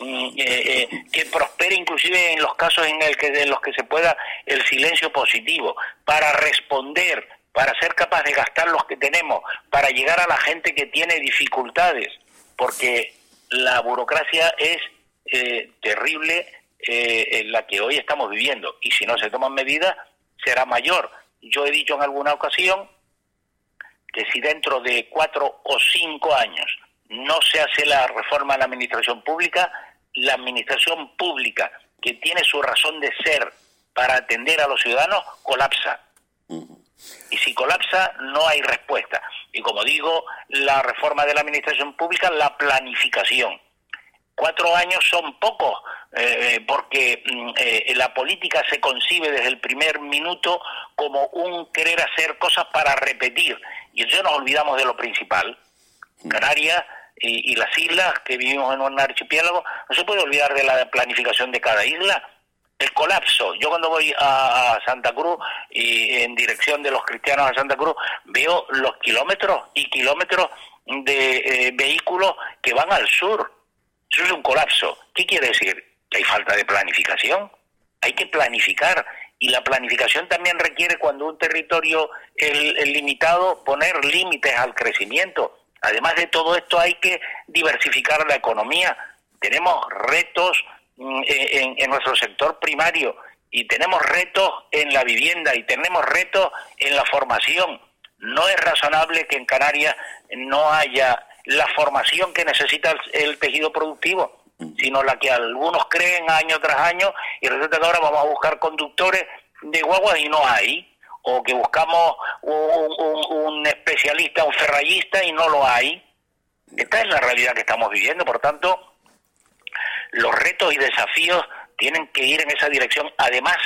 S16: eh, eh, que prospere inclusive en los casos en, el que, en los que se pueda el silencio positivo, para responder, para ser capaz de gastar los que tenemos, para llegar a la gente que tiene dificultades, porque la burocracia es eh, terrible eh, en la que hoy estamos viviendo y si no se toman medidas será mayor. Yo he dicho en alguna ocasión que si dentro de cuatro o cinco años no se hace la reforma en la administración pública, la administración pública que tiene su razón de ser para atender a los ciudadanos colapsa. Y si colapsa, no hay respuesta. Y como digo, la reforma de la administración pública, la planificación. Cuatro años son pocos, eh, porque mm, eh, la política se concibe desde el primer minuto como un querer hacer cosas para repetir. Y entonces nos olvidamos de lo principal. Canarias y, y las islas, que vivimos en un archipiélago, no se puede olvidar de la planificación de cada isla. El colapso. Yo cuando voy a, Santa Cruz y en dirección de los cristianos a Santa Cruz, veo los kilómetros y kilómetros de eh, vehículos que van al sur. Eso es un colapso. ¿Qué quiere decir? Que hay falta de planificación. Hay que planificar. Y la planificación también requiere, cuando un territorio es limitado, poner límites al crecimiento. Además de todo esto, hay que diversificar la economía. Tenemos retos mm, en, nuestro sector primario y tenemos retos en la vivienda y tenemos retos en la formación. No es razonable que en Canarias no haya la formación que necesita el, el tejido productivo, sino la que algunos creen año tras año y resulta que ahora vamos a buscar conductores de guaguas y no hay, o que buscamos un, un- especialista, un ferrallista y no lo hay. Esta es la realidad que estamos viviendo, por tanto, los retos y desafíos tienen que ir en esa dirección, además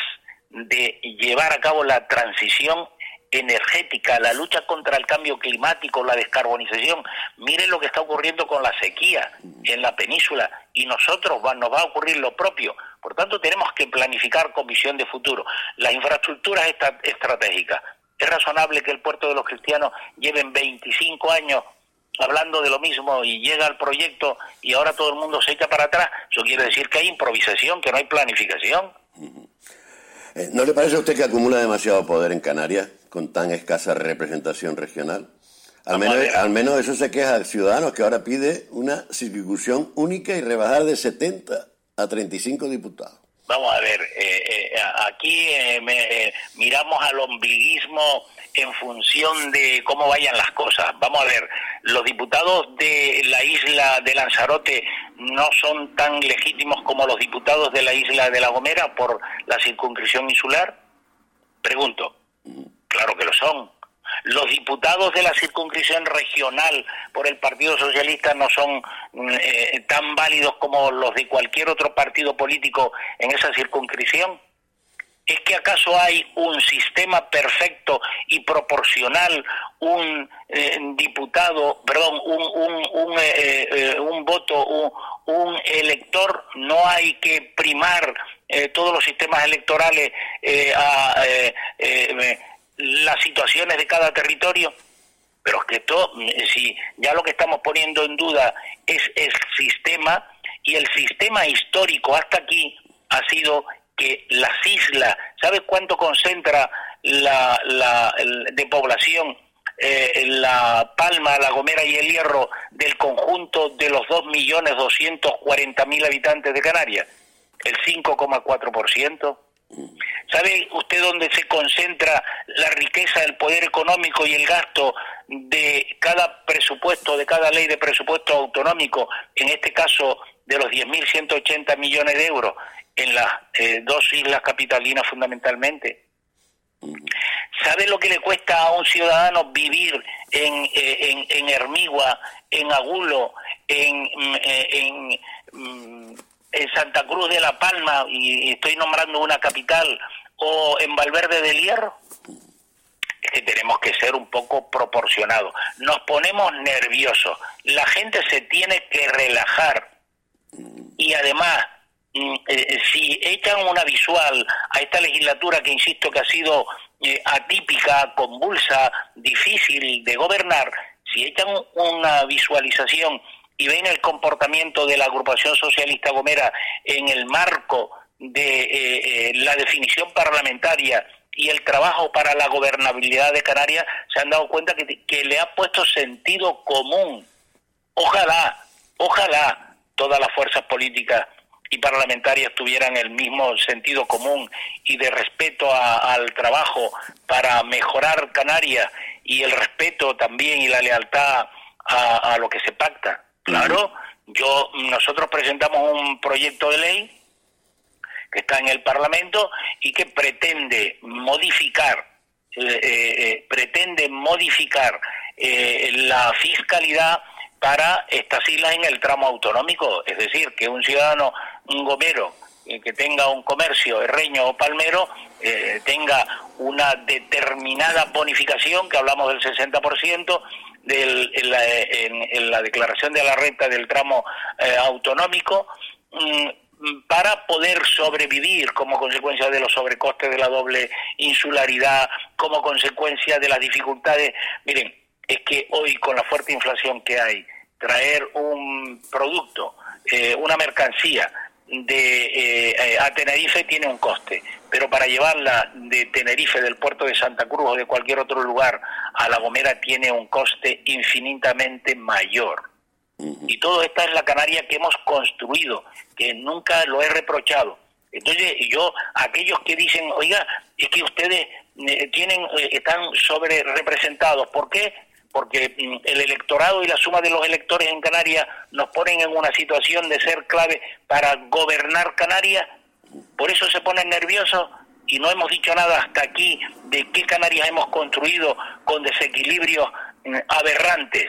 S16: de llevar a cabo la transición energética, la lucha contra el cambio climático, la descarbonización. Miren lo que está ocurriendo con la sequía en la península y nosotros nos va a ocurrir lo propio. Por tanto, tenemos que planificar con visión de futuro. Las infraestructuras esta- estratégicas. Es razonable que el puerto de los cristianos lleven 25 años hablando de lo mismo y llega el proyecto y ahora todo el mundo se echa para atrás. Eso quiere decir que hay improvisación, que no hay planificación.
S4: Eh, ¿No le parece a usted que acumula demasiado poder en Canarias con tan escasa representación regional? Al
S16: a
S4: menos, al menos eso se queja el Ciudadanos, que ahora pide una circunscripción única y rebajar de 70 a 35 diputados.
S16: Vamos a ver, eh, eh, aquí eh, me- eh, miramos al ombliguismo en función de cómo vayan las cosas. Vamos a ver, los diputados de la isla de Lanzarote no son tan legítimos como los diputados de la isla de La Gomera por la circunscripción insular. Pregunto, claro que lo son. Los diputados de la circunscripción regional por el Partido Socialista no son mm, eh, tan válidos como los de cualquier otro partido político en esa circunscripción. ¿Es que acaso hay un sistema perfecto y proporcional, un eh, diputado, perdón, un, un, un, eh, eh, un voto, un, un elector? No hay que primar eh, todos los sistemas electorales eh, a eh, eh, las situaciones de cada territorio. Pero es que esto, mm, si ya lo que estamos poniendo en duda es el sistema, y el sistema histórico hasta aquí ha sido que las islas, ¿sabes cuánto concentra la, la- de población eh, La Palma, La Gomera y El Hierro del conjunto de los 2.240.000 habitantes de Canarias? El 5,4%. ¿Sabe usted dónde se concentra la riqueza, el poder económico y el gasto de cada presupuesto, de cada ley de presupuesto autonómico, en este caso de los 10.180 millones de euros, en las eh, dos islas capitalinas fundamentalmente? ¿Sabe lo que le cuesta a un ciudadano vivir en, eh, en, en Hermigua, en Agulo, en, mm, eh, en, mm, en Santa Cruz de la Palma, y estoy nombrando una capital, o en Valverde del Hierro? Es que tenemos que ser un poco proporcionados. Nos ponemos nerviosos. La gente se tiene que relajar. Y además, mm, eh, si echan una visual a esta legislatura que insisto que ha sido eh, atípica, convulsa, difícil de gobernar, si echan una visualización y ven el comportamiento de la agrupación socialista Gomera en el marco de eh, eh, la definición parlamentaria y el trabajo para la gobernabilidad de Canarias, se han dado cuenta que, que le ha puesto sentido común. Ojalá, ojalá todas las fuerzas políticas y parlamentarias tuvieran el mismo sentido común y de respeto a- al trabajo para mejorar Canarias y el respeto también y la lealtad a, a lo que se pacta. Claro, yo nosotros presentamos un proyecto de ley que está en el Parlamento y que pretende modificar eh, eh, eh, pretende modificar la fiscalidad para estas islas en el tramo autonómico, es decir, que un ciudadano, un gomero que tenga un comercio herreño o palmero tenga una determinada bonificación, que hablamos del 60%, del, en, la, declaración de la renta del tramo autonómico, mm, para poder sobrevivir como consecuencia de los sobrecostes de la doble insularidad, como consecuencia de las dificultades. Miren, es que hoy con la fuerte inflación que hay, traer un producto, eh, una mercancía de eh, eh, a Tenerife tiene un coste, pero para llevarla de Tenerife, del puerto de Santa Cruz o de cualquier otro lugar a La Gomera tiene un coste infinitamente mayor. Y todo esta es la Canaria que hemos construido, que nunca lo he reprochado. Entonces, yo, aquellos que dicen, oiga, es que ustedes eh, tienen, eh, están sobre representados, ¿por qué? Porque mm, el electorado y la suma de los electores en Canarias nos ponen en una situación de ser clave para gobernar Canarias, por eso se ponen nerviosos y no hemos dicho nada hasta aquí de qué Canarias hemos construido con desequilibrios mm, aberrantes.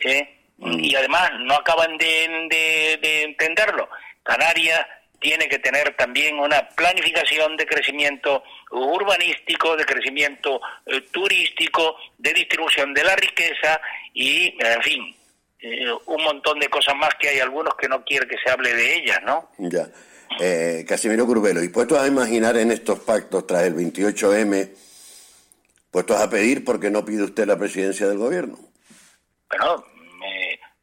S16: ¿eh? Y además no acaban de, de- de entenderlo. Canarias tiene que tener también una planificación de crecimiento urbanístico, de crecimiento eh, turístico, de distribución de la riqueza y, en fin, eh, un montón de cosas más que hay algunos que no quieren que se hable de ellas, ¿no?
S4: Ya. Eh, Casimiro Curbelo, ¿y puestos a imaginar en estos pactos tras el 28M, puestos a pedir por qué no pide usted la presidencia del gobierno?
S16: Bueno,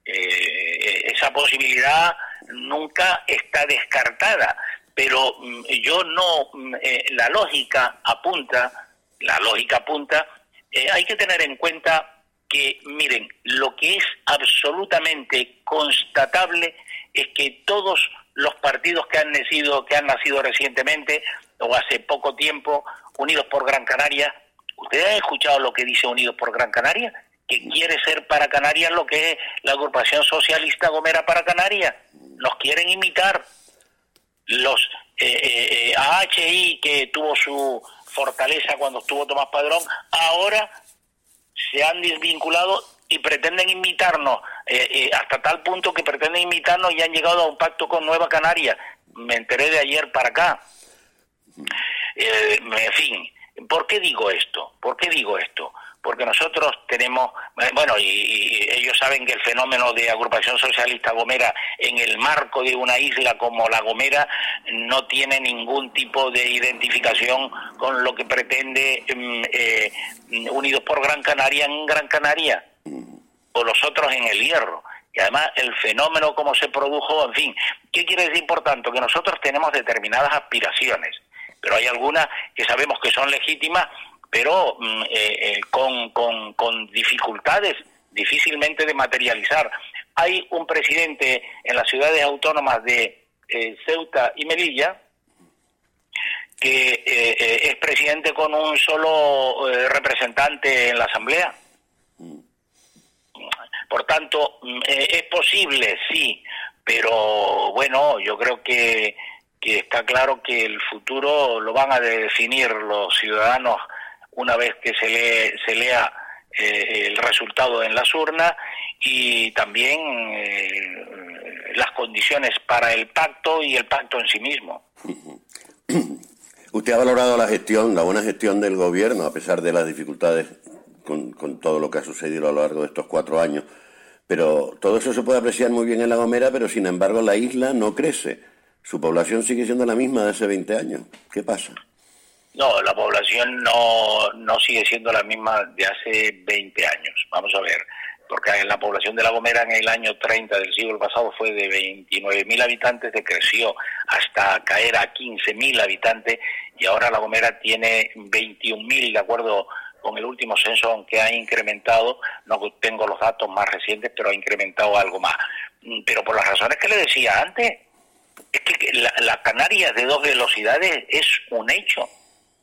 S16: eh, esa posibilidad nunca está descartada, pero mm, yo no, mm, eh, la lógica apunta, la lógica apunta, eh, hay que tener en cuenta que, miren, lo que es absolutamente constatable es que todos los partidos que han nacido, que han nacido recientemente o hace poco tiempo, Unidos por Gran Canaria. ¿Ustedes han escuchado lo que dice Unidos por Gran Canaria? Que quiere ser para Canarias lo que es la agrupación socialista Gomera para Canarias. Nos quieren imitar. Los eh, eh, eh, AHI, que tuvo su fortaleza cuando estuvo Tomás Padrón, ahora se han desvinculado y pretenden imitarnos eh, eh, hasta tal punto que pretenden imitarnos y han llegado a un pacto con Nueva Canaria. Me enteré de ayer para acá. Eh, en fin, ¿por qué digo esto? ¿Por qué digo esto? Porque nosotros tenemos, eh, bueno, y, y ellos saben que el fenómeno de agrupación socialista Gomera en el marco de una isla como la Gomera no tiene ningún tipo de identificación con lo que pretende mm, eh, Unidos por Gran Canaria en Gran Canaria o los otros en el hierro. Y además el fenómeno como se produjo, en fin, ¿qué quiere decir por tanto? Que nosotros tenemos determinadas aspiraciones, pero hay algunas que sabemos que son legítimas, pero mm, eh, eh, con, con, con dificultades difícilmente de materializar. Hay un presidente en las ciudades autónomas de eh, Ceuta y Melilla que eh, eh, es presidente con un solo representante en la Asamblea. Por tanto, mm, es posible, sí, pero bueno, yo creo que, que está claro que el futuro lo van a definir los ciudadanos una vez que se, lee, se lea eh, el resultado en las urnas y también eh, las condiciones para el pacto y el pacto en sí mismo.
S4: Usted ha valorado la gestión, la buena gestión del gobierno, a pesar de las dificultades con, con todo lo que ha sucedido a lo largo de estos cuatro años. Pero todo eso se puede apreciar muy bien en La Gomera, pero sin embargo la isla no crece. Su población sigue siendo la misma de hace 20 años. ¿Qué pasa?
S16: No, la población no, no sigue siendo la misma de hace 20 años. Vamos a ver, porque la población de La Gomera en el año 30 del siglo pasado fue de 29.000 habitantes, decreció hasta caer a 15.000 habitantes y ahora La Gomera tiene 21.000, de acuerdo con el último censo, aunque ha incrementado, no tengo los datos más recientes, pero ha incrementado algo más. Pero por las razones que le decía antes, es que la, la Canarias de dos velocidades es un hecho,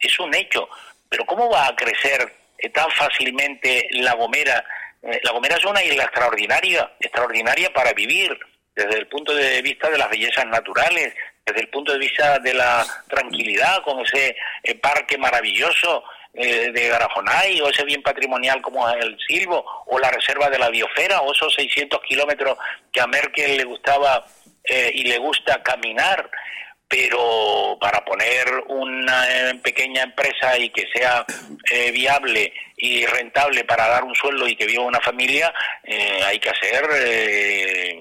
S16: es un hecho. Pero ¿cómo va a crecer eh, tan fácilmente La Gomera? Eh, la Gomera es una isla extraordinaria, extraordinaria para vivir, desde el punto de vista de las bellezas naturales, desde el punto de vista de la tranquilidad, con ese eh, parque maravilloso de Garajonay, o ese bien patrimonial como es el Silvo, o la reserva de la biosfera, o esos 600 kilómetros que a Merkel le gustaba eh, y le gusta caminar, pero para poner una eh, pequeña empresa y que sea eh, viable y rentable para dar un sueldo y que viva una familia, eh, hay que hacer eh,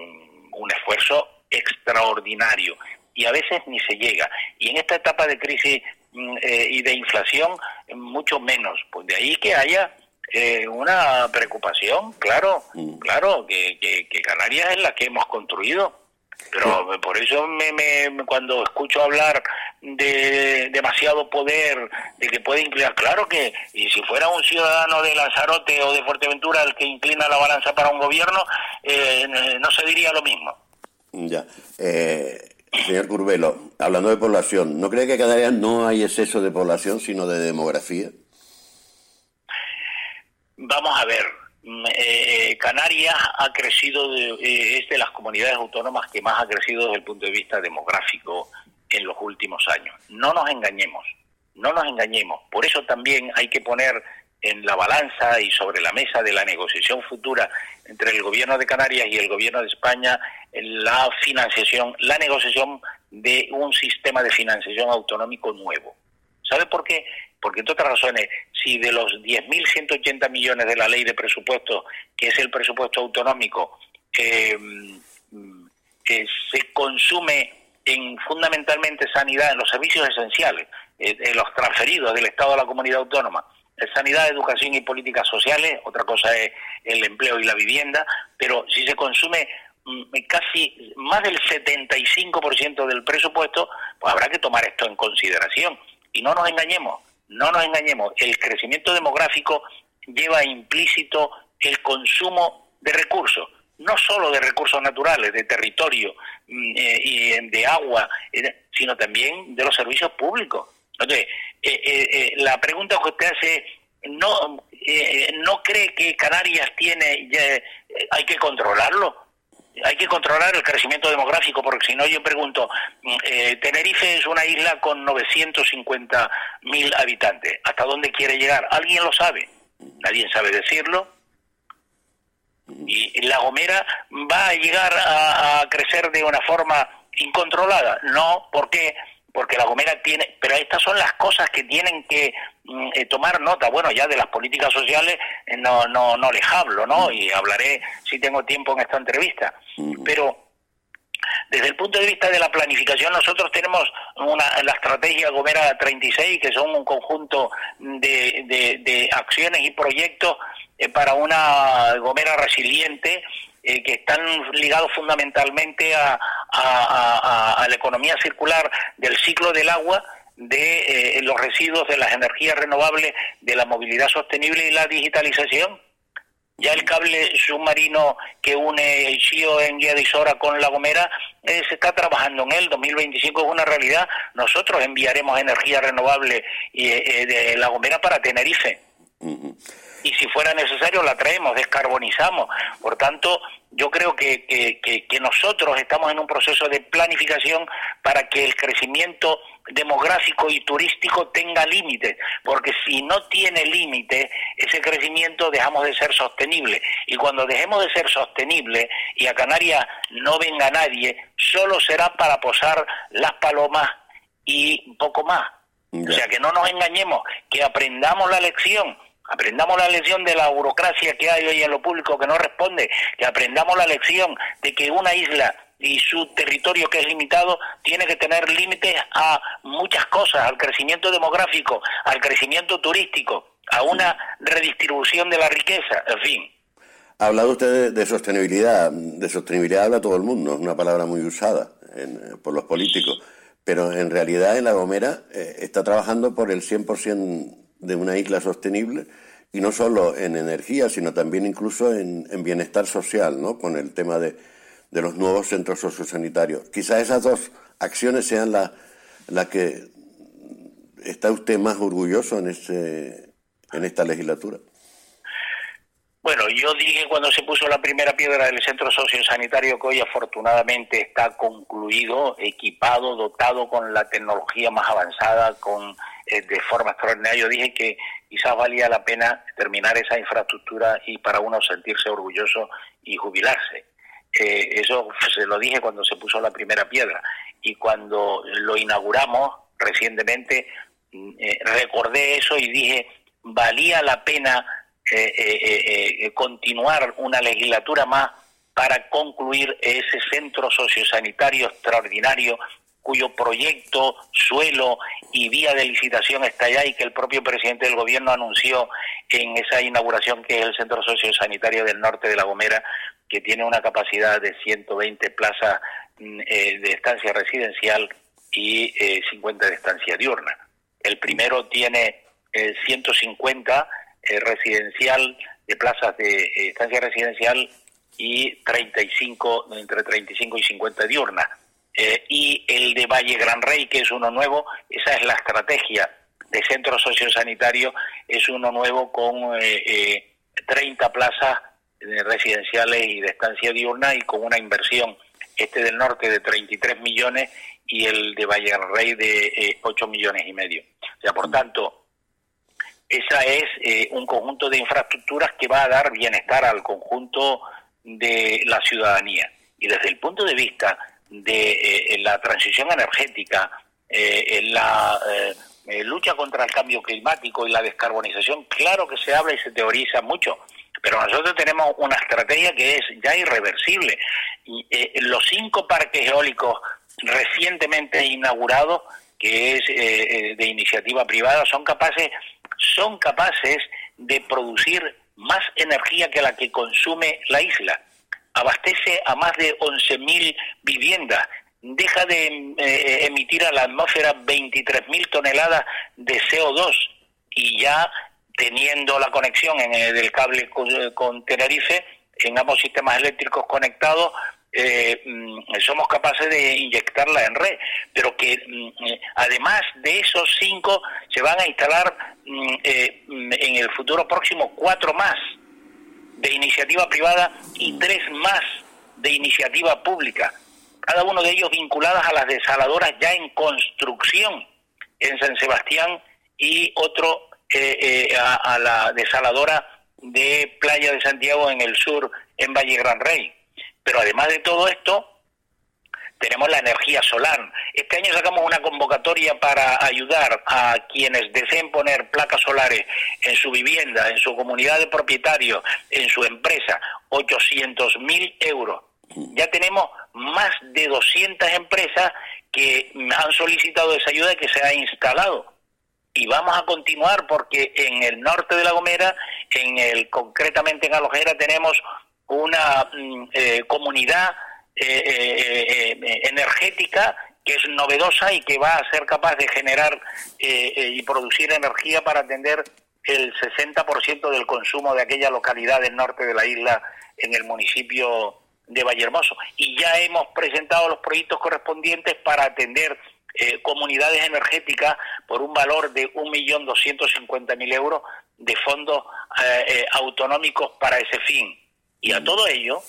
S16: un esfuerzo extraordinario y a veces ni se llega. Y en esta etapa de crisis mm, eh, y de inflación, mucho menos. Pues de ahí que haya eh, una preocupación, claro, claro, que, que, que Canarias es la que hemos construido. Pero por eso me, me- cuando escucho hablar de demasiado poder, de que puede inclinar, claro que, y si fuera un ciudadano de Lanzarote o de Fuerteventura el que inclina la balanza para un gobierno, eh, no se diría lo mismo.
S4: Ya. Eh, señor Curvelo, hablando de población, ¿no cree que en Canarias no hay exceso de población, sino de demografía?
S16: Vamos a ver, eh, Canarias ha crecido, de- eh, es de las comunidades autónomas que más ha crecido desde el punto de vista demográfico en los últimos años. No nos engañemos, no nos engañemos. Por eso también hay que poner en la balanza y sobre la mesa de la negociación futura entre el gobierno de Canarias y el gobierno de España la financiación, la negociación de un sistema de financiación autonómico nuevo. ¿Sabe por qué? Porque, entre otras razones, si de los 10.180 millones de la ley de presupuesto, que es el presupuesto autonómico, eh, eh, se consume en fundamentalmente sanidad, en los servicios esenciales, eh, en los transferidos del Estado a la comunidad autónoma, en sanidad, educación y políticas sociales, otra cosa es el empleo y la vivienda, pero si se consume mm, casi más del 75% del presupuesto, pues habrá que tomar esto en consideración. Y no nos engañemos, no nos engañemos, el crecimiento demográfico lleva implícito el consumo de recursos. no solo de recursos naturales, de territorio mm, eh, y de agua, eh, sino también de los servicios públicos. Entonces, eh, eh, la pregunta que usted hace, ¿no, ¿no cree que Canarias tiene, hay que controlarlo? Hay que controlar el crecimiento demográfico, porque si no yo pregunto, mm, eh, Tenerife es una isla con 950 mil habitantes. ¿Hasta dónde quiere llegar? ¿Alguien lo sabe? Nadie sabe decirlo. Y La Gomera va a llegar a, a crecer de una forma incontrolada. No, ¿por qué? Porque La Gomera tiene, pero estas son las cosas que tienen que eh, tomar nota. Bueno, ya de las políticas sociales eh, no, no, no les hablo, ¿no? Y hablaré si tengo tiempo en esta entrevista. Pero desde el punto de vista de la planificación, nosotros tenemos una, la estrategia Gomera 36, que son un conjunto de, de- de acciones y proyectos eh, para una Gomera resiliente, eh, que están ligados fundamentalmente a, a- a- a- a la economía circular del ciclo del agua, de eh, los residuos de las energías renovables, de la movilidad sostenible y la digitalización. Ya el cable submarino que une Chio en Guía de Isora con La Gomera eh, se está trabajando en él. 2025 es una realidad. Nosotros enviaremos energía renovable y, eh, de La Gomera para Tenerife. Y si fuera necesario la traemos, descarbonizamos. Por tanto, yo creo que, que- que- que nosotros estamos en un proceso de planificación para que el crecimiento demográfico y turístico tenga límites, porque si no tiene límite, ese crecimiento dejamos de ser sostenible. Y cuando dejemos de ser sostenible y a Canarias no venga nadie, solo será para posar las palomas y poco más. O sea, que no nos engañemos, que aprendamos la lección, aprendamos la lección de la burocracia que hay hoy en lo público que no responde, que aprendamos la lección de que una isla y su territorio que es limitado tiene que tener límites a muchas cosas, al crecimiento demográfico, al crecimiento turístico, a una redistribución de la riqueza, en fin.
S4: Ha hablado usted de, sostenibilidad. De sostenibilidad habla todo el mundo, es una palabra muy usada en- por los políticos. Pero en realidad en La Gomera eh, está trabajando por el 100% de una isla sostenible y no solo en energía, sino también incluso en, en bienestar social, ¿no? Con el tema de, de los nuevos centros sociosanitarios. Quizás esas dos acciones sean las la que está usted más orgulloso en, ese, en esta legislatura.
S16: Bueno, yo dije cuando se puso la primera piedra del centro sociosanitario que hoy afortunadamente está concluido, equipado, dotado con la tecnología más avanzada, con eh, de forma extraordinaria. Yo dije que quizás valía la pena terminar esa infraestructura y para uno sentirse orgulloso y jubilarse. Eh, eso se lo dije cuando se puso la primera piedra. Y cuando lo inauguramos recientemente mm, eh, recordé eso y dije valía la pena eh, eh, eh, continuar una legislatura más para concluir ese centro sociosanitario extraordinario cuyo proyecto, suelo y vía de licitación está allá y que el propio presidente del gobierno anunció en esa inauguración que es el centro sociosanitario del norte de La Gomera, que tiene una capacidad de 120 plazas mm, eh, de estancia residencial y eh, 50 de estancia diurna. El primero tiene eh, 150 eh, residencial de plazas de eh, estancia residencial y 35 entre 35 y 50 diurnas. Eh, y el de Valle Gran Rey, que es uno nuevo, esa es la estrategia de centro sociosanitario, es uno nuevo con eh, eh, 30 plazas eh, residenciales y de estancia diurna y con una inversión, este del norte de 33 millones y el de Valle Rey de eh, 8 millones y medio. O sea, por tanto, esa es eh, un conjunto de infraestructuras que va a dar bienestar al conjunto de la ciudadanía. Y desde el punto de vista de eh, la transición energética, eh, en la eh, lucha contra el cambio climático y la descarbonización, claro que se habla y se teoriza mucho, pero nosotros tenemos una estrategia que es ya irreversible. Eh, los cinco parques eólicos recientemente inaugurados, que es eh, eh, de iniciativa privada, son capaces, son capaces de producir más energía que la que consume la isla. Abastece a más de 11.000 viviendas, deja de eh, emitir a la atmósfera 23.000 toneladas de CO2 y ya teniendo la conexión en el del cable con, Tenerife, en ambos sistemas eléctricos conectados, eh, mm, somos capaces de inyectarla en red, pero que mm, eh, además de esos cinco se van a instalar mm, eh, en el futuro próximo cuatro más de iniciativa privada y tres más de iniciativa pública, cada uno de ellos vinculadas a las desaladoras ya en construcción en San Sebastián y otro eh, eh, a, a la desaladora de Playa de Santiago en el sur, en Valle Gran Rey. Pero además de todo esto, tenemos la energía solar. Este año sacamos una convocatoria para ayudar a quienes deseen poner placas solares en su vivienda, en su comunidad de propietarios, en su empresa, 800 mil euros. Ya tenemos más de 200 empresas que han solicitado esa ayuda y que se ha instalado. Y vamos a continuar porque en el norte de La Gomera, en el concretamente en Alojera, tenemos una mm, eh, comunidad eh, eh, eh, energética que es novedosa y que va a ser capaz de generar eh, eh, y producir energía para atender el 60% del consumo de aquella localidad del norte de la isla en el municipio de Vallehermoso. Y ya hemos presentado los proyectos correspondientes para atender eh, comunidades energéticas por un valor de 1.250.000 euros de fondos eh, eh, autonómicos para ese fin. Y a todo ello,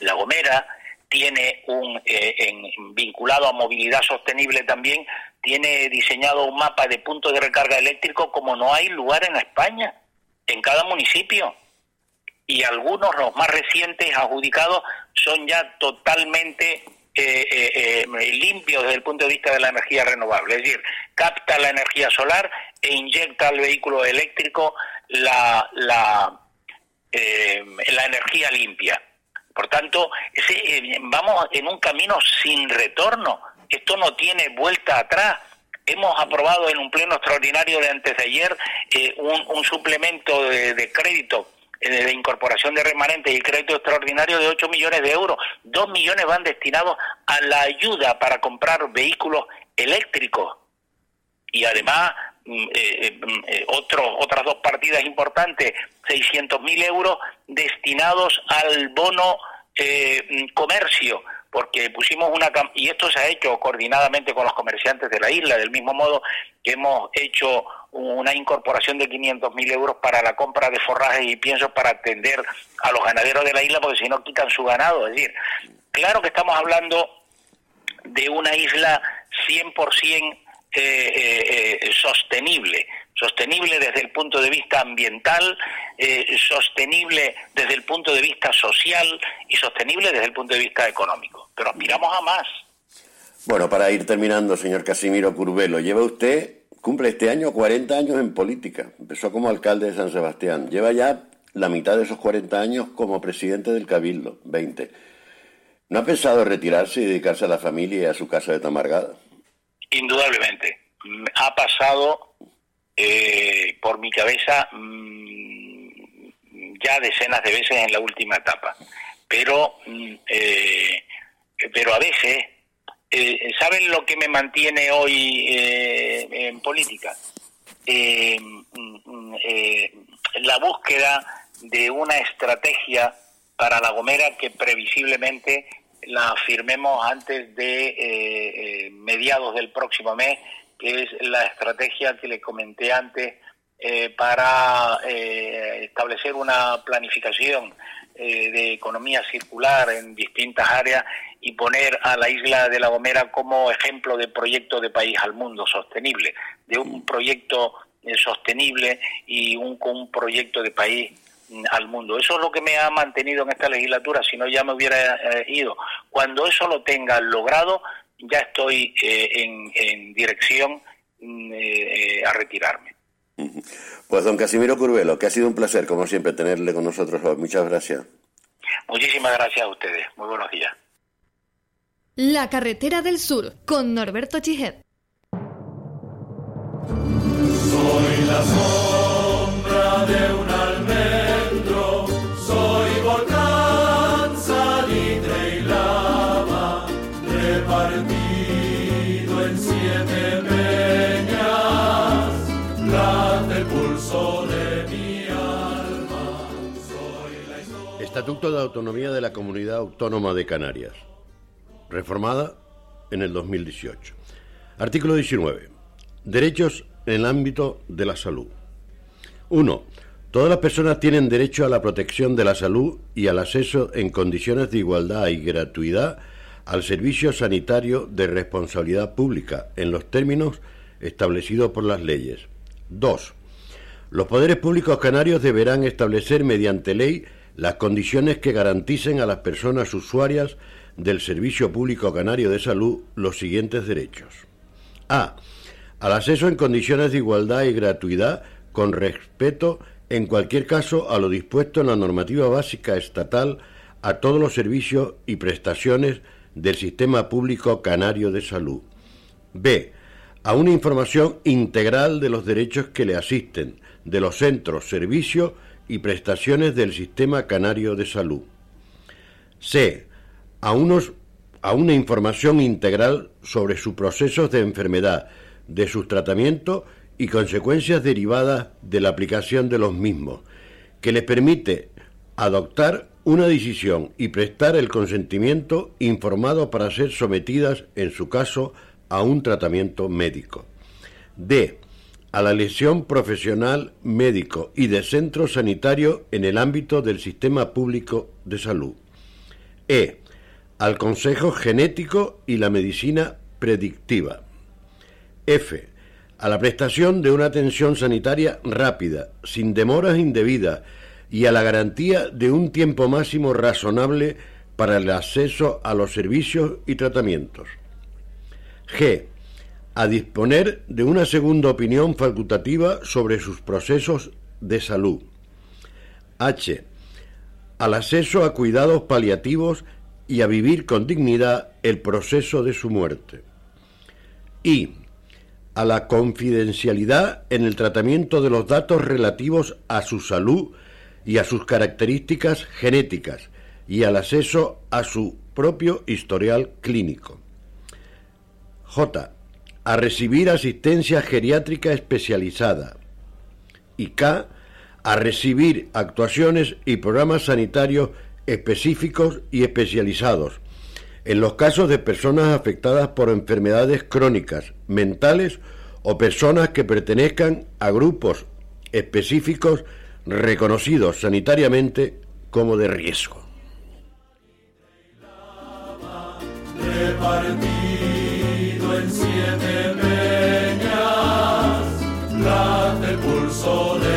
S16: La Gomera tiene un, eh, en- vinculado a movilidad sostenible también, tiene diseñado un mapa de puntos de recarga eléctrico como no hay lugar en España, en cada municipio. Y algunos, los más recientes adjudicados, son ya totalmente eh, eh, limpios desde el punto de vista de la energía renovable. Es decir, capta la energía solar e inyecta al vehículo eléctrico la, la, eh, la energía limpia. Por tanto, eh, vamos en un camino sin retorno. Esto no tiene vuelta atrás. Hemos aprobado en un pleno extraordinario de antes de ayer eh, un, suplemento de, crédito de incorporación de remanentes y crédito extraordinario de 8 millones de euros. 2 millones van destinados a la ayuda para comprar vehículos eléctricos y además mm, eh, eh, mm, eh, otras dos partidas importantes, 600.000 euros destinados al bono eh, mm, comercio, porque pusimos una... Y esto se ha hecho coordinadamente con los comerciantes de la isla, del mismo modo que hemos hecho una incorporación de 500.000 euros para la compra de forrajes y piensos para atender a los ganaderos de la isla, porque si no quitan su ganado. Es decir, claro que estamos hablando de una isla 100% eh, eh, eh, sostenible, sostenible desde el punto de vista ambiental, eh, sostenible desde el punto de vista social y sostenible desde el punto de vista económico. Pero aspiramos a más.
S4: Bueno, para ir terminando, señor Casimiro Curvelo, lleva usted, cumple este año 40 años en política. Empezó como alcalde de San Sebastián. Lleva ya la mitad de esos 40 años como presidente del Cabildo, 20. ¿No ha pensado retirarse y dedicarse a la familia y a su casa de Tamargada?
S16: Indudablemente. Ha pasado eh, por mi cabeza mm, ya decenas de veces en la última etapa. Pero, mm, eh, pero a veces, eh, ¿saben lo que me mantiene hoy eh, en política? Eh, mm, la búsqueda de una estrategia para La Gomera que previsiblemente la firmemos antes de mediados del próximo mes, que es la estrategia que le comenté antes eh, para eh, establecer una planificación eh, de economía circular en distintas áreas y poner a la isla de La Gomera como ejemplo de proyecto de país al mundo sostenible, de un proyecto eh, sostenible y un, un proyecto de país mm, al mundo. Eso es lo que me ha mantenido en esta legislatura, si no ya me hubiera eh, ido. Cuando eso lo tenga logrado, ya estoy eh, en, en dirección mm, eh, eh, a retirarme.
S4: Pues don Casimiro Curvelo, que ha sido un placer, como siempre, tenerle con nosotros hoy. Muchas gracias.
S16: Muchísimas gracias a ustedes. Muy buenos días.
S10: La carretera del sur con Norberto Chijet.
S7: Estatuto de Autonomía de la Comunidad Autónoma de Canarias, reformada en el 2018. Artículo 19. Derechos en el ámbito de la salud. 1. Todas las personas tienen derecho a la protección de la salud y al acceso en condiciones de igualdad y gratuidad al servicio sanitario de responsabilidad pública en los términos establecidos por las leyes. 2. Los poderes públicos canarios deberán establecer mediante ley las condiciones que garanticen a las personas usuarias del Servicio Público Canario de Salud los siguientes derechos. A. Al acceso en condiciones de igualdad y gratuidad con respeto en cualquier caso a lo dispuesto en la normativa básica estatal a todos los servicios y prestaciones del Sistema Público Canario de Salud. B. A una información integral de los derechos que le asisten, de los centros, servicios y prestaciones del Sistema Canario de Salud. C. A, unos, a una información integral sobre sus procesos de enfermedad, de sus tratamientos y consecuencias derivadas de la aplicación de los mismos, que les permite adoptar una decisión y prestar el consentimiento informado para ser sometidas, en su caso, a un tratamiento médico. D a la lesión profesional médico y de centro sanitario en el ámbito del sistema público de salud. E. Al consejo genético y la medicina predictiva. F. A la prestación de una atención sanitaria rápida, sin demoras indebidas y a la garantía de un tiempo máximo razonable para el acceso a los servicios y tratamientos. G a disponer de una segunda opinión facultativa sobre sus procesos de salud. H. Al acceso a cuidados paliativos y a vivir con dignidad el proceso de su muerte. I. A la confidencialidad en el tratamiento de los datos relativos a su salud y a sus características genéticas y al acceso a su propio historial clínico. J a recibir asistencia geriátrica especializada. Y K a recibir actuaciones y programas sanitarios específicos y especializados en los casos de personas afectadas por enfermedades crónicas, mentales o personas que pertenezcan a grupos específicos reconocidos sanitariamente como de riesgo
S11: el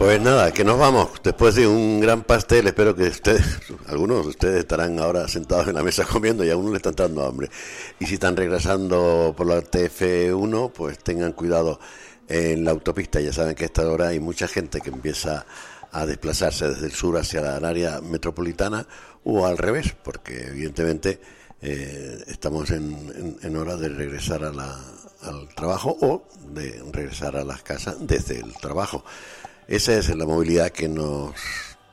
S4: Pues nada, que nos vamos. Después de un gran pastel, espero que ustedes, algunos de ustedes estarán ahora sentados en la mesa comiendo y a uno le están dando hambre. Y si están regresando por la TF1, pues tengan cuidado en la autopista. Ya saben que a esta hora hay mucha gente que empieza a desplazarse desde el sur hacia el área metropolitana o al revés, porque evidentemente eh, estamos en, en- en hora de regresar a la- al trabajo o de regresar a las casas desde el trabajo. Esa es la movilidad que nos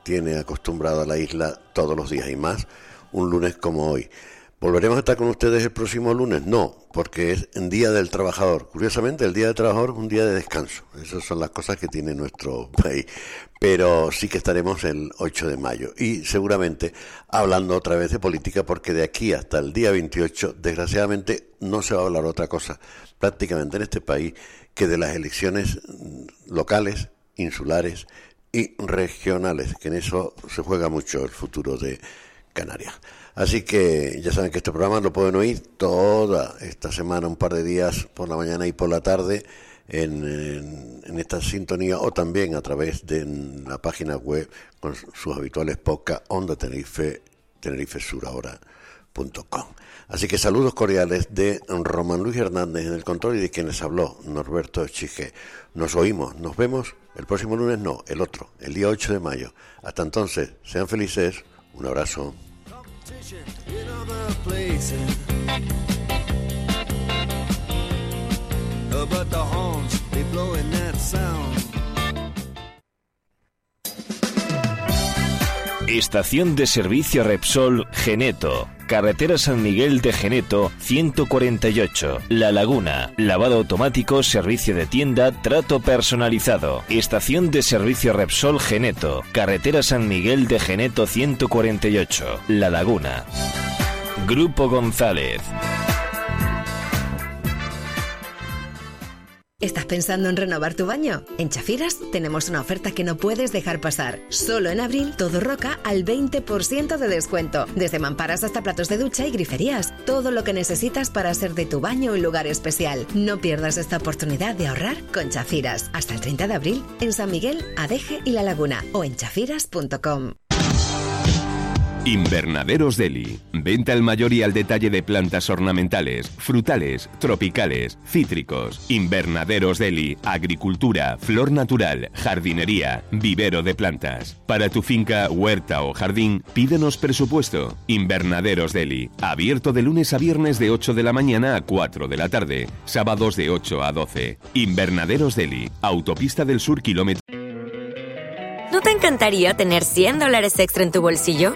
S4: tiene acostumbrado a la isla todos los días y más un lunes como hoy. ¿Volveremos a estar con ustedes el próximo lunes? No, porque es el Día del Trabajador. Curiosamente, el Día del Trabajador es un día de descanso. Esas son las cosas que tiene nuestro país. Pero sí que estaremos el 8 de mayo. Y seguramente hablando otra vez de política, porque de aquí hasta el día 28, desgraciadamente, no se va a hablar otra cosa prácticamente en este país que de las elecciones locales, insulares y regionales, que en eso se juega mucho el futuro de Canarias. Así que ya saben que este programa lo pueden oír toda esta semana, un par de días por la mañana y por la tarde en, en- esta sintonía o también a través de la página web con sus habituales podcasts Onda Tenerife, tenerifesurahora.com. Así que saludos cordiales de Román Luis Hernández en el control y de quien les habló, Norberto Chige. Nos oímos, nos vemos el próximo lunes, no, el otro, el día 8 de mayo. Hasta entonces, sean felices, un abrazo.
S17: Estación de servicio Repsol Geneto. Carretera San Miguel de Geneto 148. La Laguna. Lavado automático, servicio de tienda, trato personalizado. Estación de servicio Repsol Geneto. Carretera San Miguel de Geneto 148. La Laguna. Grupo González.
S18: ¿Estás pensando en renovar tu baño? En Chafiras tenemos una oferta que no puedes dejar pasar. Solo en abril, todo roca al 20% de descuento. Desde mamparas hasta platos de ducha y griferías. Todo lo que necesitas para hacer de tu baño un lugar especial. No pierdas esta oportunidad de ahorrar con Chafiras. Hasta el 30 de abril en San Miguel, Adeje y La Laguna o en chafiras.com.
S3: Invernaderos Deli. Venta al mayor y al detalle de plantas ornamentales, frutales, tropicales, cítricos. Invernaderos Deli. Agricultura, flor natural, jardinería, vivero de plantas. Para tu finca, huerta o jardín, pídenos presupuesto. Invernaderos Deli. Abierto de lunes a viernes de 8 de la mañana a 4 de la tarde. Sábados de 8 a 12. Invernaderos Deli. Autopista del Sur, kilómetro.
S19: ¿No te encantaría tener 100 dólares extra en tu bolsillo?